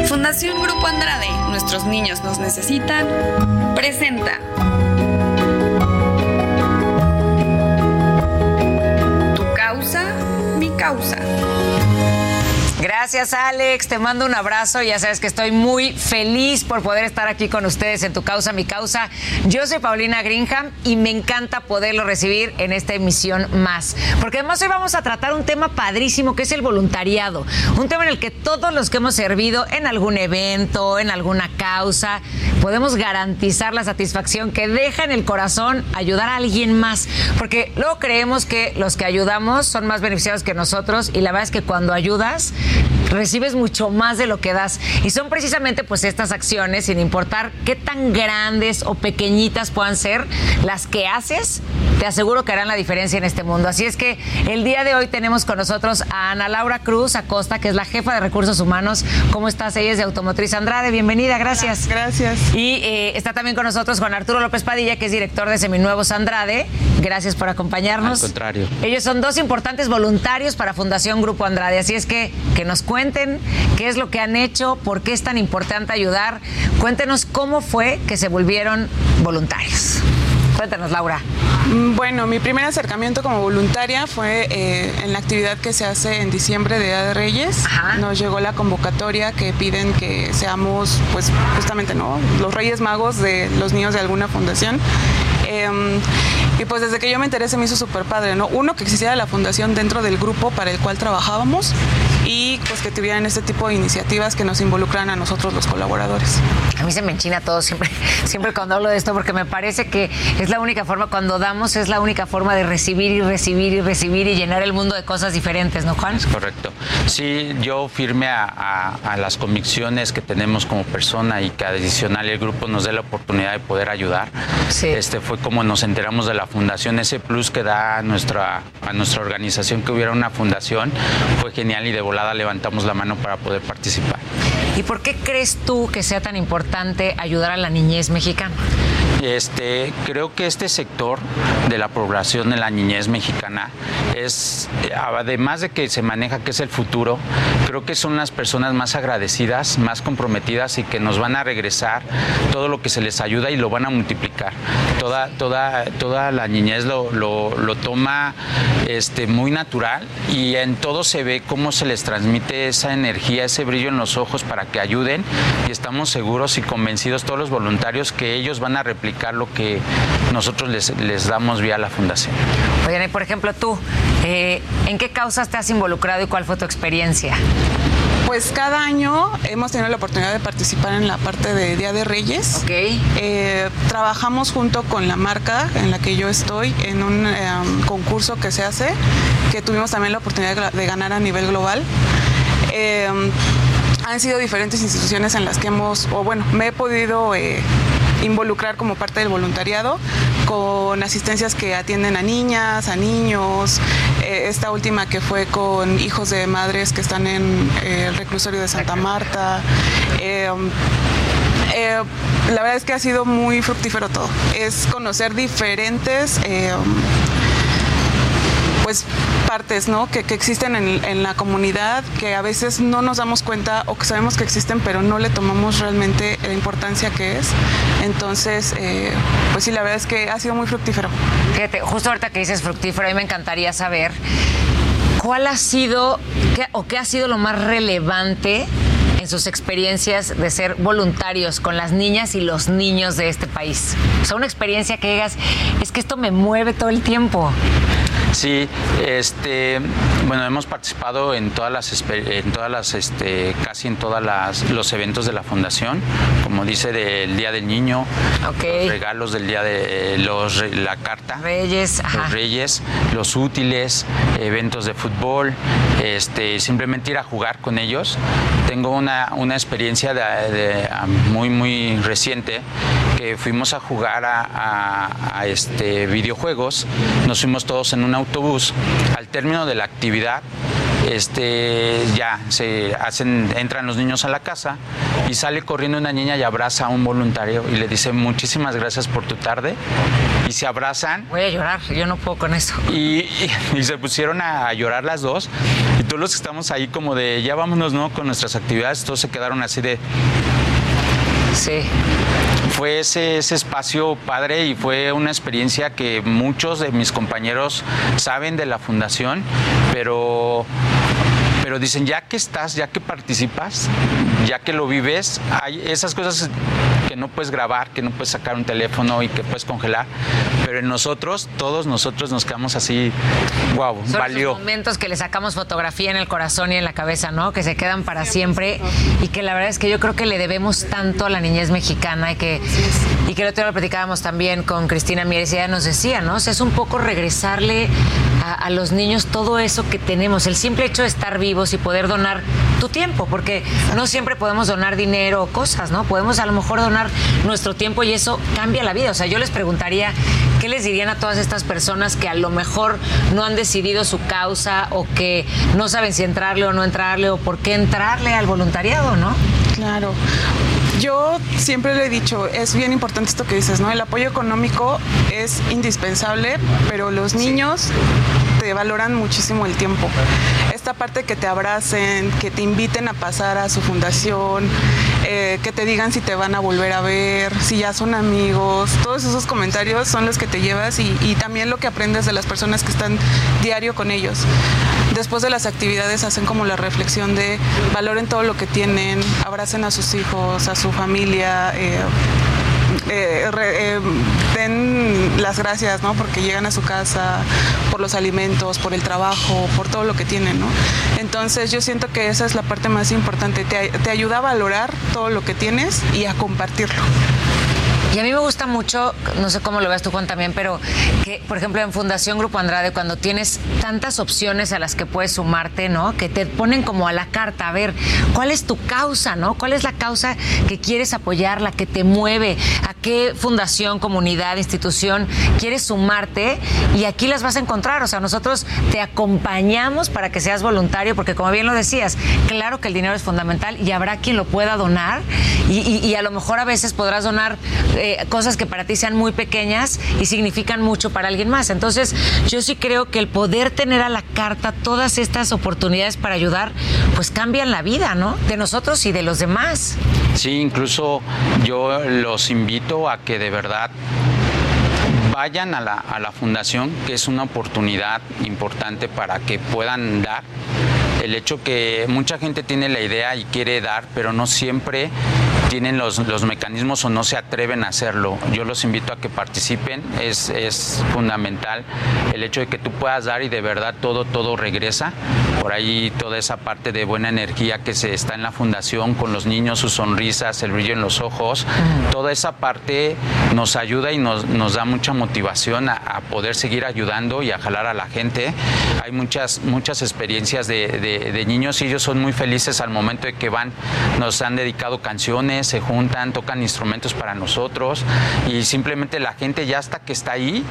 Fundación Grupo Andrade, Nuestros Niños Nos Necesitan, presenta. Tu causa, mi causa Gracias, Alex. Te mando un abrazo. Ya sabes que estoy muy feliz por poder estar aquí con ustedes en Tu Causa, Mi Causa. Yo soy Paulina Greenham y me encanta poderlo recibir en esta emisión más. Porque además hoy vamos a tratar un tema padrísimo que es el voluntariado. Un tema en el que todos los que hemos servido en algún evento, en alguna causa, podemos garantizar la satisfacción que deja en el corazón ayudar a alguien más. Porque luego creemos que los que ayudamos son más beneficiados que nosotros y la verdad es que cuando ayudas recibes mucho más de lo que das. Y son precisamente pues estas acciones, sin importar qué tan grandes o pequeñitas puedan ser, las que haces, te aseguro que harán la diferencia en este mundo. Así es que el día de hoy tenemos con nosotros a Ana Laura Cruz Acosta, que es la jefa de recursos humanos. ¿Cómo estás? Ella es de Automotriz Andrade. Bienvenida, gracias. Gracias. Y eh, está también con nosotros Juan Arturo López Padilla, que es director de Seminuevos Andrade. Gracias por acompañarnos. Al contrario. Ellos son dos importantes voluntarios para Fundación Grupo Andrade. Así es que que nos cuenten qué es lo que han hecho, por qué es tan importante ayudar. Cuéntenos cómo fue que se volvieron voluntarios. Cuéntanos, Laura. Mm, Bueno, mi primer acercamiento como voluntaria fue eh, en la actividad que se hace en diciembre de Día de Reyes. Nos llegó la convocatoria que piden que seamos, pues, justamente, ¿no? Los Reyes Magos de los niños de alguna fundación. Em, y pues desde que yo me enteré se me hizo súper padre, ¿no? Uno, que existiera la fundación dentro del grupo para el cual trabajábamos y pues que tuvieran este tipo de iniciativas que nos involucran a nosotros los colaboradores. A mí se me enchina todo siempre, siempre cuando hablo de esto, porque me parece que es la única forma, cuando damos, es la única forma de recibir y recibir y recibir y llenar el mundo de cosas diferentes, ¿no, Juan? Correcto. Sí, yo firme a, a- a las convicciones que tenemos como persona y que adicional el grupo nos dé la oportunidad de poder ayudar. Este fue como nos enteramos de la fundación, ese plus que da a nuestra, a nuestra organización que hubiera una fundación, fue genial y de volada levantamos la mano para poder participar. ¿Y por qué crees tú que sea tan importante ayudar a la niñez mexicana? Este, creo que este sector de la población de la niñez mexicana es, eh, además de que se maneja que es el futuro, creo que son las personas más agradecidas, más comprometidas y que nos van a regresar todo lo que se les ayuda y lo van a multiplicar. Toda, toda, toda la niñez lo, lo- toma este, muy natural y en todo se ve cómo se les transmite esa energía, ese brillo en los ojos para que ayuden y estamos seguros y convencidos todos los voluntarios que ellos van a replicar lo que nosotros les, les damos vía la fundación. Oigan, por ejemplo, tú, eh, ¿en qué causas te has involucrado y cuál fue tu experiencia? Pues cada año hemos tenido la oportunidad de participar en la parte de Día de Reyes. Eh, trabajamos junto con la marca en la que yo estoy en un eh, concurso que se hace, que tuvimos también la oportunidad de ganar a nivel global. Eh, han sido diferentes instituciones en las que hemos, o bueno, me he podido eh, involucrar como parte del voluntariado con asistencias que atienden a niñas, a niños. Eh, esta última que fue con hijos de madres que están en eh, el reclusorio de Santa Marta. Eh, eh, la verdad es que ha sido muy fructífero todo. Es conocer diferentes eh, pues partes ¿no? que, que existen en, en la comunidad que a veces no nos damos cuenta o que sabemos que existen pero no le tomamos realmente la importancia que es entonces eh, pues sí la verdad es que ha sido muy fructífero Fíjate, justo ahorita que dices fructífero, a mí me encantaría saber cuál ha sido o qué ha sido lo más relevante en sus experiencias de ser voluntarios con las niñas y los niños de este país. O sea, una experiencia que digas, es que esto me mueve todo el tiempo. Sí, este, bueno, hemos participado en todas las, en todas las, este, casi en todas las los eventos de la fundación, como dice del Día del Niño, los regalos del día de los, la carta, Reyes, los Reyes, los útiles, eventos de fútbol, este, simplemente ir a jugar con ellos. Tengo una, una experiencia de, de- muy muy reciente que fuimos a jugar a, a- a, este videojuegos, nos fuimos todos en un autobús. Al término de la actividad, este ya se hacen, entran los niños a la casa y sale corriendo una niña y abraza a un voluntario y le dice muchísimas gracias por tu tarde y se abrazan. Voy a llorar, yo no puedo con eso. Y, y- y se pusieron a, a llorar las dos todos los que estamos ahí como de ya vámonos no con nuestras actividades, todos se quedaron así de Sí. fue ese, ese espacio padre y fue una experiencia que muchos de mis compañeros saben de la fundación, pero, pero pero dicen, ya que estás, ya que participas, ya que lo vives, hay esas cosas que no puedes grabar, que no puedes sacar un teléfono y que puedes congelar, pero en nosotros, todos nosotros nos quedamos así, wow, Son valió. momentos que le sacamos fotografía en el corazón y en la cabeza, ¿no? Que se quedan para siempre y que la verdad es que yo creo que le debemos tanto a la niñez mexicana y que, y que el otro día lo platicábamos también con Cristina Mieres y ella nos decía, ¿no? O sea, es un poco regresarle a, a los niños todo eso que tenemos, el simple hecho de estar vivos y poder donar tu tiempo, porque no siempre podemos donar dinero o cosas, ¿no? Podemos a lo mejor donar nuestro tiempo y eso cambia la vida. O sea, yo les preguntaría, ¿qué les dirían a todas estas personas que a lo mejor no han decidido su causa o que no saben si entrarle o no entrarle o por qué entrarle al voluntariado, ¿no? Claro. Yo siempre le he dicho, es bien importante esto que dices, ¿no? El apoyo económico es indispensable, pero los niños te valoran muchísimo el tiempo. Esta parte que te abracen, que te inviten a pasar a su fundación, eh, que te digan si te van a volver a ver, si ya son amigos, todos esos comentarios son los que te llevas y, y también lo que aprendes de las personas que están diario con ellos. Después de las actividades hacen como la reflexión de valoren todo lo que tienen, abracen a sus hijos, a su familia. eh, eh, eh, den las gracias, ¿no? Porque llegan a su casa por los alimentos, por el trabajo, por todo lo que tienen, ¿no? Entonces yo siento que esa es la parte más importante. Te, te ayuda a valorar todo lo que tienes y a compartirlo. Y a mí me gusta mucho, no sé cómo lo ves tú Juan también, pero que, por ejemplo, en Fundación Grupo Andrade, cuando tienes tantas opciones a las que puedes sumarte, ¿no? Que te ponen como a la carta, a ver, ¿cuál es tu causa, ¿no? ¿Cuál es la causa que quieres apoyar, la que te mueve? ¿A qué fundación, comunidad, institución quieres sumarte? Y aquí las vas a encontrar. O sea, nosotros te acompañamos para que seas voluntario, porque como bien lo decías, claro que el dinero es fundamental y habrá quien lo pueda donar y- y a lo mejor a veces podrás donar eh, cosas que para ti sean muy pequeñas y significan mucho para alguien más. Entonces, yo sí creo que el poder tener a la carta todas estas oportunidades para ayudar, pues cambian la vida, ¿no? De nosotros y de los demás. Sí, incluso yo los invito a que de verdad vayan a la, a la fundación, que es una oportunidad importante para que puedan dar. El hecho que mucha gente tiene la idea y quiere dar, pero no siempre tienen los, los mecanismos o no se atreven a hacerlo. Yo los invito a que participen, es, es fundamental el hecho de que tú puedas dar y de verdad todo, todo regresa. Por ahí toda esa parte de buena energía que se está en la fundación con los niños, sus sonrisas, el brillo en los ojos, toda esa parte nos ayuda y nos, nos da mucha motivación a, a poder seguir ayudando y a jalar a la gente. Hay muchas, muchas experiencias de, de- de niños y ellos son muy felices al momento de que van, nos han dedicado canciones, se juntan, tocan instrumentos para nosotros y simplemente la gente ya hasta que está ahí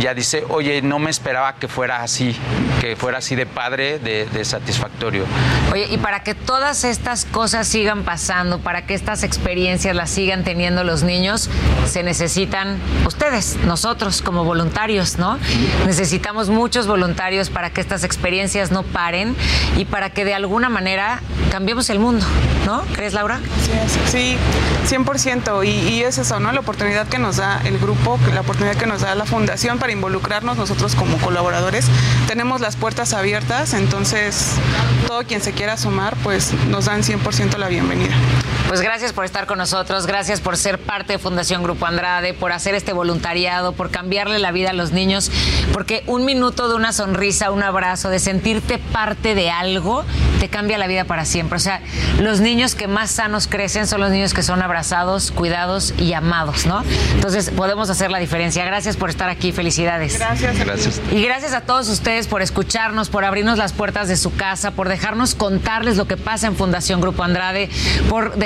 ya dice, oye, no me esperaba que fuera así, que fuera así de padre, de, satisfactorio. Oye, y para que todas estas cosas sigan pasando, para que estas experiencias las sigan teniendo los niños, se necesitan ustedes, nosotros como voluntarios, ¿no? Necesitamos muchos voluntarios para que estas experiencias no paren y para que de alguna manera cambiemos el mundo, ¿no? ¿Crees, Laura? Sí, sí, 100%. Y, y es eso, ¿no? La oportunidad que nos da el grupo, la oportunidad que nos da la fundación para involucrarnos nosotros como colaboradores. Tenemos las puertas abiertas, entonces todo quien se quiera sumar, pues nos dan 100% la bienvenida. Pues gracias por estar con nosotros, gracias por ser parte de Fundación Grupo Andrade, por hacer este voluntariado, por cambiarle la vida a los niños, porque un minuto de una sonrisa, un abrazo, de sentirte parte de algo, te cambia la vida para siempre. O sea, los niños que más sanos crecen son los niños que son abrazados, cuidados y amados, ¿no? Entonces podemos hacer la diferencia. Gracias por estar aquí, felicidades. Gracias. Gracias. Y gracias a todos ustedes por escucharnos, por abrirnos las puertas de su casa, por dejarnos contarles lo que pasa en Fundación Grupo Andrade, por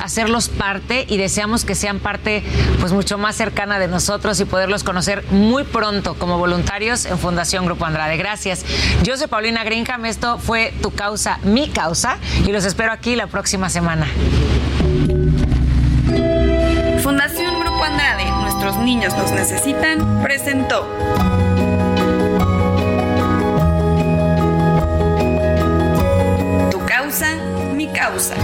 hacerlos parte y deseamos que sean parte pues mucho más cercana de nosotros y poderlos conocer muy pronto como voluntarios en Fundación Grupo Andrade. Gracias. Yo soy Paulina Greenham, esto fue Tu Causa, Mi Causa y los espero aquí la próxima semana. Fundación Grupo Andrade, nuestros niños nos necesitan, presentó. Tu causa, mi causa.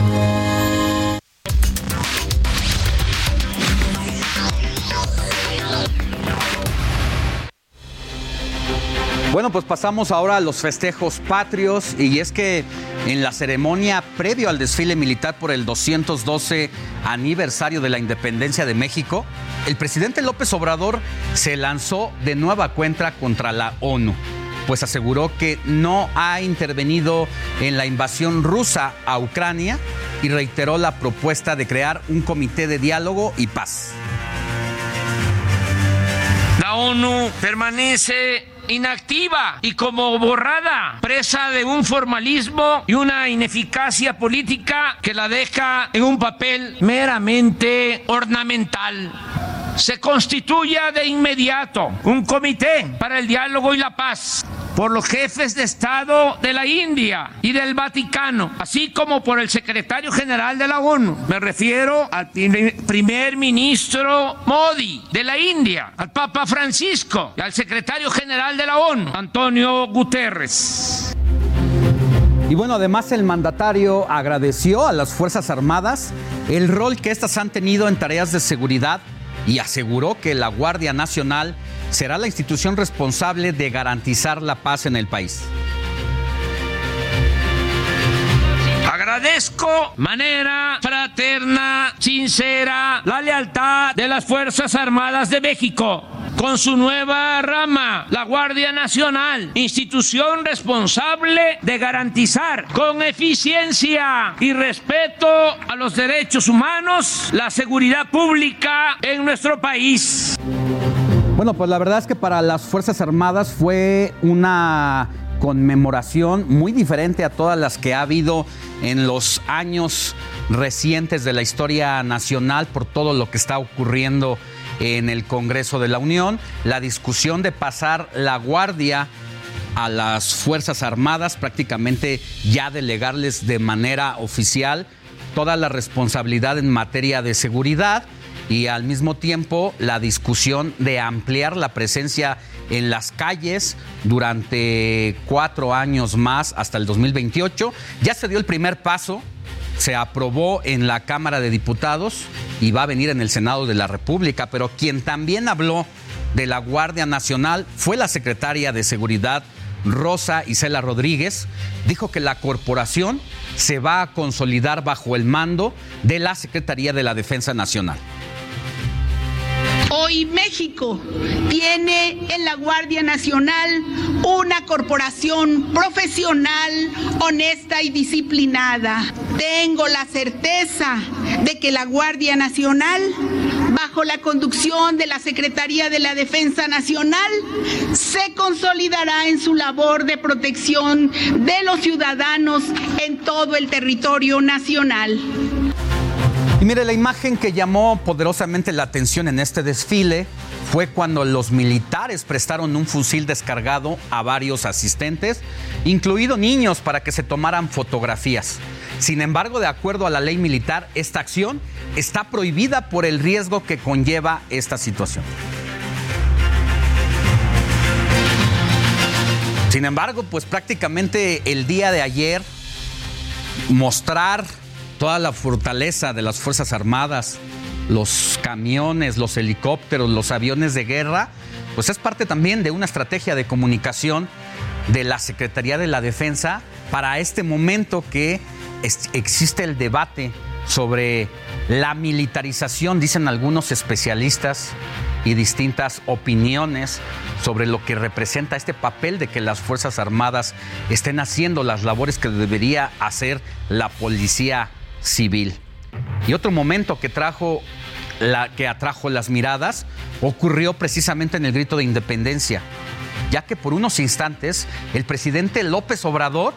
Bueno, pues pasamos ahora a los festejos patrios y es que en la ceremonia previo al desfile militar por el 212 aniversario de la independencia de México, el presidente López Obrador se lanzó de nueva cuenta contra la ONU pues aseguró que no ha intervenido en la invasión rusa a Ucrania y reiteró la propuesta de crear un comité de diálogo y paz. La ONU permanece inactiva y como borrada, presa de un formalismo y una ineficacia política que la deja en un papel meramente ornamental se constituya de inmediato un comité para el diálogo y la paz por los jefes de Estado de la India y del Vaticano, así como por el secretario general de la ONU. Me refiero al primer ministro Modi de la India, al Papa Francisco y al secretario general de la ONU, Antonio Guterres. Y bueno, además el mandatario agradeció a las Fuerzas Armadas el rol que éstas han tenido en tareas de seguridad y aseguró que la Guardia Nacional será la institución responsable de garantizar la paz en el país. Agradezco manera fraterna, sincera, la lealtad de las Fuerzas Armadas de México con su nueva rama, la Guardia Nacional, institución responsable de garantizar con eficiencia y respeto a los derechos humanos la seguridad pública en nuestro país. Bueno, pues la verdad es que para las Fuerzas Armadas fue una conmemoración muy diferente a todas las que ha habido en los años recientes de la historia nacional por todo lo que está ocurriendo en el Congreso de la Unión, la discusión de pasar la guardia a las Fuerzas Armadas, prácticamente ya delegarles de manera oficial toda la responsabilidad en materia de seguridad y al mismo tiempo la discusión de ampliar la presencia en las calles durante cuatro años más hasta el 2028. Ya se dio el primer paso se aprobó en la Cámara de Diputados y va a venir en el Senado de la República, pero quien también habló de la Guardia Nacional fue la secretaria de Seguridad Rosa Isela Rodríguez, dijo que la corporación se va a consolidar bajo el mando de la Secretaría de la Defensa Nacional. Hoy México tiene en la Guardia Nacional una corporación profesional, honesta y disciplinada. Tengo la certeza de que la Guardia Nacional, bajo la conducción de la Secretaría de la Defensa Nacional, se consolidará en su labor de protección de los ciudadanos en todo el territorio nacional. Mire, la imagen que llamó poderosamente la atención en este desfile fue cuando los militares prestaron un fusil descargado a varios asistentes, incluidos niños, para que se tomaran fotografías. Sin embargo, de acuerdo a la ley militar, esta acción está prohibida por el riesgo que conlleva esta situación. Sin embargo, pues prácticamente el día de ayer mostrar toda la fortaleza de las Fuerzas Armadas, los camiones, los helicópteros, los aviones de guerra, pues es parte también de una estrategia de comunicación de la Secretaría de la Defensa para este momento que existe el debate sobre la militarización, dicen algunos especialistas y distintas opiniones sobre lo que representa este papel de que las Fuerzas Armadas estén haciendo las labores que debería hacer la policía civil. Y otro momento que trajo la que atrajo las miradas ocurrió precisamente en el grito de independencia, ya que por unos instantes el presidente López Obrador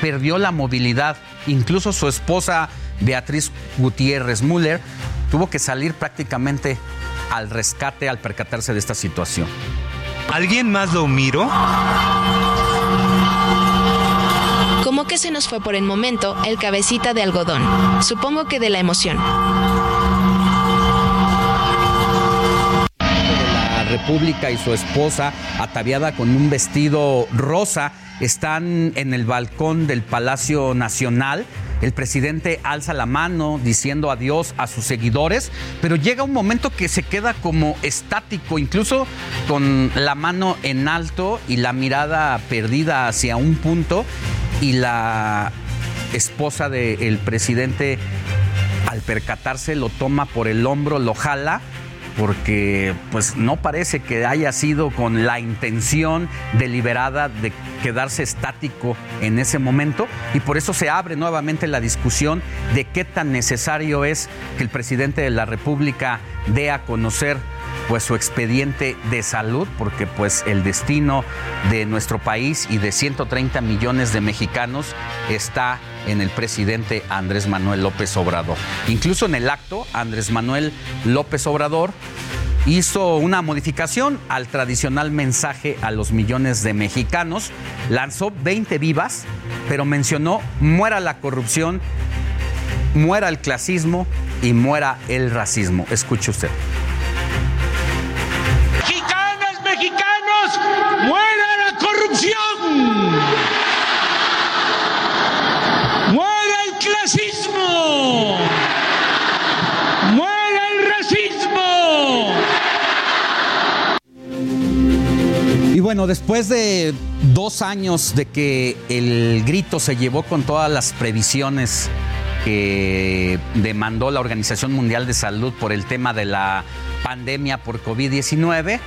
perdió la movilidad, incluso su esposa Beatriz Gutiérrez Müller tuvo que salir prácticamente al rescate al percatarse de esta situación. ¿Alguien más lo miró? Como que se nos fue por el momento el cabecita de algodón. Supongo que de la emoción. La República y su esposa, ataviada con un vestido rosa, están en el balcón del Palacio Nacional el presidente alza la mano diciendo adiós a sus seguidores, pero llega un momento que se queda como estático, incluso con la mano en alto y la mirada perdida hacia un punto y la esposa del presidente al percatarse lo toma por el hombro, lo jala porque pues no parece que haya sido con la intención deliberada de quedarse estático en ese momento. Y por eso se abre nuevamente la discusión de qué tan necesario es que el presidente de la República dé a conocer pues su expediente de salud, porque pues el destino de nuestro país y de 130 millones de mexicanos está en el presidente Andrés Manuel López Obrador. Incluso en el acto, Andrés Manuel López Obrador hizo una modificación al tradicional mensaje a los millones de mexicanos, lanzó 20 vivas, pero mencionó muera la corrupción, muera el clasismo y muera el racismo. Escuche usted. ¡Muera la corrupción! ¡Muera el clasismo! ¡Muera el racismo! Y bueno, después de dos años de que el grito se llevó con todas las previsiones que demandó la Organización Mundial de Salud por el tema de la pandemia por COVID-19,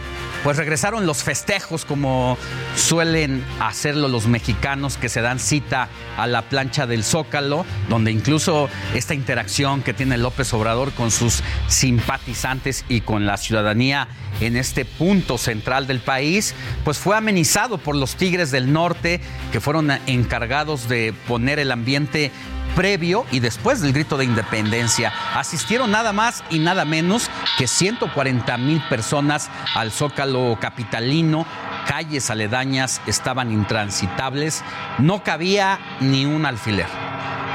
pues regresaron los festejos como suelen hacerlo los mexicanos que se dan cita a la plancha del Zócalo, donde incluso esta interacción que tiene López Obrador con sus simpatizantes y con la ciudadanía en este punto central del país, pues fue amenizado por los Tigres del Norte que fueron encargados de poner el ambiente previo y después del grito de independencia. Asistieron nada más y nada menos que 140 mil personas al Zócalo capitalino. Calles aledañas estaban intransitables, no cabía ni un alfiler.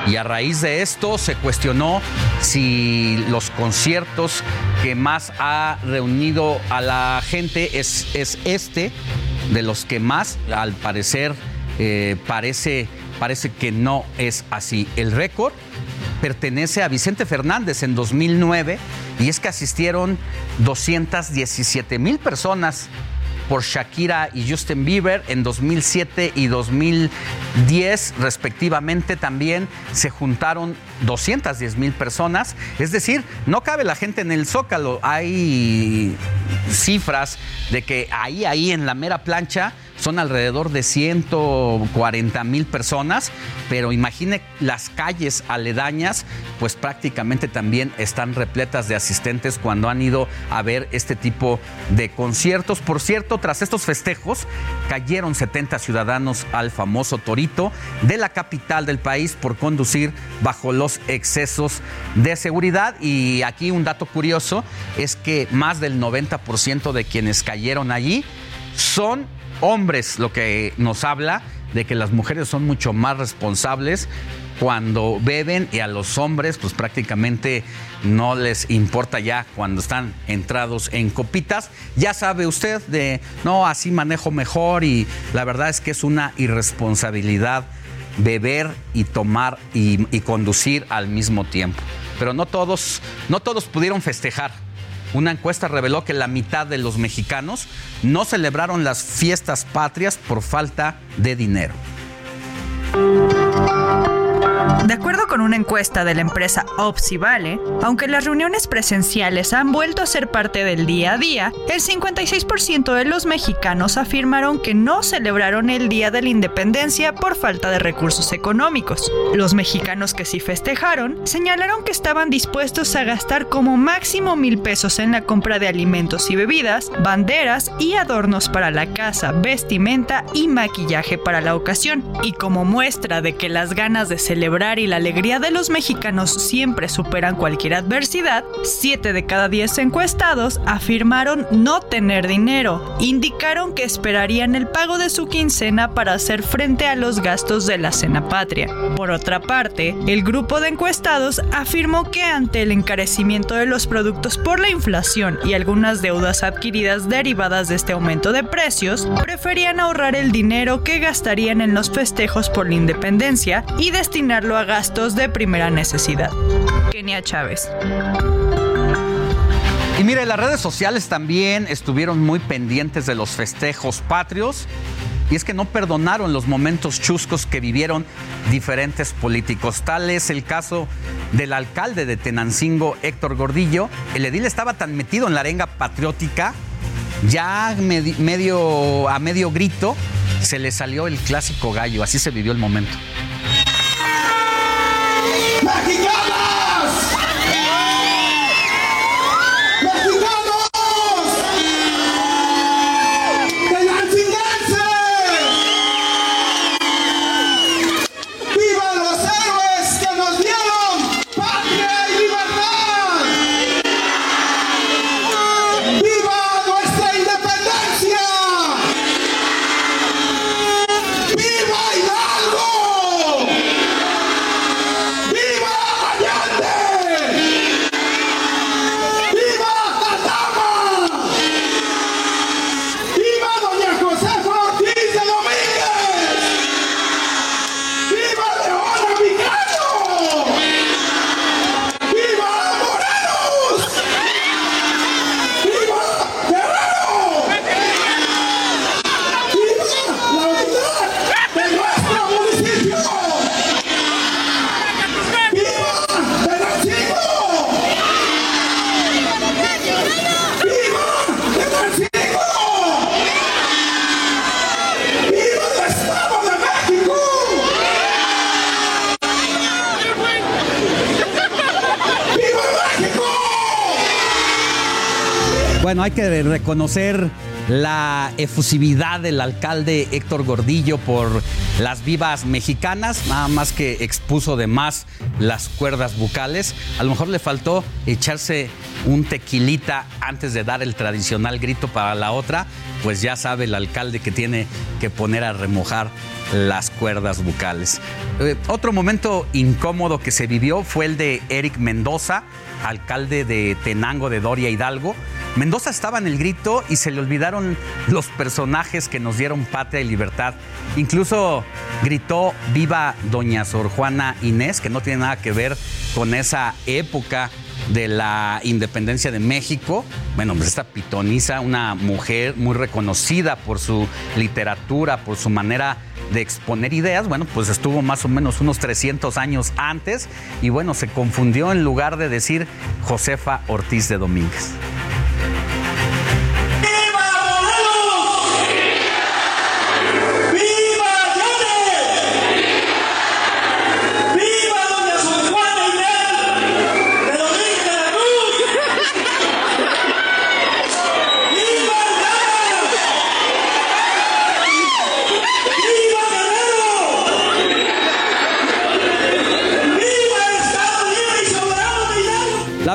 Y a raíz de esto se cuestionó si los conciertos que más ha reunido a la gente es, es este, de los que más, al parecer, eh, parece parece que no es así. El récord pertenece a Vicente Fernández en 2009 y es que asistieron 217 mil personas por Shakira y Justin Bieber en 2007 y 2010 respectivamente también se juntaron 210 mil personas, es decir, no cabe la gente en el zócalo, hay cifras de que ahí, ahí en la mera plancha son alrededor de 140 mil personas, pero imagine las calles aledañas, pues prácticamente también están repletas de asistentes cuando han ido a ver este tipo de conciertos. Por cierto, tras estos festejos, cayeron 70 ciudadanos al famoso Torito de la capital del país por conducir bajo los excesos de seguridad. Y aquí un dato curioso es que más del 90% de quienes cayeron allí son hombres, lo que nos habla de que las mujeres son mucho más responsables cuando beben y a los hombres pues prácticamente no les importa ya cuando están entrados en copitas. Ya sabe usted de, no, así manejo mejor y la verdad es que es una irresponsabilidad beber y tomar y, conducir al mismo tiempo. Pero no todos, no todos pudieron festejar una encuesta reveló que la mitad de los mexicanos no celebraron las fiestas patrias por falta de dinero. De acuerdo con una encuesta de la empresa Opsivale, aunque las reuniones presenciales han vuelto a ser parte del día a día, el 56% de los mexicanos afirmaron que no celebraron el Día de la Independencia por falta de recursos económicos. Los mexicanos que sí festejaron señalaron que estaban dispuestos a gastar como máximo mil pesos en la compra de alimentos y bebidas, banderas y adornos para la casa, vestimenta y maquillaje para la ocasión. Y como muestra de que las ganas de celebrar y la alegría de los mexicanos siempre superan cualquier adversidad, 7 de cada 10 encuestados afirmaron no tener dinero. Indicaron que esperarían el pago de su quincena para hacer frente a los gastos de la cena patria. Por otra parte, el grupo de encuestados afirmó que ante el encarecimiento de los productos por la inflación y algunas deudas adquiridas derivadas de este aumento de precios, preferían ahorrar el dinero que gastarían en los festejos por la independencia y destinarlo a gastos de primera necesidad. Kenia Chávez. Y mire, las redes sociales también estuvieron muy pendientes de los festejos patrios. Y es que no perdonaron los momentos chuscos que vivieron diferentes políticos. Tal es el caso del alcalde de Tenancingo, Héctor Gordillo. El edil estaba tan metido en la arenga patriótica, ya medio, a medio grito, se le salió el clásico gallo. Así se vivió el momento. He got mine. Hay que reconocer la efusividad del alcalde Héctor Gordillo por las vivas mexicanas, nada más que expuso de más las cuerdas bucales. A lo mejor le faltó echarse un tequilita antes de dar el tradicional grito para la otra, pues ya sabe el alcalde que tiene que poner a remojar las cuerdas bucales. Eh, otro momento incómodo que se vivió fue el de Eric Mendoza, alcalde de Tenango de Doria Hidalgo, Mendoza estaba en el grito y se le olvidaron los personajes que nos dieron patria y libertad. Incluso gritó viva doña Sor Juana Inés, que no tiene nada que ver con esa época de la independencia de México. Bueno, pues esta pitoniza, una mujer muy reconocida por su literatura, por su manera de exponer ideas, bueno, pues estuvo más o menos unos 300 años antes y bueno, se confundió en lugar de decir Josefa Ortiz de Domínguez.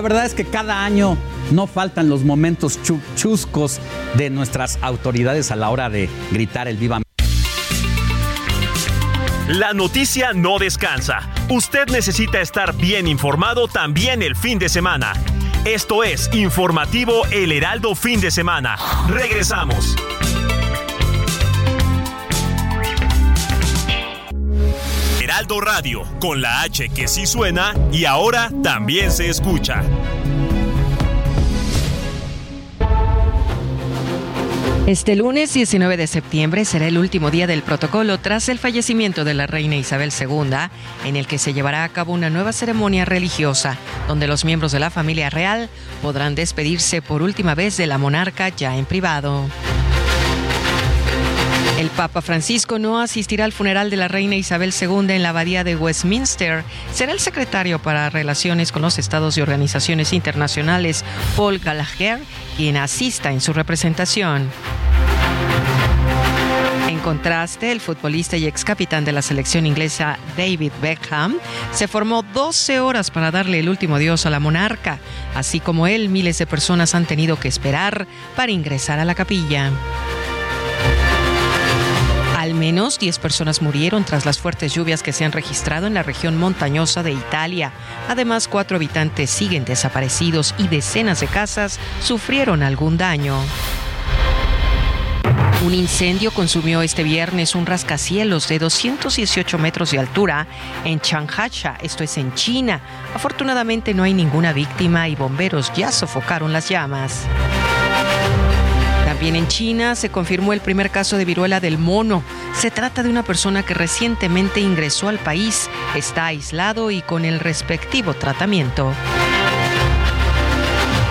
Verdad es que cada año no faltan los momentos chuscos de nuestras autoridades a la hora de gritar el viva. La noticia no descansa. Usted necesita estar bien informado también el fin de semana. Esto es Informativo El Heraldo Fin de Semana. Regresamos. Heraldo Radio, con la H que sí suena y ahora también se escucha. Este lunes 19 de septiembre será el último día del protocolo tras el fallecimiento de la reina Isabel II, en el que se llevará a cabo una nueva ceremonia religiosa, donde los miembros de la familia real podrán despedirse por última vez de la monarca ya en privado. Papa Francisco no asistirá al funeral de la reina Isabel II en la abadía de Westminster. Será el secretario para Relaciones con los Estados y Organizaciones Internacionales, Paul Gallagher, quien asista en su representación. En contraste, el futbolista y ex capitán de la selección inglesa David Beckham se formó 12 horas para darle el último adiós a la monarca. Así como él, miles de personas han tenido que esperar para ingresar a la capilla. Menos 10 personas murieron tras las fuertes lluvias que se han registrado en la región montañosa de Italia. Además, cuatro habitantes siguen desaparecidos y decenas de casas sufrieron algún daño. Un incendio consumió este viernes un rascacielos de 218 metros de altura en Changsha, esto es en China. Afortunadamente no hay ninguna víctima y bomberos ya sofocaron las llamas. También en China se confirmó el primer caso de viruela del mono. Se trata de una persona que recientemente ingresó al país, está aislado y con el respectivo tratamiento.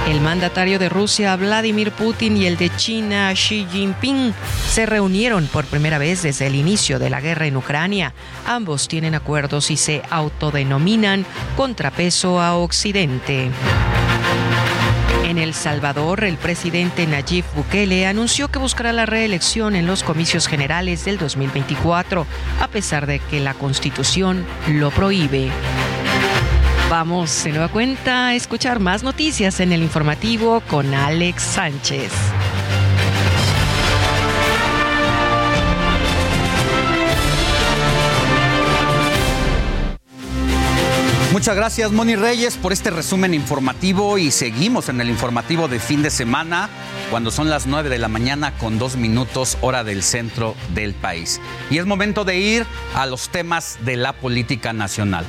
El mandatario de Rusia, Vladimir Putin, y el de China, Xi Jinping, se reunieron por primera vez desde el inicio de la guerra en Ucrania. Ambos tienen acuerdos y se autodenominan contrapeso a Occidente. En El Salvador, el presidente Nayib Bukele anunció que buscará la reelección en los comicios generales del 2024, a pesar de que la constitución lo prohíbe. Vamos de nueva cuenta a escuchar más noticias en el informativo con Alex Sánchez. Muchas gracias, Moni Reyes, por este resumen informativo y seguimos en el informativo de fin de semana cuando son las 9 de la mañana con dos minutos hora del centro del país. Y es momento de ir a los temas de la política nacional.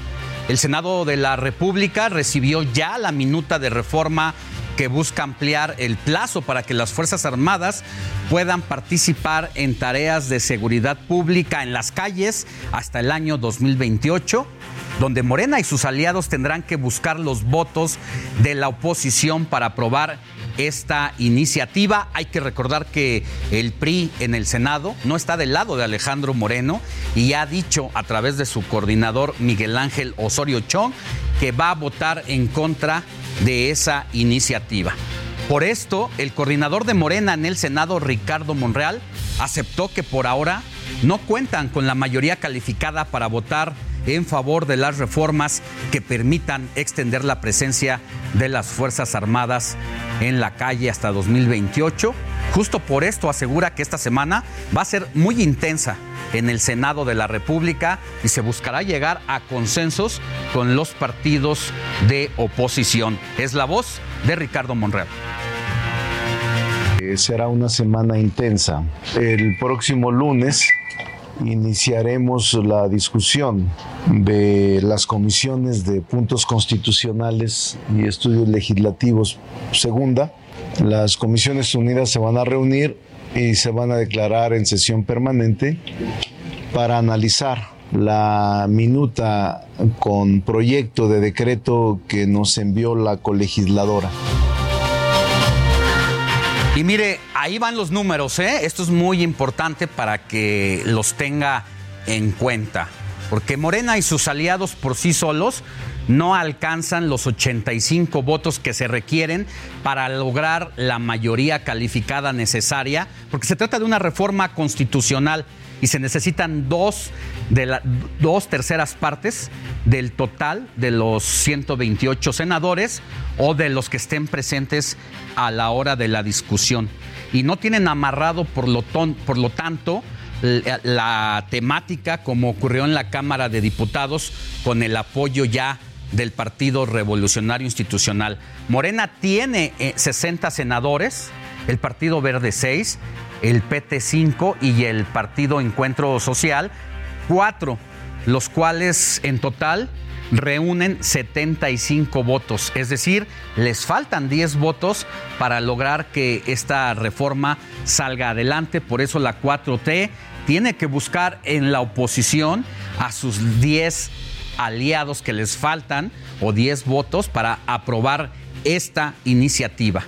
El Senado de la República recibió ya la minuta de reforma que busca ampliar el plazo para que las Fuerzas Armadas puedan participar en tareas de seguridad pública en las calles hasta el año 2028 donde Morena y sus aliados tendrán que buscar los votos de la oposición para aprobar esta iniciativa. Hay que recordar que el PRI en el Senado no está del lado de Alejandro Moreno y ha dicho a través de su coordinador Miguel Ángel Osorio Chong que va a votar en contra de esa iniciativa. Por esto, el coordinador de Morena en el Senado, Ricardo Monreal, aceptó que por ahora no cuentan con la mayoría calificada para votar en favor de las reformas que permitan extender la presencia de las Fuerzas Armadas en la calle hasta 2028. Justo por esto asegura que esta semana va a ser muy intensa en el Senado de la República y se buscará llegar a consensos con los partidos de oposición. Es la voz de Ricardo Monreal. Eh, será una semana intensa. El próximo lunes iniciaremos la discusión de las comisiones de puntos constitucionales y estudios legislativos segunda. Las comisiones unidas se van a reunir y se van a declarar en sesión permanente para analizar la minuta con proyecto de decreto que nos envió la colegisladora. Y mire, ahí van los números, ¿eh? Esto es muy importante para que los tenga en cuenta. Porque Morena y sus aliados por sí solos no alcanzan los 85 votos que se requieren para lograr la mayoría calificada necesaria, porque se trata de una reforma constitucional y se necesitan dos, de la, dos terceras partes del total de los 128 senadores o de los que estén presentes a la hora de la discusión. Y no tienen amarrado, por lo, por lo tanto, la temática como ocurrió en la Cámara de Diputados con el apoyo ya del Partido Revolucionario Institucional. Morena tiene 60 eh, senadores, el Partido Verde 6, el PT 5 y el Partido Encuentro Social, cuatro, los cuales en total reúnen 75 votos, es decir, les faltan 10 votos para lograr que esta reforma salga adelante, por eso la 4T tiene que buscar en la oposición a sus 10 aliados que les faltan o 10 votos para aprobar esta iniciativa.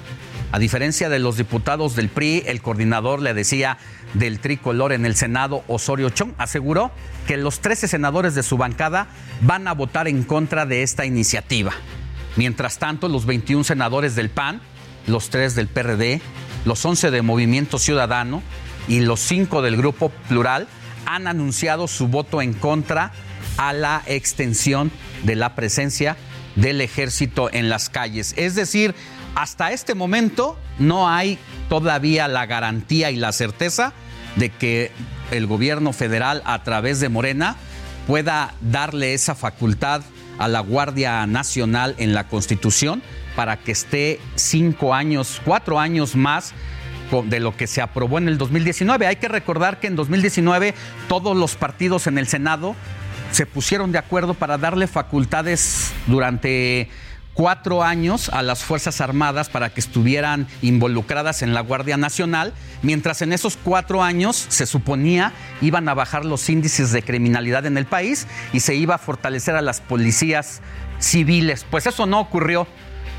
A diferencia de los diputados del PRI, el coordinador le decía del tricolor en el Senado, Osorio Chong, aseguró que los 13 senadores de su bancada van a votar en contra de esta iniciativa. Mientras tanto, los 21 senadores del PAN, los 3 del PRD, los 11 de Movimiento Ciudadano y los 5 del Grupo Plural han anunciado su voto en contra a la extensión de la presencia del ejército en las calles. Es decir, hasta este momento no hay todavía la garantía y la certeza de que el gobierno federal a través de Morena pueda darle esa facultad a la Guardia Nacional en la Constitución para que esté cinco años, cuatro años más de lo que se aprobó en el 2019. Hay que recordar que en 2019 todos los partidos en el Senado se pusieron de acuerdo para darle facultades durante cuatro años a las Fuerzas Armadas para que estuvieran involucradas en la Guardia Nacional, mientras en esos cuatro años se suponía iban a bajar los índices de criminalidad en el país y se iba a fortalecer a las policías civiles. Pues eso no ocurrió.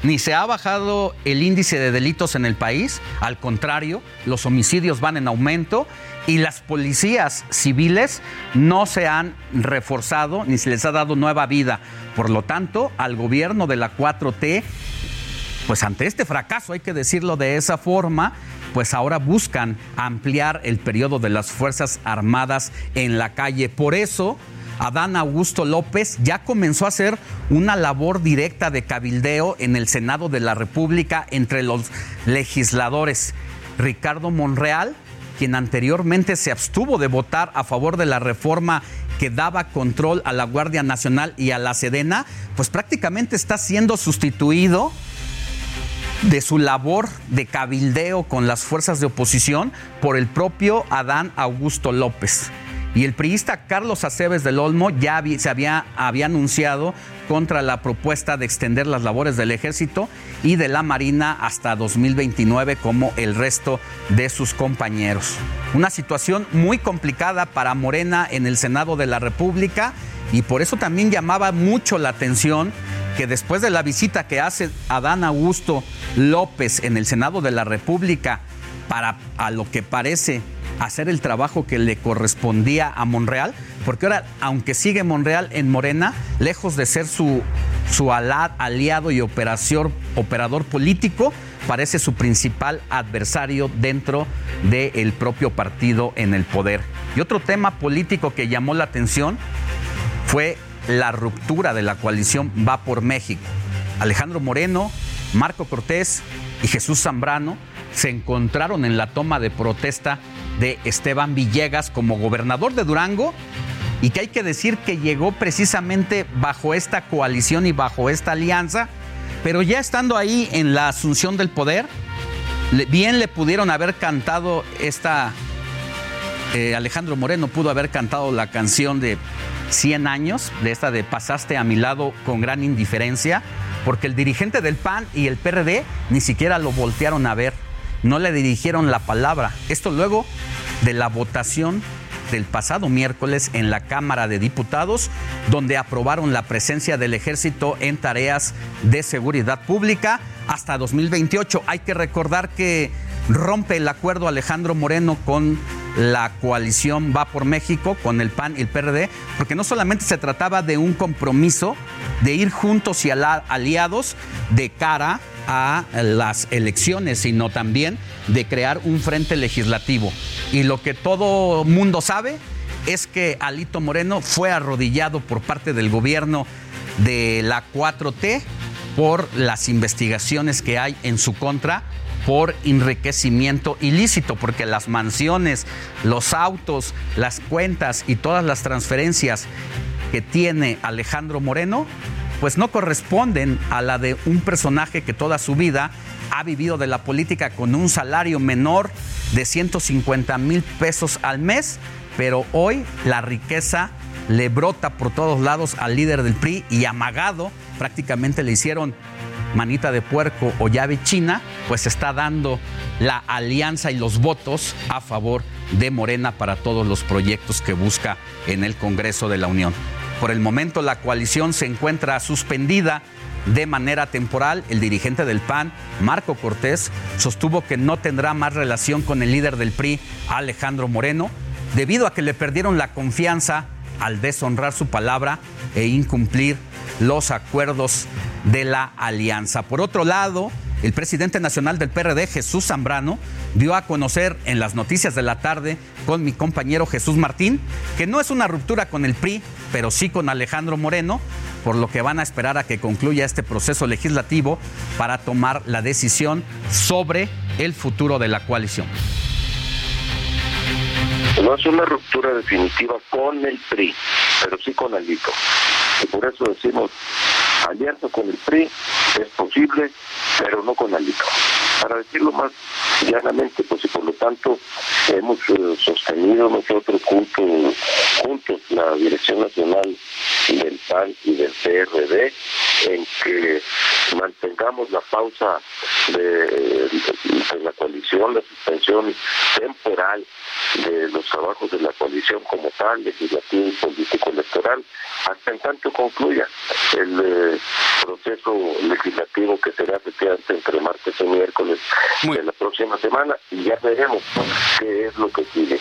Ni se ha bajado el índice de delitos en el país, al contrario, los homicidios van en aumento y las policías civiles no se han reforzado ni se les ha dado nueva vida. Por lo tanto, al gobierno de la 4T, pues ante este fracaso, hay que decirlo de esa forma, pues ahora buscan ampliar el periodo de las Fuerzas Armadas en la calle. Por eso, Adán Augusto López ya comenzó a hacer una labor directa de cabildeo en el Senado de la República entre los legisladores. Ricardo Monreal, quien anteriormente se abstuvo de votar a favor de la reforma que daba control a la Guardia Nacional y a la Sedena, pues prácticamente está siendo sustituido de su labor de cabildeo con las fuerzas de oposición por el propio Adán Augusto López. Y el priista Carlos Aceves del Olmo ya se había, había anunciado contra la propuesta de extender las labores del ejército y de la Marina hasta 2029 como el resto de sus compañeros. Una situación muy complicada para Morena en el Senado de la República y por eso también llamaba mucho la atención que después de la visita que hace Adán Augusto López en el Senado de la República para a lo que parece hacer el trabajo que le correspondía a Monreal, porque ahora, aunque sigue Monreal en Morena, lejos de ser su, su aliado y operación, operador político, parece su principal adversario dentro del propio partido en el poder. Y otro tema político que llamó la atención fue la ruptura de la coalición Va por México. Alejandro Moreno, Marco Cortés y Jesús Zambrano se encontraron en la toma de protesta de Esteban Villegas como gobernador de Durango y que hay que decir que llegó precisamente bajo esta coalición y bajo esta alianza, pero ya estando ahí en la asunción del poder, bien le pudieron haber cantado esta, eh, Alejandro Moreno pudo haber cantado la canción de 100 años, de esta de Pasaste a mi lado con gran indiferencia, porque el dirigente del PAN y el PRD ni siquiera lo voltearon a ver no le dirigieron la palabra. Esto luego de la votación del pasado miércoles en la Cámara de Diputados, donde aprobaron la presencia del ejército en tareas de seguridad pública hasta 2028. Hay que recordar que rompe el acuerdo Alejandro Moreno con la coalición Va por México, con el PAN y el PRD, porque no solamente se trataba de un compromiso de ir juntos y aliados de cara a las elecciones, sino también de crear un frente legislativo. Y lo que todo mundo sabe es que Alito Moreno fue arrodillado por parte del gobierno de la 4T por las investigaciones que hay en su contra por enriquecimiento ilícito, porque las mansiones, los autos, las cuentas y todas las transferencias que tiene Alejandro Moreno pues no corresponden a la de un personaje que toda su vida ha vivido de la política con un salario menor de 150 mil pesos al mes, pero hoy la riqueza le brota por todos lados al líder del PRI y amagado, prácticamente le hicieron manita de puerco o llave china, pues está dando la alianza y los votos a favor de Morena para todos los proyectos que busca en el Congreso de la Unión. Por el momento la coalición se encuentra suspendida de manera temporal. El dirigente del PAN, Marco Cortés, sostuvo que no tendrá más relación con el líder del PRI, Alejandro Moreno, debido a que le perdieron la confianza al deshonrar su palabra e incumplir los acuerdos de la alianza. Por otro lado, el presidente nacional del PRD, Jesús Zambrano, dio a conocer en las noticias de la tarde con mi compañero Jesús Martín que no es una ruptura con el PRI, pero sí con Alejandro Moreno, por lo que van a esperar a que concluya este proceso legislativo para tomar la decisión sobre el futuro de la coalición. No es una ruptura definitiva con el PRI, pero sí con Alito. Y por eso decimos alianza con el PRI es posible, pero no con Alito. Para decirlo más llanamente, pues y por lo tanto hemos eh, sostenido nosotros juntos, juntos la Dirección Nacional del PAN y del PRD en que mantengamos la pausa de, la coalición, la suspensión temporal de los trabajos de la coalición como tal, legislativo y político electoral, hasta en tanto concluya el proceso legislativo que será efectivamente entre martes y miércoles de la próxima semana y ya veremos qué es lo que sigue.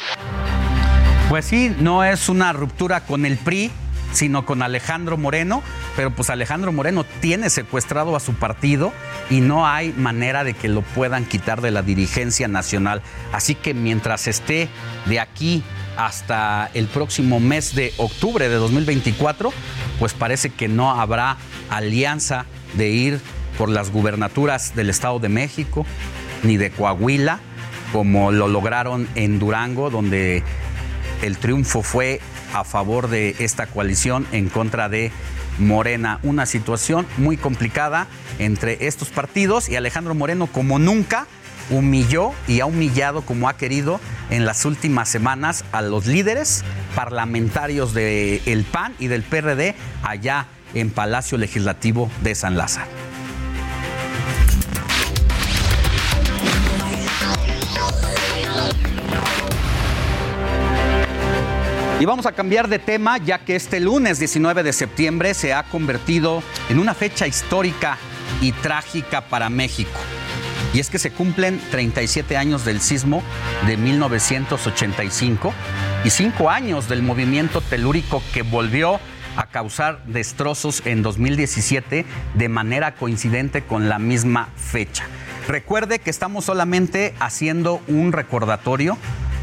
Pues sí, no es una ruptura con el PRI, sino con Alejandro Moreno, pero pues Alejandro Moreno tiene secuestrado a su partido y no hay manera de que lo puedan quitar de la dirigencia nacional. Así que mientras esté de aquí hasta el próximo mes de octubre de 2024, pues parece que no habrá alianza de ir por las gubernaturas del Estado de México ni de Coahuila, como lo lograron en Durango, donde el triunfo fue a favor de esta coalición en contra de Morena. Una situación muy complicada entre estos partidos y Alejandro Moreno como nunca humilló y ha humillado como ha querido en las últimas semanas a los líderes parlamentarios del PAN y del PRD allá en Palacio Legislativo de San Lázaro. Y vamos a cambiar de tema ya que este lunes 19 de septiembre se ha convertido en una fecha histórica y trágica para México. Y es que se cumplen 37 años del sismo de 1985 y 5 años del movimiento telúrico que volvió a causar destrozos en 2017 de manera coincidente con la misma fecha. Recuerde que estamos solamente haciendo un recordatorio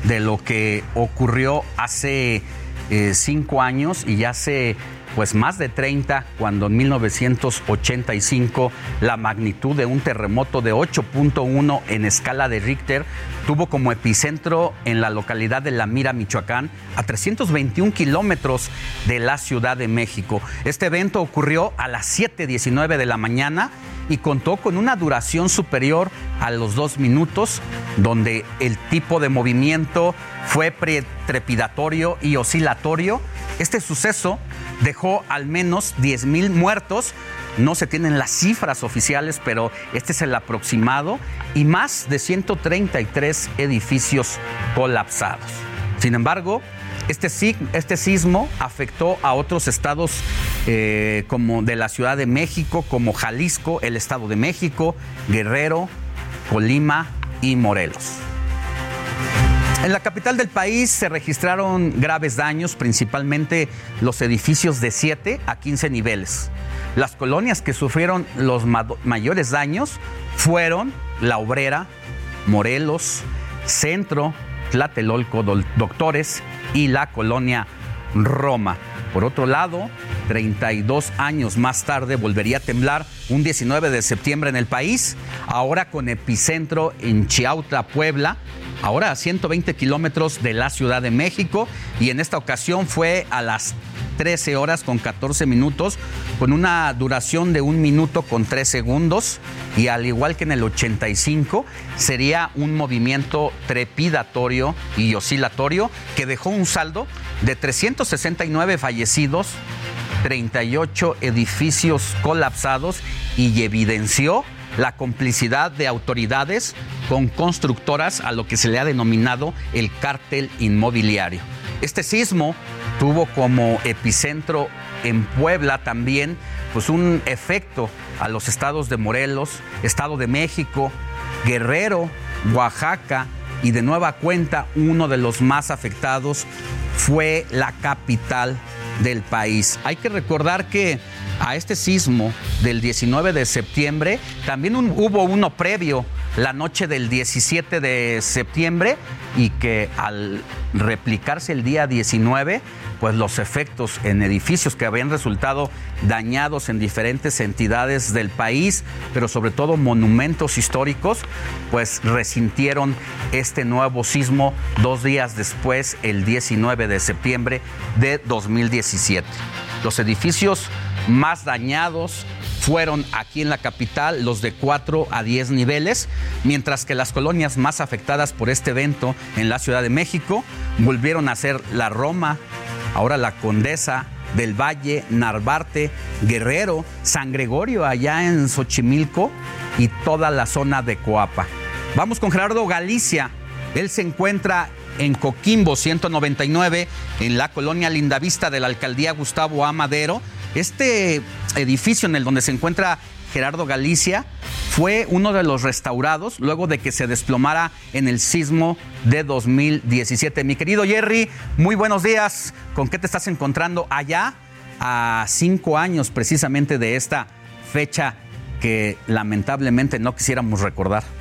de lo que ocurrió hace eh, cinco años y hace pues más de 30 cuando en 1985 la magnitud de un terremoto de 8.1 en escala de Richter tuvo como epicentro en la localidad de La Mira, Michoacán, a 321 kilómetros de la Ciudad de México. Este evento ocurrió a las 7.19 de la mañana y contó con una duración superior a los dos minutos, donde el tipo de movimiento fue trepidatorio y oscilatorio. Este suceso dejó al menos 10.000 muertos. No se tienen las cifras oficiales, pero este es el aproximado y más de 133 edificios colapsados. Sin embargo, este, este sismo afectó a otros estados eh, como de la Ciudad de México, como Jalisco, el Estado de México, Guerrero, Colima y Morelos. En la capital del país se registraron graves daños, principalmente los edificios de 7 a 15 niveles. Las colonias que sufrieron los mayores daños fueron La Obrera, Morelos, Centro, Tlatelolco, Doctores y la colonia Roma. Por otro lado, 32 años más tarde volvería a temblar un 19 de septiembre en el país, ahora con epicentro en Chiautla, Puebla, ahora a 120 kilómetros de la Ciudad de México y en esta ocasión fue a las 13 horas con 14 minutos, con una duración de un minuto con 3 segundos y al igual que en el 85 sería un movimiento trepidatorio y oscilatorio que dejó un saldo de 369 fallecidos, 38 edificios colapsados y evidenció la complicidad de autoridades con constructoras a lo que se le ha denominado el cártel inmobiliario. Este sismo tuvo como epicentro en Puebla también pues un efecto a los estados de Morelos, Estado de México, Guerrero, Oaxaca y de nueva cuenta uno de los más afectados fue la capital del país. Hay que recordar que a este sismo del 19 de septiembre también hubo uno previo la noche del 17 de septiembre y que al replicarse el día 19, pues los efectos en edificios que habían resultado dañados en diferentes entidades del país, pero sobre todo monumentos históricos, pues resintieron este nuevo sismo dos días después, el 19 de septiembre de 2017. Los edificios más dañados fueron aquí en la capital los de 4 a 10 niveles, mientras que las colonias más afectadas por este evento en la Ciudad de México volvieron a ser la Roma, ahora la Condesa, del Valle, Narvarte, Guerrero, San Gregorio allá en Xochimilco y toda la zona de Coapa. Vamos con Gerardo Galicia. Él se encuentra en Coquimbo 199, en la colonia Lindavista de la alcaldía Gustavo Amadero. Este edificio en el donde se encuentra Gerardo Galicia fue uno de los restaurados luego de que se desplomara en el sismo de 2017. Mi querido Jerry, muy buenos días. ¿Con qué te estás encontrando allá a cinco años precisamente de esta fecha que lamentablemente no quisiéramos recordar?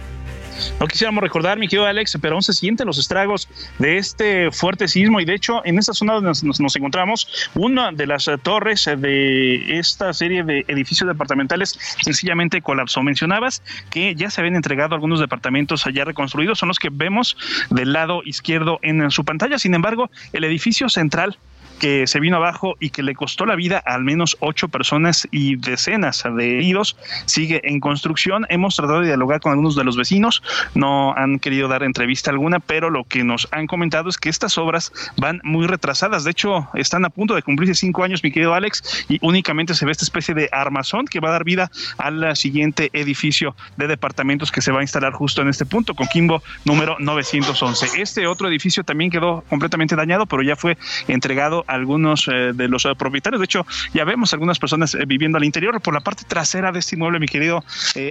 No quisiéramos recordar, mi querido Alex, pero aún se sienten los estragos de este fuerte sismo y de hecho en esta zona donde nos, encontramos, una de las torres de esta serie de edificios departamentales sencillamente colapsó. Mencionabas que ya se habían entregado algunos departamentos allá reconstruidos, son los que vemos del lado izquierdo en su pantalla. Sin embargo, el edificio central que se vino abajo y que le costó la vida a al menos ocho personas y decenas de heridos. Sigue en construcción. Hemos tratado de dialogar con algunos de los vecinos. No han querido dar entrevista alguna, pero lo que nos han comentado es que estas obras van muy retrasadas. De hecho, están a punto de cumplirse cinco años, mi querido Alex, y únicamente se ve esta especie de armazón que va a dar vida al siguiente edificio de departamentos que se va a instalar justo en este punto, con Kimbo número 911. Este otro edificio también quedó completamente dañado, pero ya fue entregado algunos eh, de los eh, propietarios. De hecho, ya vemos algunas personas eh, viviendo al interior. Por la parte trasera de este inmueble, mi querido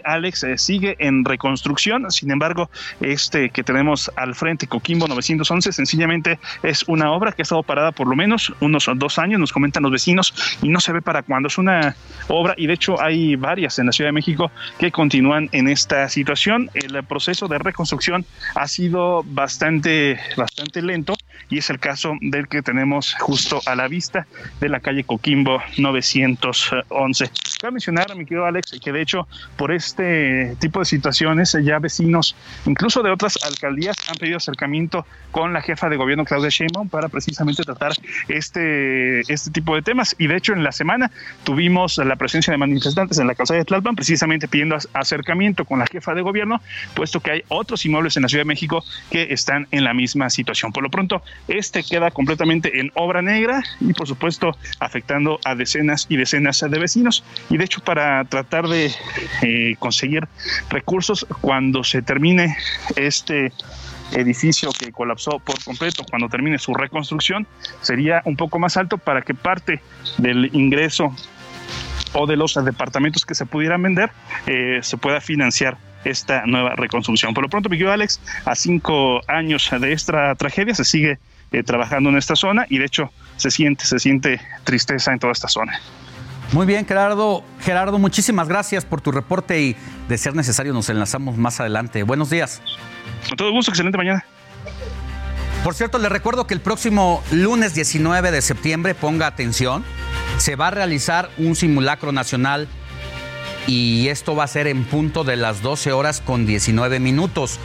Alex, sigue en reconstrucción. Sin embargo, este que tenemos al frente, Coquimbo 911, sencillamente es una obra que ha estado parada por lo menos unos dos años, nos comentan los vecinos, y no se ve para cuándo. Es una obra, y de hecho hay varias en la Ciudad de México que continúan en esta situación. El proceso de reconstrucción ha sido bastante, bastante lento, y es el caso del que tenemos justo a la vista de la calle Coquimbo 911. Cabe mencionar, mi querido Alex, que de hecho por este tipo de situaciones ya vecinos, incluso de otras alcaldías, han pedido acercamiento con la jefa de gobierno Claudia Sheinbaum para precisamente tratar este, este tipo de temas. Y de hecho en la semana tuvimos la presencia de manifestantes en la calzada de Tlalpan precisamente pidiendo acercamiento con la jefa de gobierno, puesto que hay otros inmuebles en la Ciudad de México que están en la misma situación. Por lo pronto, este queda completamente en obra negra y por supuesto afectando a decenas y decenas de vecinos. Y de hecho para tratar de eh, conseguir recursos cuando se termine este edificio que colapsó por completo cuando termine su reconstrucción sería un poco más alto para que parte del ingreso o de los departamentos que se pudieran vender eh, se pueda financiar esta nueva reconstrucción. Por lo pronto, mi querido Alex, a cinco años de esta tragedia se sigue eh, trabajando en esta zona y de hecho se siente, se siente tristeza en toda esta zona. Muy bien, Gerardo. Gerardo, muchísimas gracias por tu reporte y de ser necesario nos enlazamos más adelante. Buenos días. Con todo gusto, excelente mañana. Por cierto, le recuerdo que el próximo lunes 19 de septiembre, ponga atención, se va a realizar un simulacro nacional y esto va a ser en punto de las 12 horas con 19 minutos.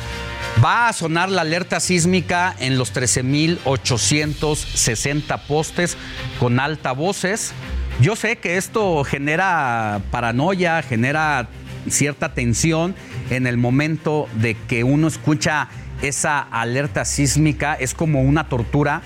Va a sonar la alerta sísmica en los 13.860 postes con altavoces. Yo sé que esto genera paranoia, genera cierta tensión en el momento de que uno escucha esa alerta sísmica. Es como una tortura,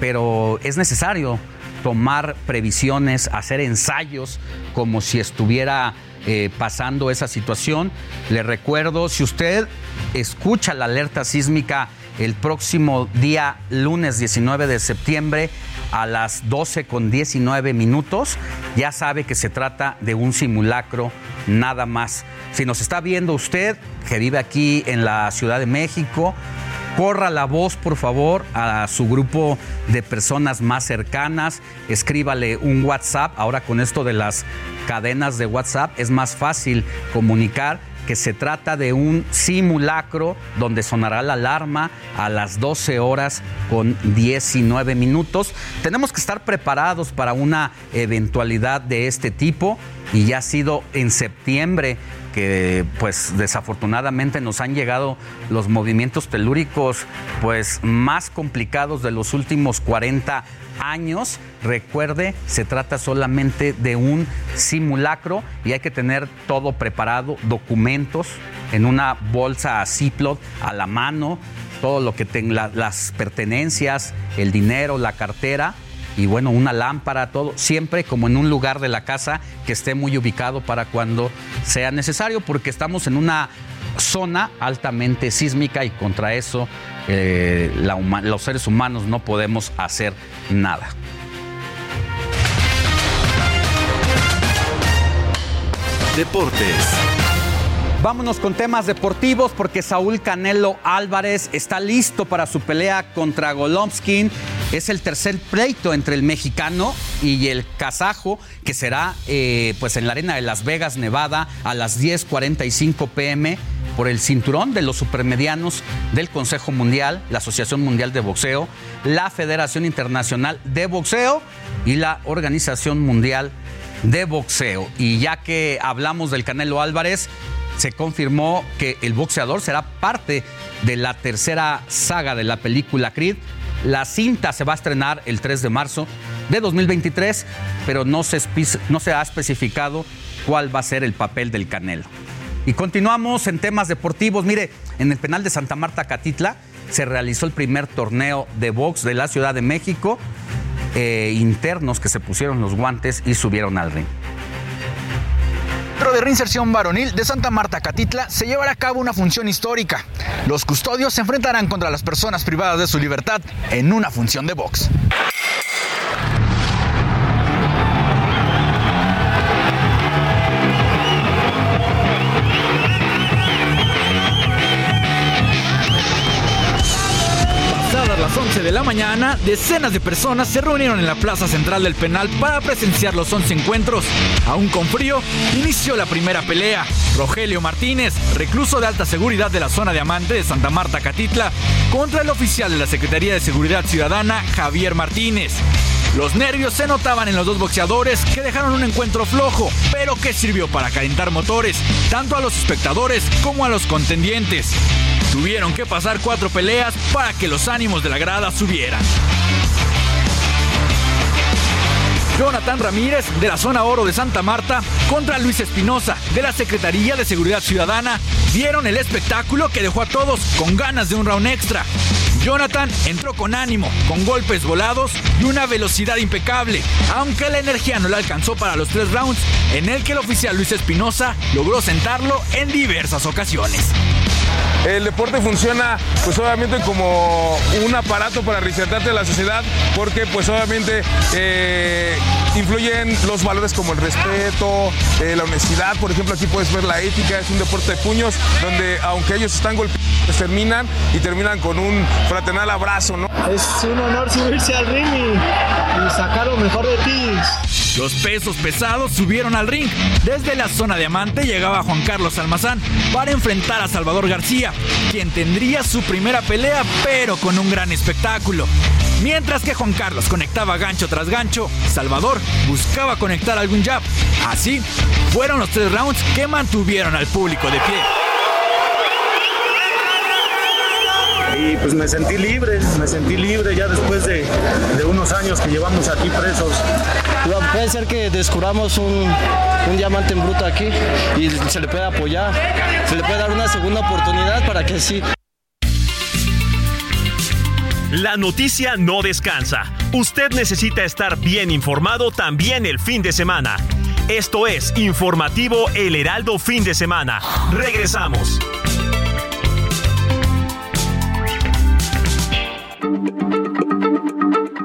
pero es necesario tomar previsiones, hacer ensayos como si estuviera eh, pasando esa situación. Le recuerdo, si usted escucha la alerta sísmica el próximo día lunes 19 de septiembre a las 12 con 19 minutos, ya sabe que se trata de un simulacro nada más. Si nos está viendo usted, que vive aquí en la Ciudad de México, corra la voz, por favor, a su grupo de personas más cercanas, escríbale un WhatsApp. Ahora con esto de las cadenas de WhatsApp es más fácil comunicar que se trata de un simulacro donde sonará la alarma a las 12 horas con 19 minutos. Tenemos que estar preparados para una eventualidad de este tipo y ya ha sido en septiembre que pues desafortunadamente nos han llegado los movimientos telúricos pues más complicados de los últimos 40 años. Recuerde, se trata solamente de un simulacro y hay que tener todo preparado, documentos en una bolsa Ziploc a la mano, todo lo que tenga las pertenencias, el dinero, la cartera y bueno, una lámpara, todo, siempre como en un lugar de la casa que esté muy ubicado para cuando sea necesario, porque estamos en una zona altamente sísmica y contra eso eh, los seres humanos no podemos hacer nada. Deportes. Vámonos con temas deportivos porque Saúl Canelo Álvarez está listo para su pelea contra Golovkin. Es el tercer pleito entre el mexicano y el kazajo que será eh, pues en la arena de Las Vegas, Nevada, a las 10:45 pm por el cinturón de los supermedianos del Consejo Mundial, la Asociación Mundial de Boxeo, la Federación Internacional de Boxeo y la Organización Mundial de Boxeo. Y ya que hablamos del Canelo Álvarez, se confirmó que el boxeador será parte de la tercera saga de la película Creed. La cinta se va a estrenar el 3 de marzo de 2023, pero no se, ha especificado cuál va a ser el papel del Canelo. Y continuamos en temas deportivos. Mire, en el penal de Santa Marta Catitla se realizó el primer torneo de box de la Ciudad de México. Eh, internos que se pusieron los guantes y subieron al ring de reinserción varonil de Santa Marta Catitla se llevará a cabo una función histórica. Los custodios se enfrentarán contra las personas privadas de su libertad en una función de box. Las 11 de la mañana, decenas de personas se reunieron en la plaza central del penal para presenciar los 11 encuentros. Aún con frío, inició la primera pelea. Rogelio Martínez, recluso de alta seguridad de la zona de Amante de Santa Marta Catitla, contra el oficial de la Secretaría de Seguridad Ciudadana, Javier Martínez. Los nervios se notaban en los dos boxeadores que dejaron un encuentro flojo, pero que sirvió para calentar motores, tanto a los espectadores como a los contendientes. Tuvieron que pasar cuatro peleas para que los ánimos de la grada subieran. Jonathan Ramírez de la zona oro de Santa Marta contra Luis Espinosa de la Secretaría de Seguridad Ciudadana vieron el espectáculo que dejó a todos con ganas de un round extra. Jonathan entró con ánimo, con golpes volados y una velocidad impecable, aunque la energía no le alcanzó para los tres rounds en el que el oficial Luis Espinosa logró sentarlo en diversas ocasiones. El deporte funciona pues obviamente como un aparato para reinsertarte a la sociedad porque pues obviamente eh, influyen los valores como el respeto, eh, la honestidad, por ejemplo aquí puedes ver la ética, es un deporte de puños donde aunque ellos están golpeando, pues, terminan y terminan con un fraternal abrazo, ¿no? Es un honor subirse al ring y sacar lo mejor de ti. Los pesos pesados subieron al ring. Desde la zona de Amante llegaba Juan Carlos Almazán para enfrentar a Salvador García, quien tendría su primera pelea, pero con un gran espectáculo. Mientras que Juan Carlos conectaba gancho tras gancho, Salvador buscaba conectar algún jab. Así, fueron los tres rounds que mantuvieron al público de pie. y pues me sentí libre, me sentí libre ya después de, unos años que llevamos aquí presos. Puede ser que descubramos un, un diamante en bruto aquí y se le puede apoyar, se le puede dar una segunda oportunidad para que sí. La noticia no descansa. Usted necesita estar bien informado también el fin de semana. Esto es Informativo El Heraldo Fin de Semana. Regresamos.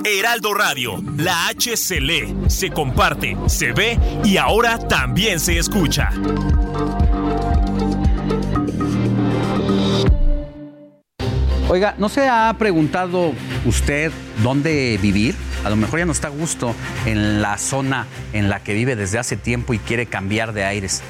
Heraldo Radio, la H se lee, se comparte, se ve y ahora también se escucha. Oiga, ¿no se ha preguntado usted dónde vivir? A lo mejor ya no está a gusto en la zona en la que vive desde hace tiempo y quiere cambiar de aires.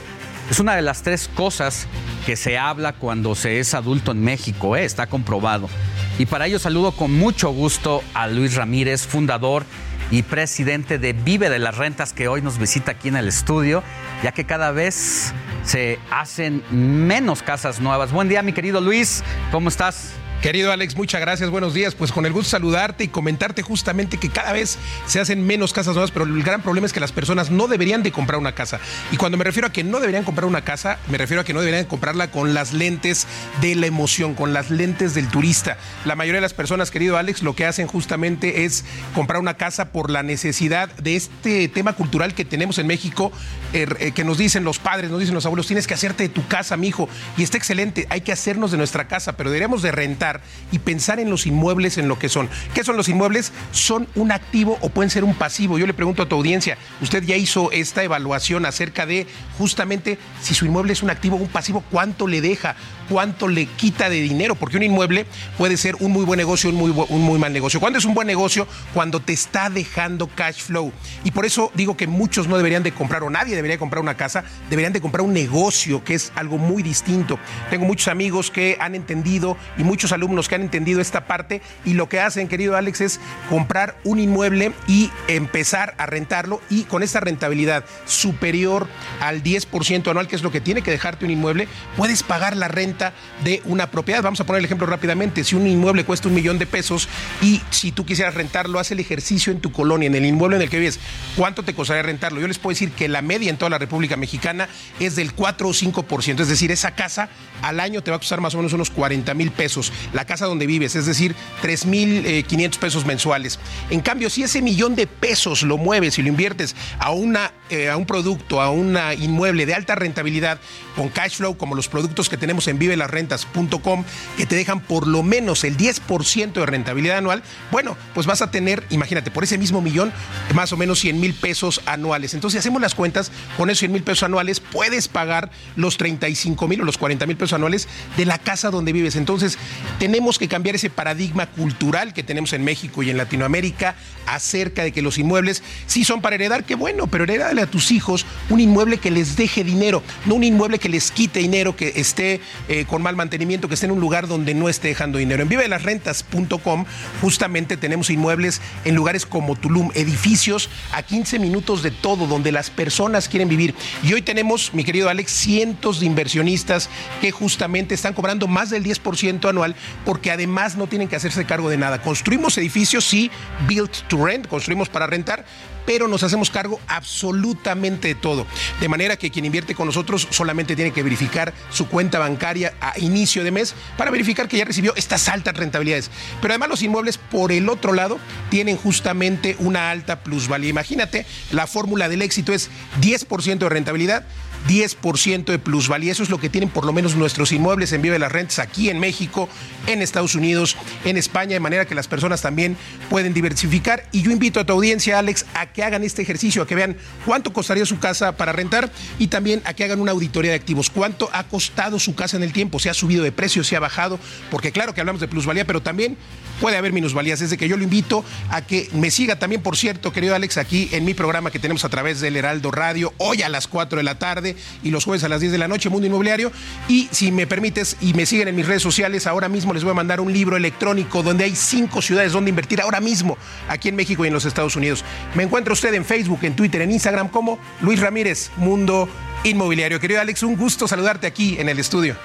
Es una de las tres cosas que se habla cuando se es adulto en México, ¿eh? está comprobado. Y para ello saludo con mucho gusto a Luis Ramírez, fundador y presidente de Vive de las Rentas, que hoy nos visita aquí en el estudio, ya que cada vez se hacen menos casas nuevas. Buen día, mi querido Luis, ¿cómo estás? Querido Alex, muchas gracias, buenos días. Pues con el gusto saludarte y comentarte justamente que cada vez se hacen menos casas nuevas, pero el gran problema es que las personas no deberían de comprar una casa. Y cuando me refiero a que no deberían comprar una casa, me refiero a que no deberían comprarla con las lentes de la emoción, con las lentes del turista. La mayoría de las personas, querido Alex, lo que hacen justamente es comprar una casa por la necesidad de este tema cultural que tenemos en México, er, eh, que nos dicen los padres, nos dicen los abuelos, tienes que hacerte de tu casa, mi hijo. Y está excelente, hay que hacernos de nuestra casa, pero deberíamos de rentar y pensar en los inmuebles en lo que son. ¿Qué son los inmuebles? Son un activo o pueden ser un pasivo. Yo le pregunto a tu audiencia, usted ya hizo esta evaluación acerca de justamente si su inmueble es un activo o un pasivo, cuánto le deja, cuánto le quita de dinero, porque un inmueble puede ser un muy buen negocio, un muy, un muy mal negocio. ¿Cuándo es un buen negocio? Cuando te está dejando cash flow. Y por eso digo que muchos no deberían de comprar, o nadie debería comprar una casa, deberían de comprar un negocio, que es algo muy distinto. Tengo muchos amigos que han entendido y muchos alumnos que han entendido esta parte y lo que hacen, querido Alex, es comprar un inmueble y empezar a rentarlo y con esta rentabilidad superior al 10% anual, que es lo que tiene que dejarte un inmueble, puedes pagar la renta de una propiedad. Vamos a poner el ejemplo rápidamente. Si un inmueble cuesta un millón de pesos y si tú quisieras rentarlo, haz el ejercicio en tu colonia, en el inmueble en el que vives, ¿cuánto te costaría rentarlo? Yo les puedo decir que la media en toda la República Mexicana es del 4 o 5%. Es decir, esa casa al año te va a costar más o menos unos 40 mil pesos. La casa donde vives, es decir, 3 mil 500 eh, pesos mensuales. En cambio, si ese millón de pesos lo mueves y lo inviertes a, una, eh, a un producto, a un inmueble de alta rentabilidad, con cash flow, como los productos que tenemos en vivelasrentas.com, que te dejan por lo menos el 10% de rentabilidad anual, bueno, pues vas a tener, imagínate, por ese mismo millón, más o menos 100 mil pesos anuales. Entonces, si hacemos las cuentas, con esos 100 mil pesos anuales puedes pagar los 35 mil o los 40 mil pesos anuales de la casa donde vives. Entonces, tenemos que cambiar ese paradigma cultural que tenemos en México y en Latinoamérica acerca de que los inmuebles sí son para heredar, qué bueno, pero heredale a tus hijos un inmueble que les deje dinero, no un inmueble que les quite dinero, que esté eh, con mal mantenimiento, que esté en un lugar donde no esté dejando dinero. En vivelasrentas.com justamente tenemos inmuebles en lugares como Tulum, edificios a 15 minutos de todo, donde las personas quieren vivir. Y hoy tenemos, mi querido Alex, cientos de inversionistas que justamente están cobrando más del 10% anual porque además no tienen que hacerse cargo de nada. Construimos edificios, sí, built to rent, construimos para rentar, pero nos hacemos cargo absolutamente de todo. De manera que quien invierte con nosotros solamente tiene que verificar su cuenta bancaria a inicio de mes para verificar que ya recibió estas altas rentabilidades. Pero además los inmuebles, por el otro lado, tienen justamente una alta plusvalía. Imagínate, la fórmula del éxito es 10% de rentabilidad 10% de plusvalía. Eso es lo que tienen por lo menos nuestros inmuebles en Vive las Rentas aquí en México, en Estados Unidos, en España, de manera que las personas también pueden diversificar. Y yo invito a tu audiencia, Alex, a que hagan este ejercicio, a que vean cuánto costaría su casa para rentar y también a que hagan una auditoría de activos. ¿Cuánto ha costado su casa en el tiempo? ¿Se ha subido de precio? ¿Se ha bajado? Porque claro que hablamos de plusvalía, pero también puede haber minusvalías. Desde que yo lo invito a que me siga también, por cierto, querido Alex, aquí en mi programa que tenemos a través del Heraldo Radio, hoy a las 4 de la tarde y los jueves a las 10 de la noche, Mundo Inmobiliario. Y si me permites y me siguen en mis redes sociales, ahora mismo les voy a mandar un libro electrónico donde hay cinco ciudades donde invertir ahora mismo, aquí en México y en los Estados Unidos. Me encuentra usted en Facebook, en Twitter, en Instagram como Luis Ramírez, Mundo Inmobiliario. Querido Alex, un gusto saludarte aquí en el estudio.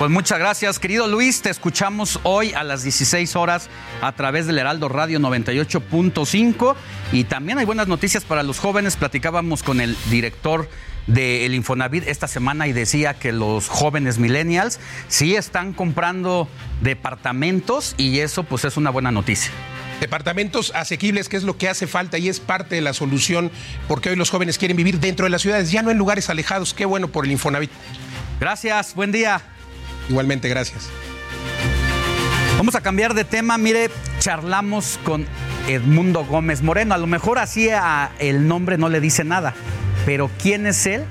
Pues muchas gracias, querido Luis. Te escuchamos hoy a las 16 horas a través del Heraldo Radio 98.5. Y también hay buenas noticias para los jóvenes. Platicábamos con el director del Infonavit esta semana y decía que los jóvenes millennials sí están comprando departamentos y eso pues es una buena noticia. Departamentos asequibles, que es lo que hace falta y es parte de la solución, porque hoy los jóvenes quieren vivir dentro de las ciudades, ya no en lugares alejados. Qué bueno por el Infonavit. Gracias, buen día. Igualmente, gracias. Vamos a cambiar de tema. Mire, charlamos con Edmundo Gómez Moreno. A lo mejor así el nombre no le dice nada, pero ¿quién es él?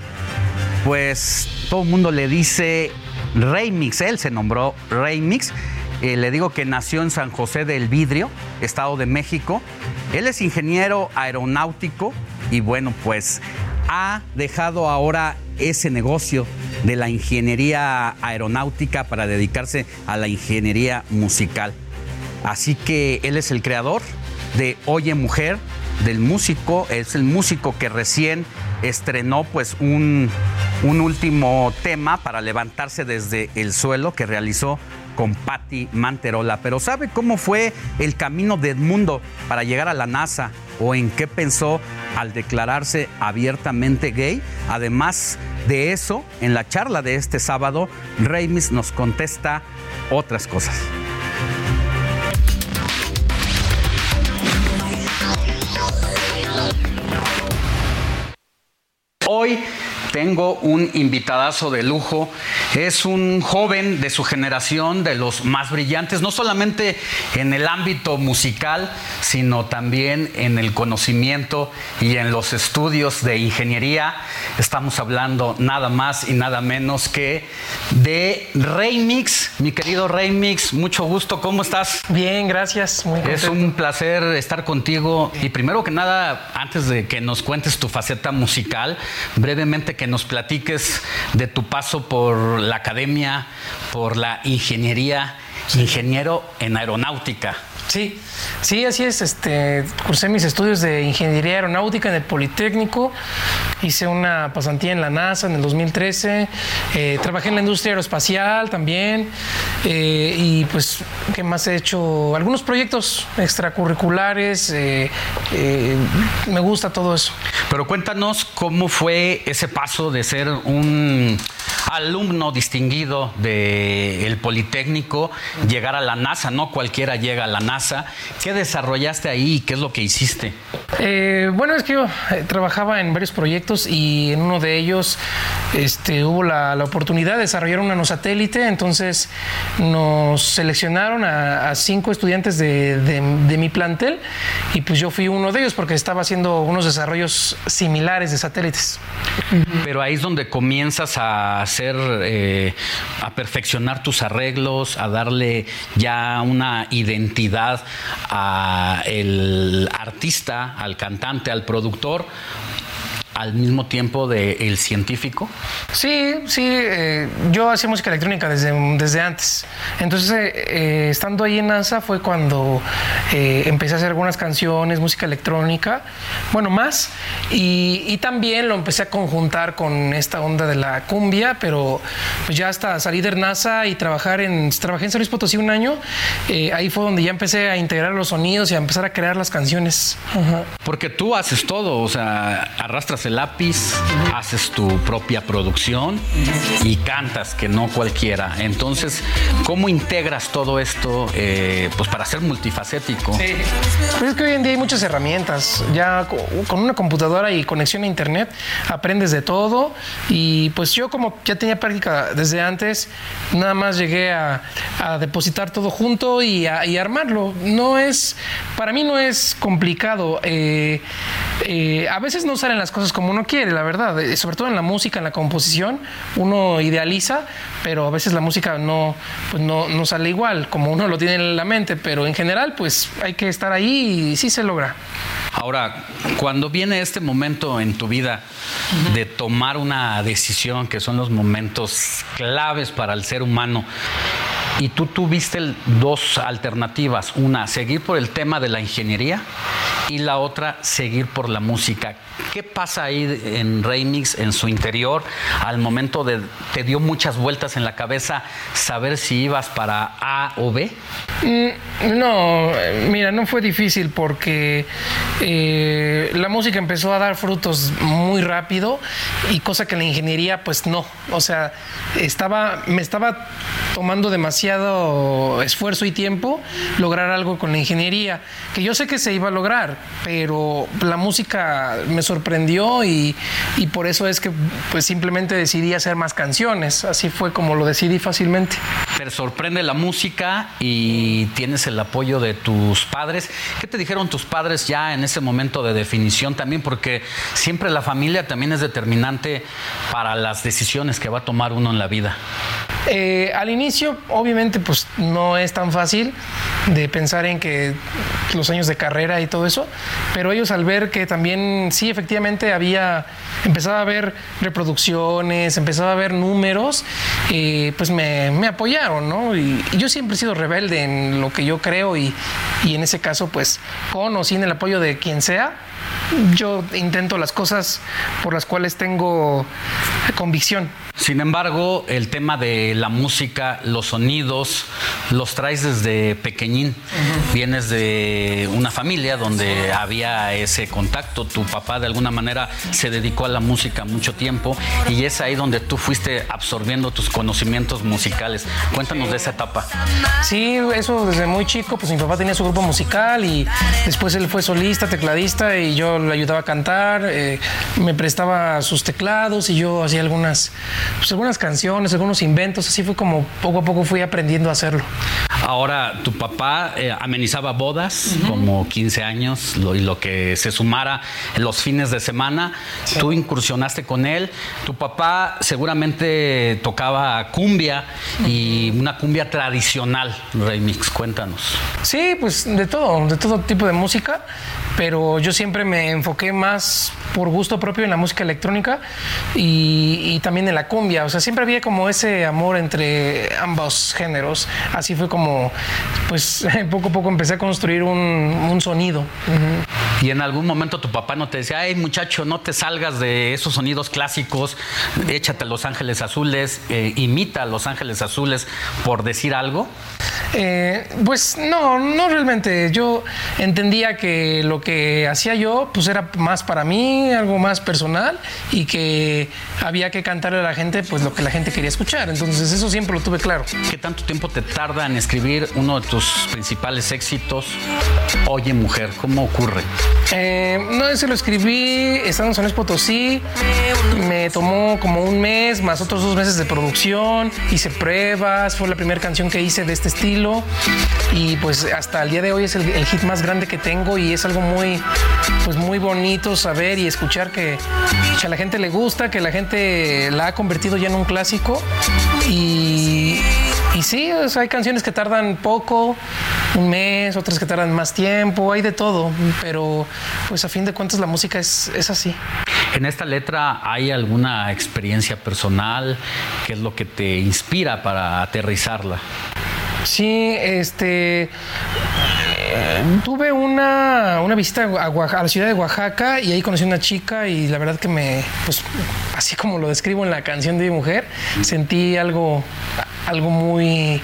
Pues todo el mundo le dice Remix. Él se nombró Remix. Eh, le digo que nació en San José del Vidrio, Estado de México. Él es ingeniero aeronáutico y bueno, pues ha dejado ahora ese negocio de la ingeniería aeronáutica para dedicarse a la ingeniería musical. Así que él es el creador de Oye Mujer, del músico, es el músico que recién estrenó pues un un último tema para levantarse desde el suelo que realizó con Patti Manterola. Pero ¿sabe cómo fue el camino de Edmundo para llegar a la NASA? ¿O en qué pensó al declararse abiertamente gay? Además de eso, en la charla de este sábado, Reimis nos contesta otras cosas. Hoy tengo un invitadazo de lujo. Es un joven de su generación, de los más brillantes, no solamente en el ámbito musical, sino también en el conocimiento y en los estudios de ingeniería. Estamos hablando nada más y nada menos que de Remix. Mi querido Remix, mucho gusto. ¿Cómo estás? Bien, gracias. Muy es un placer estar contigo. Y primero que nada, antes de que nos cuentes tu faceta musical, brevemente que nos platiques de tu paso por la academia, por la ingeniería, ingeniero en aeronáutica. Sí, sí, así es. Este, cursé mis estudios de ingeniería aeronáutica en el Politécnico. Hice una pasantía en la NASA en el 2013. Eh, trabajé en la industria aeroespacial también. Eh, y pues, ¿qué más he hecho? Algunos proyectos extracurriculares. Eh, me gusta todo eso. Pero cuéntanos cómo fue ese paso de ser un alumno distinguido del Politécnico, llegar a la NASA, no cualquiera llega a la NASA. ¿Qué desarrollaste ahí y qué es lo que hiciste? Eh, bueno, es que yo eh, trabajaba en varios proyectos y en uno de ellos este, hubo la, oportunidad de desarrollar un nanosatélite, entonces nos seleccionaron a, cinco estudiantes de, mi plantel y pues yo fui uno de ellos porque estaba haciendo unos desarrollos similares de satélites. Pero ahí es donde comienzas a eh, a perfeccionar tus arreglos, a darle ya una identidad al artista, al cantante, al productor al mismo tiempo del científico? Sí, sí, eh, yo hacía música electrónica desde, desde antes. Entonces, eh, eh, estando ahí en NASA fue cuando empecé a hacer algunas canciones, música electrónica, bueno, más, y, también lo empecé a conjuntar con esta onda de la cumbia, pero pues ya hasta salir de NASA y trabajar en, trabajé en San Luis Potosí un año, ahí fue donde ya empecé a integrar los sonidos y a empezar a crear las canciones. Porque tú haces todo, o sea, arrastras lápiz, haces tu propia producción y cantas, que no cualquiera. Entonces, ¿cómo integras todo esto eh, pues para ser multifacético? Sí. Pues es que hoy en día hay muchas herramientas. Ya con una computadora y conexión a internet aprendes de todo. Y pues yo como ya tenía práctica desde antes, nada más llegué a, depositar todo junto y, a, armarlo. No es, para mí no es complicado. Eh, eh, a veces no salen las cosas como uno quiere, la verdad. Eh, sobre todo en la música, en la composición, uno idealiza, pero a veces la música no, pues no, no sale igual, como uno lo tiene en la mente. Pero en general, pues hay que estar ahí y sí se logra. Ahora, cuando viene este momento en tu vida de tomar una decisión, que son los momentos claves para el ser humano, y tú tuviste dos alternativas, una, seguir por el tema de la ingeniería y la otra, seguir por la música. ¿Qué pasa ahí en Remix, en su interior, al momento de, te dio muchas vueltas en la cabeza saber si ibas para A o B? Mm, no, mira, no fue difícil porque eh, la música empezó a dar frutos muy rápido y cosa que la ingeniería pues no. O sea, estaba, me estaba tomando demasiado esfuerzo y tiempo lograr algo con la ingeniería, que yo sé que se iba a lograr, pero la música me sorprendió y, por eso es que pues simplemente decidí hacer más canciones. Así fue como lo decidí fácilmente. Te sorprende la música y tienes el apoyo de tus padres. ¿Qué te dijeron tus padres ya en ese momento de definición también? Porque siempre la familia también es determinante para las decisiones que va a tomar uno en la vida. Eh, al inicio, obviamente, pues no es tan fácil de pensar en que los años de carrera y todo eso, pero ellos al ver que también sí, efectivamente había, empezaba a ver reproducciones, empezaba a ver números, eh, pues me, apoyaron, ¿no? Y, yo siempre he sido rebelde en lo que yo creo y, y en ese caso, pues con o sin el apoyo de quien sea, yo intento las cosas por las cuales tengo convicción. Sin embargo, el tema de la música, los sonidos, los traes desde pequeñín. Vienes de una familia donde había ese contacto. Tu papá de alguna manera se dedicó a la música mucho tiempo y es ahí donde tú fuiste absorbiendo tus conocimientos musicales. Cuéntanos de esa etapa. Sí, eso desde muy chico, pues mi papá tenía su grupo musical y después él fue solista, tecladista y yo le ayudaba a cantar, eh, me prestaba sus teclados y yo hacía algunas, pues, algunas canciones, algunos inventos, así fue como poco a poco fui aprendiendo a hacerlo. Ahora, tu papá eh, amenizaba bodas, como 15 años, lo, y lo que se sumara en los fines de semana. Tú incursionaste con él. Tu papá seguramente tocaba cumbia y una cumbia tradicional, Remix. Cuéntanos. Sí, pues de todo, de todo tipo de música, pero yo siempre me enfoqué más por gusto propio en la música electrónica y, también en la cumbia. O sea, siempre había como ese amor entre ambos géneros. Así fue como, pues poco a poco empecé a construir un, sonido. Y en algún momento tu papá no te decía, ay muchacho, no te salgas de esos sonidos clásicos, échate a Los Ángeles Azules, eh, imita a Los Ángeles Azules por decir algo. Eh, pues no, no realmente. Yo entendía que lo que hacía yo pues era más para mí, algo más personal y que había que cantarle a la gente pues lo que la gente quería escuchar. Entonces eso siempre lo tuve claro. ¿Qué tanto tiempo te tarda en escribir uno de tus principales éxitos? Oye mujer, ¿cómo ocurre? Eh, no, ese lo escribí estando en San Luis Potosí. Me tomó como un mes, más otros dos meses de producción. Hice pruebas, fue la primera canción que hice de este estilo. Y pues hasta el día de hoy es el, hit más grande que tengo y es algo muy, pues muy bonito saber y escuchar que, que a la gente le gusta, que la gente la ha convertido ya en un clásico. Y, y sí, o sea, hay canciones que tardan poco, un mes, otras que tardan más tiempo, hay de todo, pero pues a fin de cuentas la música es, es así. En esta letra hay alguna experiencia personal, ¿qué es lo que te inspira para aterrizarla? Sí, este. eh, Tuve una, una visita a la ciudad de Oaxaca y ahí conocí a una chica y la verdad que me, pues así como lo describo en la canción de mi mujer, sentí algo, algo muy,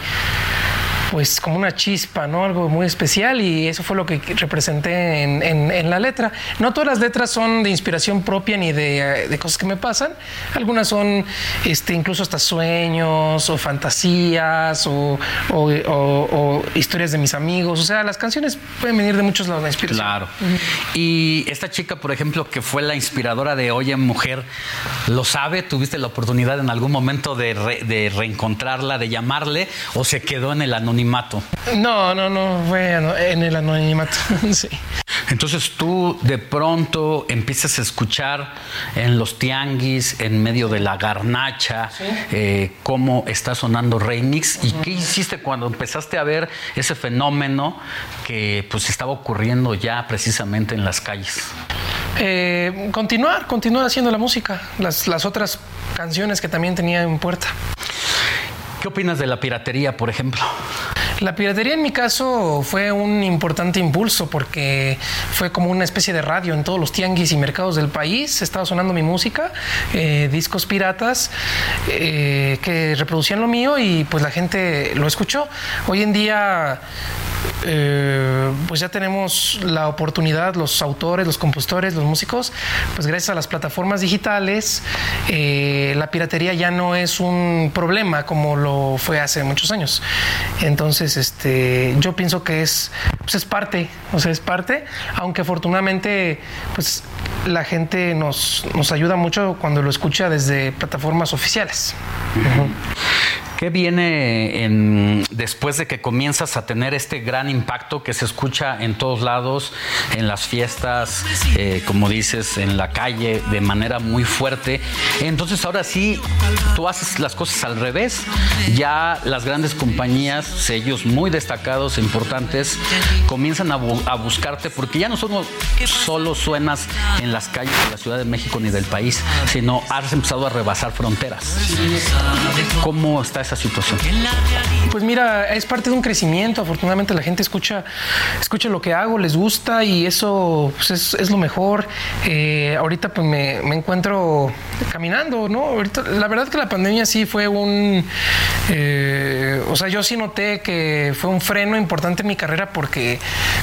pues como una chispa, ¿no? Algo muy especial y eso fue lo que representé en, en- en la letra. No todas las letras son de inspiración propia ni de, eh, de cosas que me pasan. Algunas son este, incluso hasta sueños o fantasías o, o- o- o historias de mis amigos. O sea, las canciones pueden venir de muchos lados la inspiración. Claro. Y esta chica, por ejemplo, que fue la inspiradora de Oye Mujer, ¿lo sabe? ¿Tuviste la oportunidad en algún momento de, re- de reencontrarla, de llamarle o se quedó en el anonimato? No, no, no, fue ano- en el anonimato. sí. Entonces tú de pronto empiezas a escuchar en los tianguis, en medio de la garnacha, eh, cómo está sonando Remix y qué hiciste cuando empezaste a ver ese fenómeno que pues estaba ocurriendo ya precisamente en las calles. Eh, continuar, continuar haciendo la música, las, las otras canciones que también tenía en puerta. ¿Qué opinas de la piratería, por ejemplo? La piratería en mi caso fue un importante impulso porque fue como una especie de radio en todos los tianguis y mercados del país. Estaba sonando mi música, eh, discos piratas eh, que reproducían lo mío y pues la gente lo escuchó. Hoy en día eh, pues ya tenemos la oportunidad, los autores, los compositores, los músicos, pues gracias a las plataformas digitales, la piratería ya no es un problema como fue hace muchos años. Entonces, este, yo pienso que es, pues es parte, o sea, es parte, aunque afortunadamente, pues la gente nos, nos ayuda mucho cuando lo escucha desde plataformas oficiales. ¿Qué viene en- después de que comienzas a tener este gran impacto que se escucha en todos lados, en las fiestas, eh, como dices, en la calle, de manera muy fuerte? Entonces ahora sí, tú haces las cosas al revés. Ya las grandes compañías, sellos muy destacados, e importantes, comienzan a, bu- a buscarte porque ya no solo, solo suenas en las calles de la Ciudad de México ni del país, sino has empezado a rebasar fronteras. ¿Cómo está esa situación? Pues mira, es parte de un crecimiento. Afortunadamente la gente escucha, escucha lo que hago, les gusta y eso pues, es, lo mejor. Eh, ahorita pues me, encuentro caminando, ¿no? Ahorita, la verdad que la pandemia sí fue un... Eh, o sea, yo sí noté que fue un freno importante en mi carrera porque,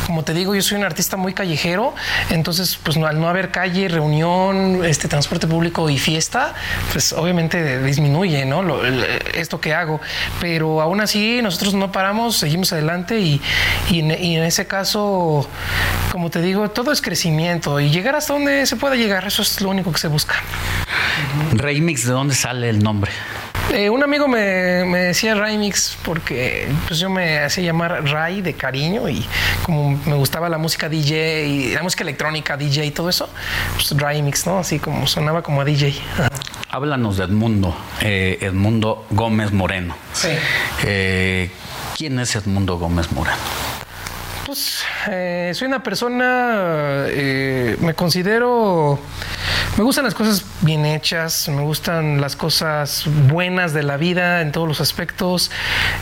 como te digo, yo soy un artista muy callejero, entonces pues al no haber calle, reunión, este transporte público y fiesta, pues obviamente disminuye, ¿no? Lo, esto que hago. Pero aún así nosotros no paramos, seguimos adelante y, y, en, y, en, ese caso, como te digo, todo es crecimiento y llegar hasta donde se pueda llegar, eso es lo único que se busca. Remix, ¿de dónde sale el nombre? Eh, un amigo me, me, decía Raymix porque pues yo me hacía llamar Ray de cariño y como me gustaba la música DJ y la música electrónica, DJ y todo eso, pues Raymix, ¿no? Así como sonaba como a DJ. Háblanos de Edmundo, eh, Edmundo Gómez Moreno. Sí. Eh, ¿Quién es Edmundo Gómez Moreno? Pues eh, soy una persona, eh, me considero, me gustan las cosas bien hechas, me gustan las cosas buenas de la vida en todos los aspectos.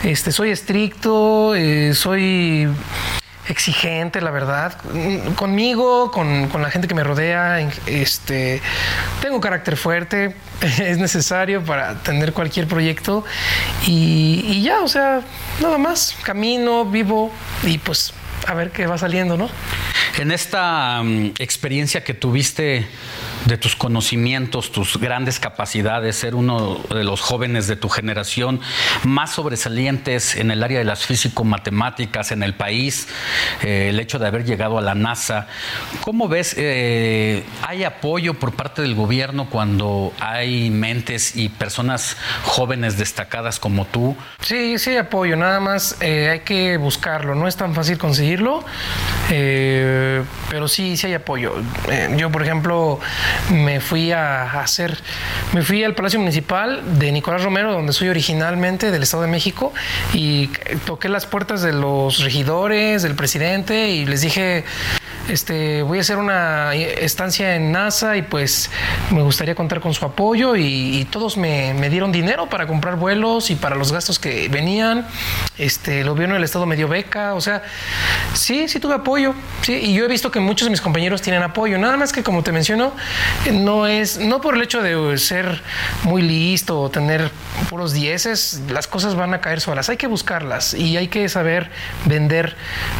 Este, soy estricto, eh, soy exigente, la verdad, conmigo, con, con, la gente que me rodea. Este, tengo carácter fuerte, es necesario para tener cualquier proyecto y, y ya, o sea, nada más, camino, vivo y pues a ver qué va saliendo, ¿no? En esta um, experiencia que tuviste de tus conocimientos, tus grandes capacidades, ser uno de los jóvenes de tu generación más sobresalientes en el área de las físico-matemáticas en el país, eh, el hecho de haber llegado a la NASA. ¿Cómo ves? Eh, ¿Hay apoyo por parte del gobierno cuando hay mentes y personas jóvenes destacadas como tú? Sí, sí, apoyo, nada más eh, hay que buscarlo, no es tan fácil conseguirlo, eh, pero sí, sí hay apoyo. yo, por ejemplo, me fui a hacer, me fui al Palacio Municipal de Nicolás Romero, donde soy originalmente del Estado de México, y toqué las puertas de los regidores, del presidente, y les dije, este, voy a hacer una estancia en NASA y pues me gustaría contar con su apoyo y, todos me, me, dieron dinero para comprar vuelos y para los gastos que venían. Este, el gobierno del estado me dio beca, o sea, sí, sí tuve apoyo, sí, y yo he visto que muchos de mis compañeros tienen apoyo, nada más que como te menciono, no es, no por el hecho de ser muy listo o tener puros dieces, las cosas van a caer solas, hay que buscarlas y hay que saber vender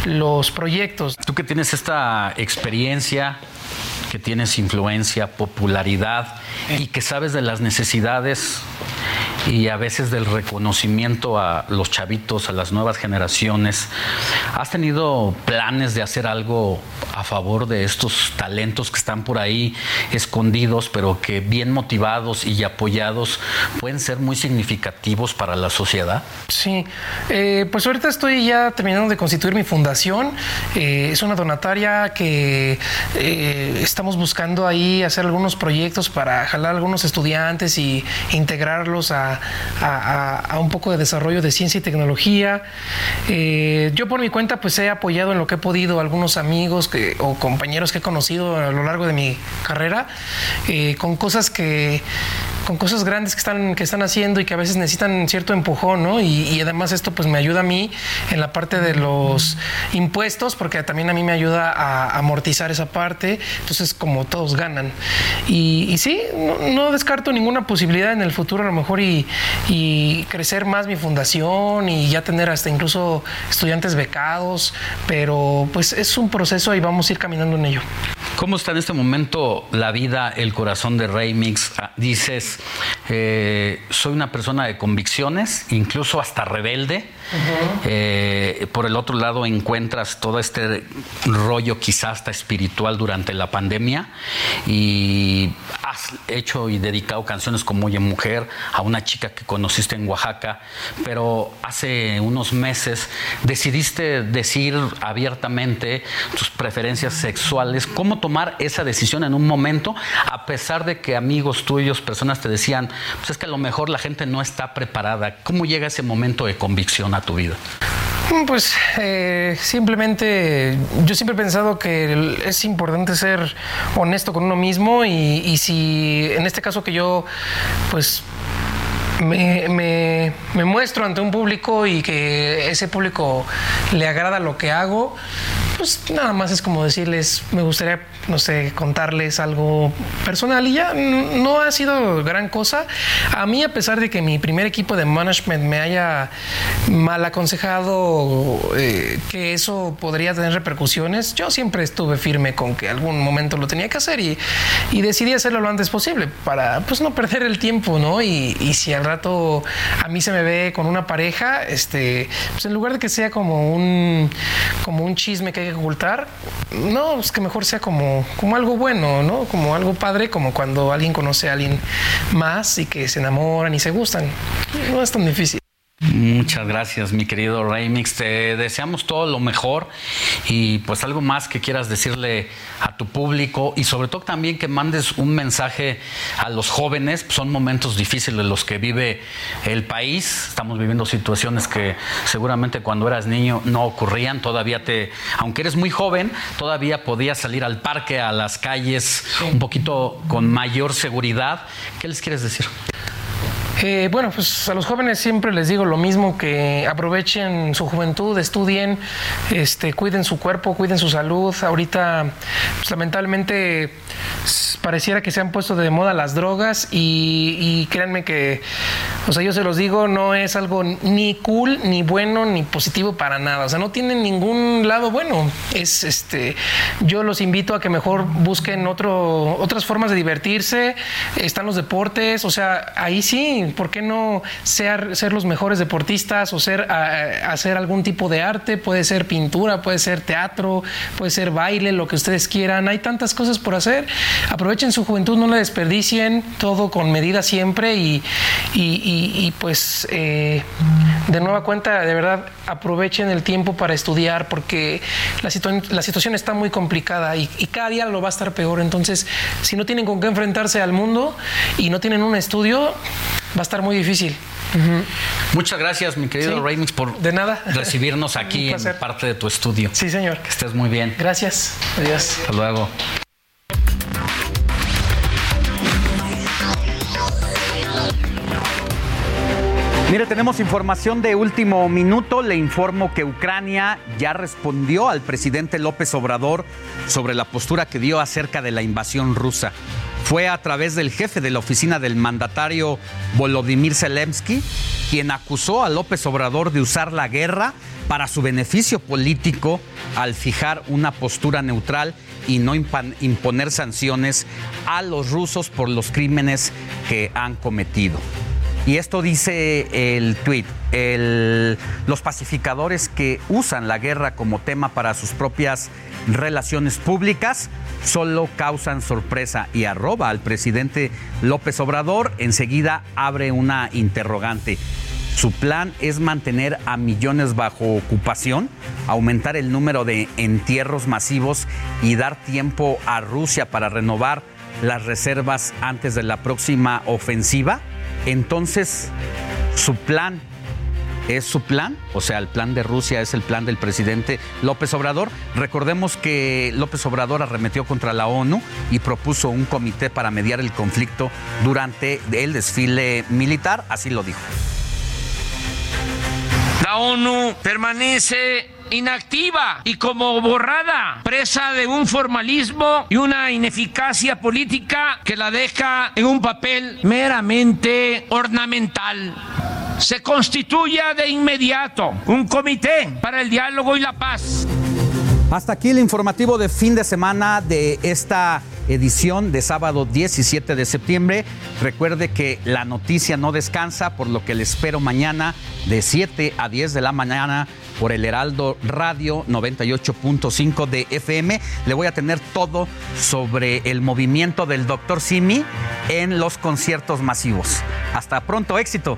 los proyectos. Tú que tienes esta experiencia, que tienes influencia, popularidad y que sabes de las necesidades y a veces del reconocimiento a los chavitos, a las nuevas generaciones. ¿Has tenido planes de hacer algo a favor de estos talentos que están por ahí escondidos, pero que bien motivados y apoyados pueden ser muy significativos para la sociedad? Sí, eh, pues ahorita estoy ya terminando de constituir mi fundación. Eh, es una donataria que eh, estamos buscando ahí hacer algunos proyectos para jalar algunos estudiantes y integrarlos a, un poco de desarrollo de ciencia y tecnología. Eh, yo por mi cuenta pues he apoyado en lo que he podido algunos amigos que, o compañeros que he conocido a lo largo de mi carrera eh, con cosas que con cosas grandes que están, que están haciendo y que a veces necesitan cierto empujón, ¿no? Y, además esto pues me ayuda a mí en la parte de los impuestos, porque también a mí me ayuda a amortizar esa parte, entonces como todos ganan. Y, sí, no, descarto ninguna posibilidad en el futuro a lo mejor y, crecer más mi fundación y ya tener hasta incluso estudiantes becados, pero pues es un proceso y vamos a ir caminando en ello. ¿Cómo está en este momento la vida, el corazón de Remix? Dices, eh, soy una persona de convicciones, incluso hasta rebelde. Eh, por el otro lado, encuentras todo este rollo quizás hasta espiritual durante la pandemia y has hecho y dedicado canciones como Oye Mujer a una chica que conociste en Oaxaca, pero hace unos meses decidiste decir abiertamente tus preferencias sexuales. ¿Cómo tomar esa decisión en un momento, a pesar de que amigos tuyos, personas te decían, pues es que a lo mejor la gente no está preparada? ¿Cómo llega ese momento de convicción tu vida? Pues eh, simplemente yo siempre he pensado que es importante ser honesto con uno mismo y, y si en este caso que yo pues me, me, me, muestro ante un público y que ese público le agrada lo que hago, pues nada más es como decirles, me gustaría, no sé, contarles algo personal y ya no ha sido gran cosa. A mí, a pesar de que mi primer equipo de management me haya mal aconsejado eh, que eso podría tener repercusiones, yo siempre estuve firme con que algún momento lo tenía que hacer y, y decidí hacerlo lo antes posible para pues no perder el tiempo, ¿no? Y, y si al rato a mí se me ve con una pareja, este, pues en lugar de que sea como un, como un chisme que hay que ocultar, no, es que mejor sea como, como algo bueno, ¿no? Como algo padre, como cuando alguien conoce a alguien más y que se enamoran y se gustan. No es tan difícil. Muchas gracias, mi querido Remix. Te deseamos todo lo mejor y pues algo más que quieras decirle a tu público y sobre todo también que mandes un mensaje a los jóvenes. Son momentos difíciles los que vive el país. Estamos viviendo situaciones que seguramente cuando eras niño no ocurrían. Todavía te, aunque eres muy joven, todavía podías salir al parque, a las calles un poquito con mayor seguridad. ¿Qué les quieres decir? Eh, bueno, pues a los jóvenes siempre les digo lo mismo, que aprovechen su juventud, estudien, este, cuiden su cuerpo, cuiden su salud. Ahorita, pues, lamentablemente, pareciera que se han puesto de moda las drogas y, y, créanme que, o sea, yo se los digo, no es algo ni cool, ni bueno, ni positivo para nada. O sea, no tienen ningún lado bueno. Es, este, yo los invito a que mejor busquen otro, otras formas de divertirse. Están los deportes, o sea, ahí sí, ¿por qué no ser, ser los mejores deportistas o ser, hacer algún tipo de arte? Puede ser pintura, puede ser teatro, puede ser baile, lo que ustedes quieran. Hay tantas cosas por hacer. Aprovechen su juventud, no la desperdicien, todo con medida siempre y, y, pues eh, de nueva cuenta, de verdad, aprovechen el tiempo para estudiar porque la, situa la situación está muy complicada y cada día lo va a estar peor. Entonces, si no tienen con qué enfrentarse al mundo y no tienen un estudio, va a estar muy difícil. Uh -huh. Muchas gracias, mi querido sí, Remix, por de nada. recibirnos aquí en parte de tu estudio. Sí, señor. Que estés muy bien. Gracias. Adiós. Hasta luego. Mire, tenemos información de último minuto. Le informo que Ucrania ya respondió al presidente López Obrador sobre la postura que dio acerca de la invasión rusa. Fue a través del jefe de la oficina del mandatario Volodymyr Zelensky quien acusó a López Obrador de usar la guerra para su beneficio político al fijar una postura neutral y no imponer sanciones a los rusos por los crímenes que han cometido. Y esto dice el tuit. Los pacificadores que usan la guerra como tema para sus propias relaciones públicas solo causan sorpresa y arroba al presidente López Obrador. Enseguida abre una interrogante. Su plan es mantener a millones bajo ocupación, aumentar el número de entierros masivos y dar tiempo a Rusia para renovar las reservas antes de la próxima ofensiva. Entonces, su plan es su plan, o sea, el plan de Rusia es el plan del presidente López Obrador. Recordemos que López Obrador arremetió contra la ONU y propuso un comité para mediar el conflicto durante el desfile militar, así lo dijo. La ONU permanece inactiva y como borrada, presa de un formalismo y una ineficacia política que la deja en un papel meramente ornamental. Se constituya de inmediato un comité para el diálogo y la paz. Hasta aquí el informativo de fin de semana de esta edición de sábado 17 de septiembre. Recuerde que la noticia no descansa, por lo que le espero mañana de 7 a 10 de la mañana por el Heraldo Radio 98.5 de FM. Le voy a tener todo sobre el movimiento del Dr. Simi en los conciertos masivos. Hasta pronto, éxito.